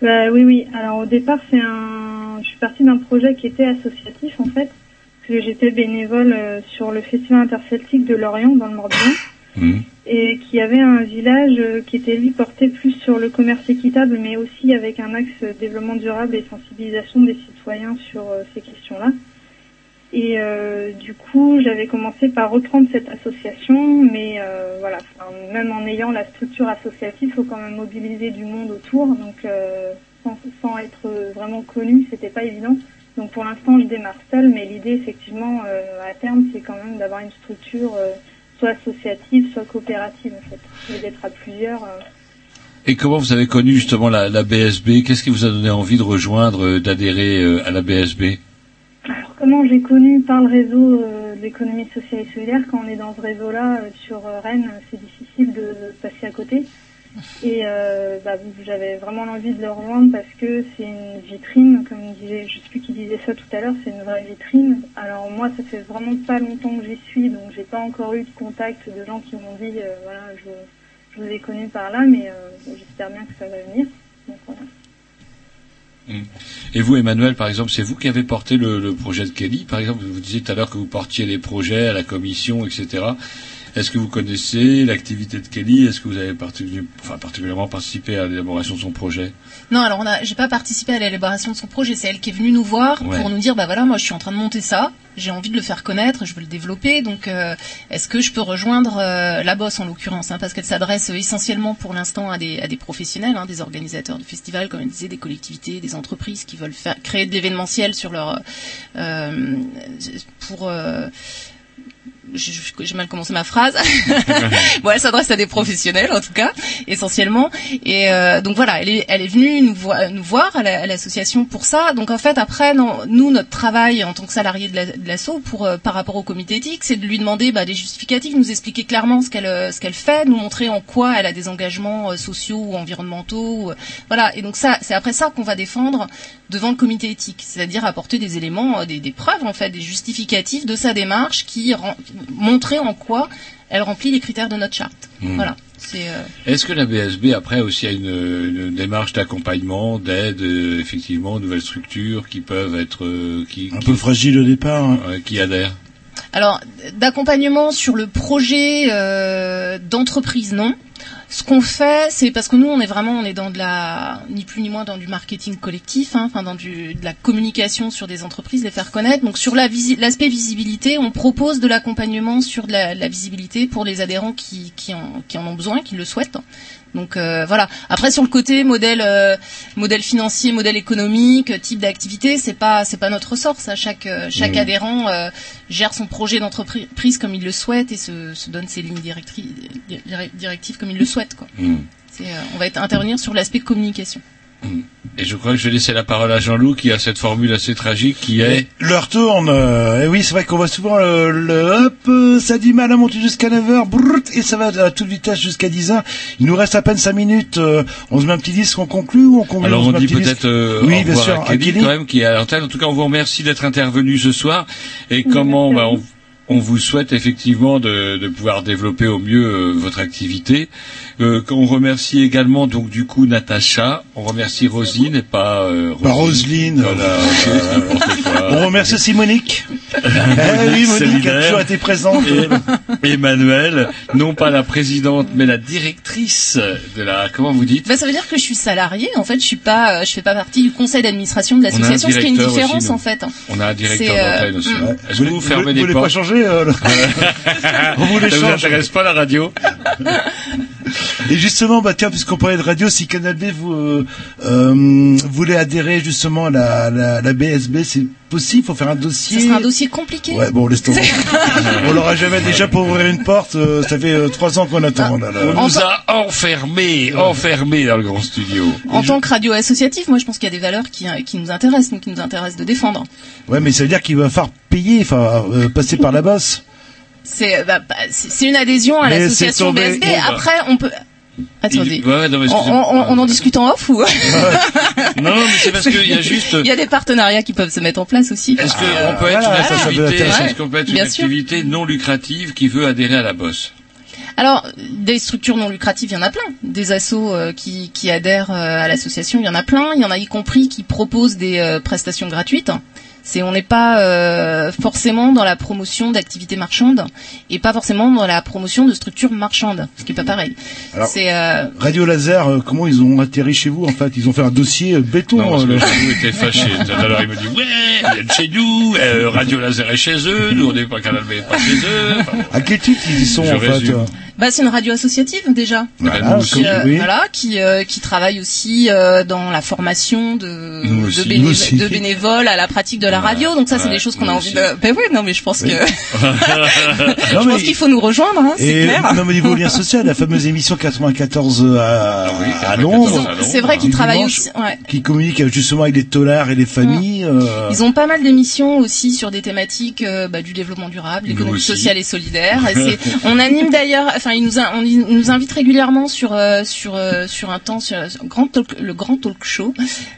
Bah, oui, oui. Alors au départ, c'est un. Je suis partie d'un projet qui était associatif en fait, parce que j'étais bénévole euh, sur le festival interceltique de Lorient dans le Morbihan. Mhm. et qui avait un village euh, qui était lui porté plus sur le commerce équitable, mais aussi avec un axe euh, développement durable et sensibilisation des citoyens sur euh, ces questions-là. Et euh, du coup, j'avais commencé par reprendre cette association, mais euh, voilà, même en ayant la structure associative, il faut quand même mobiliser du monde autour, donc euh, sans, sans être vraiment connu, c'était pas évident. Donc pour l'instant, je démarre seule, mais l'idée, effectivement, à terme, c'est quand même d'avoir une structure soit associative, soit coopérative, en fait, et d'être à plusieurs. Et comment vous avez connu justement la, BSB Qu'est-ce qui vous a donné envie de rejoindre, d'adhérer à la BSB Alors comment j'ai connu par le réseau euh, l'économie sociale et solidaire Quand on est dans ce réseau-là euh, sur euh, Rennes, c'est difficile de passer à côté. Et euh, bah, j'avais vraiment l'envie de le rejoindre parce que c'est une vitrine, comme disait, je sais plus qui disait ça tout à l'heure, c'est une vraie vitrine. Alors moi, ça fait vraiment pas longtemps que j'y suis, donc j'ai pas encore eu de contact de gens qui m'ont dit, euh, voilà, je, je vous ai connu par là, mais euh, j'espère bien que ça va venir. Donc, voilà. Et vous, Emmanuel, par exemple, c'est vous qui avez porté le, le projet de Kelly, par exemple. Vous disiez tout à l'heure que vous portiez les projets à la commission, etc. Est-ce que vous connaissez l'activité de Kelly? Est-ce que vous avez enfin, particulièrement participé à l'élaboration de son projet? Non, alors on a, j'ai pas participé à l'élaboration de son projet. C'est elle qui est venue nous voir Ouais. pour nous dire, bah voilà, moi je suis en train de monter ça, j'ai envie de le faire connaître, je veux le développer. Donc, euh, est-ce que je peux rejoindre euh, la bosse en l'occurrence, hein, parce qu'elle s'adresse essentiellement pour l'instant à des, à des professionnels, hein, des organisateurs de festivals, comme elle disait, des collectivités, des entreprises qui veulent faire créer de l'événementiel sur leur euh, pour euh, j'ai mal commencé ma phrase. bon, elle s'adresse à des professionnels en tout cas, essentiellement. Et euh, donc voilà, elle est, elle est venue nous, voi- nous voir à la- à l'association pour ça. Donc en fait, après, non, nous, notre travail en tant que salarié de la- de l'asso, pour euh, par rapport au comité éthique, c'est de lui demander bah, des justificatifs, nous expliquer clairement ce qu'elle euh, ce qu'elle fait, nous montrer en quoi elle a des engagements euh, sociaux ou environnementaux. ou, voilà. Et donc ça, c'est après ça qu'on va défendre devant le comité éthique, c'est-à-dire apporter des éléments, euh, des, des preuves en fait, des justificatifs de sa démarche qui ren- montrer en quoi elle remplit les critères de notre charte. Hmm. Voilà. C'est euh, Est-ce que la BSB après aussi a une, une démarche d'accompagnement, d'aide euh, effectivement aux nouvelles structures qui peuvent être euh, qui, Un qui, peu fragile au départ. hein. qui adhèrent? Alors, d'accompagnement sur le projet euh, d'entreprise, non. Ce qu'on fait, c'est parce que nous, on est vraiment, on est dans de la, ni plus ni moins dans du marketing collectif, hein, enfin dans de la communication sur des entreprises, les faire connaître. Donc sur la visi- l'aspect visibilité, on propose de l'accompagnement sur de la, visibilité pour les adhérents qui, qui, en, qui en ont besoin, qui le souhaitent. Donc euh, voilà. Après sur le côté modèle euh, modèle financier, modèle économique, type d'activité, c'est pas c'est pas notre ressort. Ça, chaque euh, chaque adhérent euh, gère son projet d'entreprise comme il le souhaite et se, se donne ses lignes directrices directives comme il le souhaite. Quoi. Euh, on va être, intervenir sur l'aspect communication. Et je crois que je vais laisser la parole à Jean-Loup qui a cette formule assez tragique qui est L'heure tourne. euh, et oui, c'est vrai qu'on voit souvent le, le hop, euh, ça a du mal à monter jusqu'à 9h, brrrt, et ça va à toute vitesse jusqu'à 10h. Il nous reste à peine 5 minutes. euh, on se met un petit disque, on conclut ou on conclut Alors on dit peut-être euh, oui, au bien revoir sûr, à Kelly, Kelly. quand même qui est à l'antenne. En tout cas, on vous remercie d'être intervenu ce soir et comment bah, on, on vous souhaite effectivement de, de pouvoir développer au mieux euh, votre activité. Euh, on remercie également donc du coup Natacha, on remercie Rosine et pas euh, Pas Roselyne. Voilà, quoi. On remercie aussi Monique. eh oui, Monique a Solidaire. toujours été présente. Et Emmanuel, non pas la présidente, mais la directrice de la, comment vous dites? Bah, ça veut dire que je suis salarié. En fait, je suis pas, euh, je fais pas partie du conseil d'administration de a l'association, ce qui est une aussi, différence en fait. On a un directeur euh, d'antenne aussi. mm. Est-ce que vous, fermez vous des voulez portes? pas changer euh, le- On vous les Ça vous intéresse pas la radio? Et justement, bah tiens, puisqu'on parlait de radio, si Canal B vous euh, euh, voulez adhérer justement à la, la, la BSB, c'est possible. Faut faire un dossier. Ce sera un dossier compliqué. Ouais, bon, laisse tomber. on l'aura jamais déjà pour ouvrir une porte. euh, ça fait euh, trois ans qu'on attend. là, là. On nous a enfermés, enfermés dans le grand studio. En tant que radio associative, moi, je pense qu'il y a des valeurs qui, qui nous intéressent, donc qui nous intéressent de défendre. Ouais, mais ça veut dire qu'il va falloir payer, enfin euh, passer par la bosse. C'est, bah, bah, c'est c'est une adhésion à l'association. BSB. Bon, bah. Après, on peut. Attendez. Il- ouais, non, mais on, on- on en discute en off ou Non, mais c'est parce qu'il y a juste. Il y a des partenariats qui peuvent se mettre en place aussi. Est-ce qu'on Euh, peut être voilà, une ça, ça peut activité, être- est-ce qu'on peut être une sûr. activité non lucrative qui veut adhérer à la bosse Alors, des structures non lucratives, il y en a plein. Des assos euh, qui, qui adhèrent euh, à l'association, il y en a plein. Il y en a y compris qui proposent des euh, prestations gratuites. C'est on n'est pas euh, forcément dans la promotion d'activités marchandes et pas forcément dans la promotion de structures marchandes, ce qui est pas pareil. Alors, C'est euh, Radio Laser, euh, comment ils ont atterri chez vous en fait? Ils ont fait un dossier euh, béton. Non, parce euh, que le- Jean-Loup était fâché. Tout à l'heure, il me dit, ouais, ils viennent chez nous, euh, Radio Laser est chez eux, nous on n'est pas Canal est pas chez eux. Enfin, À quel titre ils y sont Je en fait euh? Bah, c'est une radio associative déjà. Voilà, comme- Euh, oui. voilà, qui euh, qui travaille aussi euh, dans la formation de de, béné- bénévoles à la pratique de la radio. Donc ça, c'est Ouais, des choses qu'on a envie aussi. de. Ben oui, non, mais je pense Oui. que Non, je mais- pense qu'il faut nous rejoindre, hein, c'est Et clair. non, mais au niveau lien social, la fameuse émission 94 à, Ah oui, à 94 Londres. C'est vrai qu'ils Du travaillent aussi. Ouais. qui communique euh, justement avec les tollards et les familles. euh, Ils ont pas mal d'émissions aussi sur des thématiques euh, bah, du développement durable, l'économie sociale et solidaire. Et on anime d'ailleurs, enfin ils nous, a- on, nous invite régulièrement sur euh, sur euh, sur un temps sur sur grand talk- le grand talk show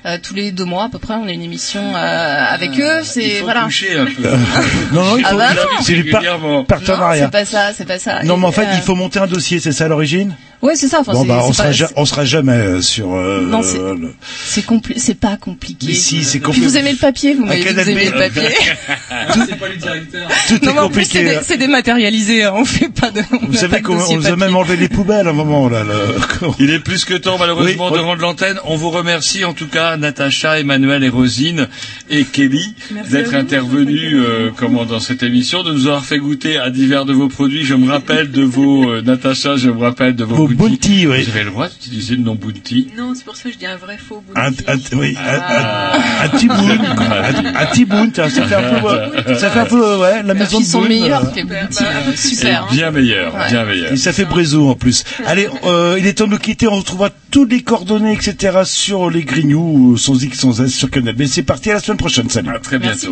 Euh, tous les deux mois à peu près. On a une émission euh, avec eux. Ah, Il C'est voilà. toucher un peu. Non, non, il Ah faut, bah Il non. invite c'est du par- partenariat. c'est pas ça, c'est pas ça. Non, Et, mais en fait, euh, il faut monter un dossier, c'est ça l'origine? Ouais, c'est ça. Enfin, bon bah on sera, pas- ja- on sera jamais euh, sur. euh, Non, c'est- le- C'est compli- c'est pas compliqué. Mais si, c'est Puis compliqué. vous aimez le papier, vous m'avez dit vous aimez le papier. C'est pas le directeur. Tout est non, mais en plus, compliqué. c'est dé- dématérialisé, hein, on fait pas de. on Vous savez qu'on nous a même enlevé les poubelles à un moment là. le- Il est plus que temps malheureusement Oui, de rendre l'antenne. On vous remercie en tout cas Natacha, Emmanuel et Rosine et Kelly d'être vous. intervenus euh, comment dans cette émission, de nous avoir fait goûter à divers de vos produits. Je me rappelle de vos euh, Natacha, je me rappelle de vos, Bounty, oui. Vous avez le droit d'utiliser le nom bounty. Non, c'est pour ça que je dis un vrai faux bout. Un, un, oui, un, Ah. un, un petit bout, un, ça fait un peu, ouais, ça fait un peu, ouais, la maison Ils de sont Boone, meilleurs que Bounty, euh, super. hein. Bien meilleur, bien meilleur. Et ça fait Brézo en plus. Allez, euh, il est temps de nous quitter. On retrouvera toutes les coordonnées, etc. sur les Grignoux, sans X, sans S, sur Canal. Mais c'est parti à la semaine prochaine. Salut. À très bientôt.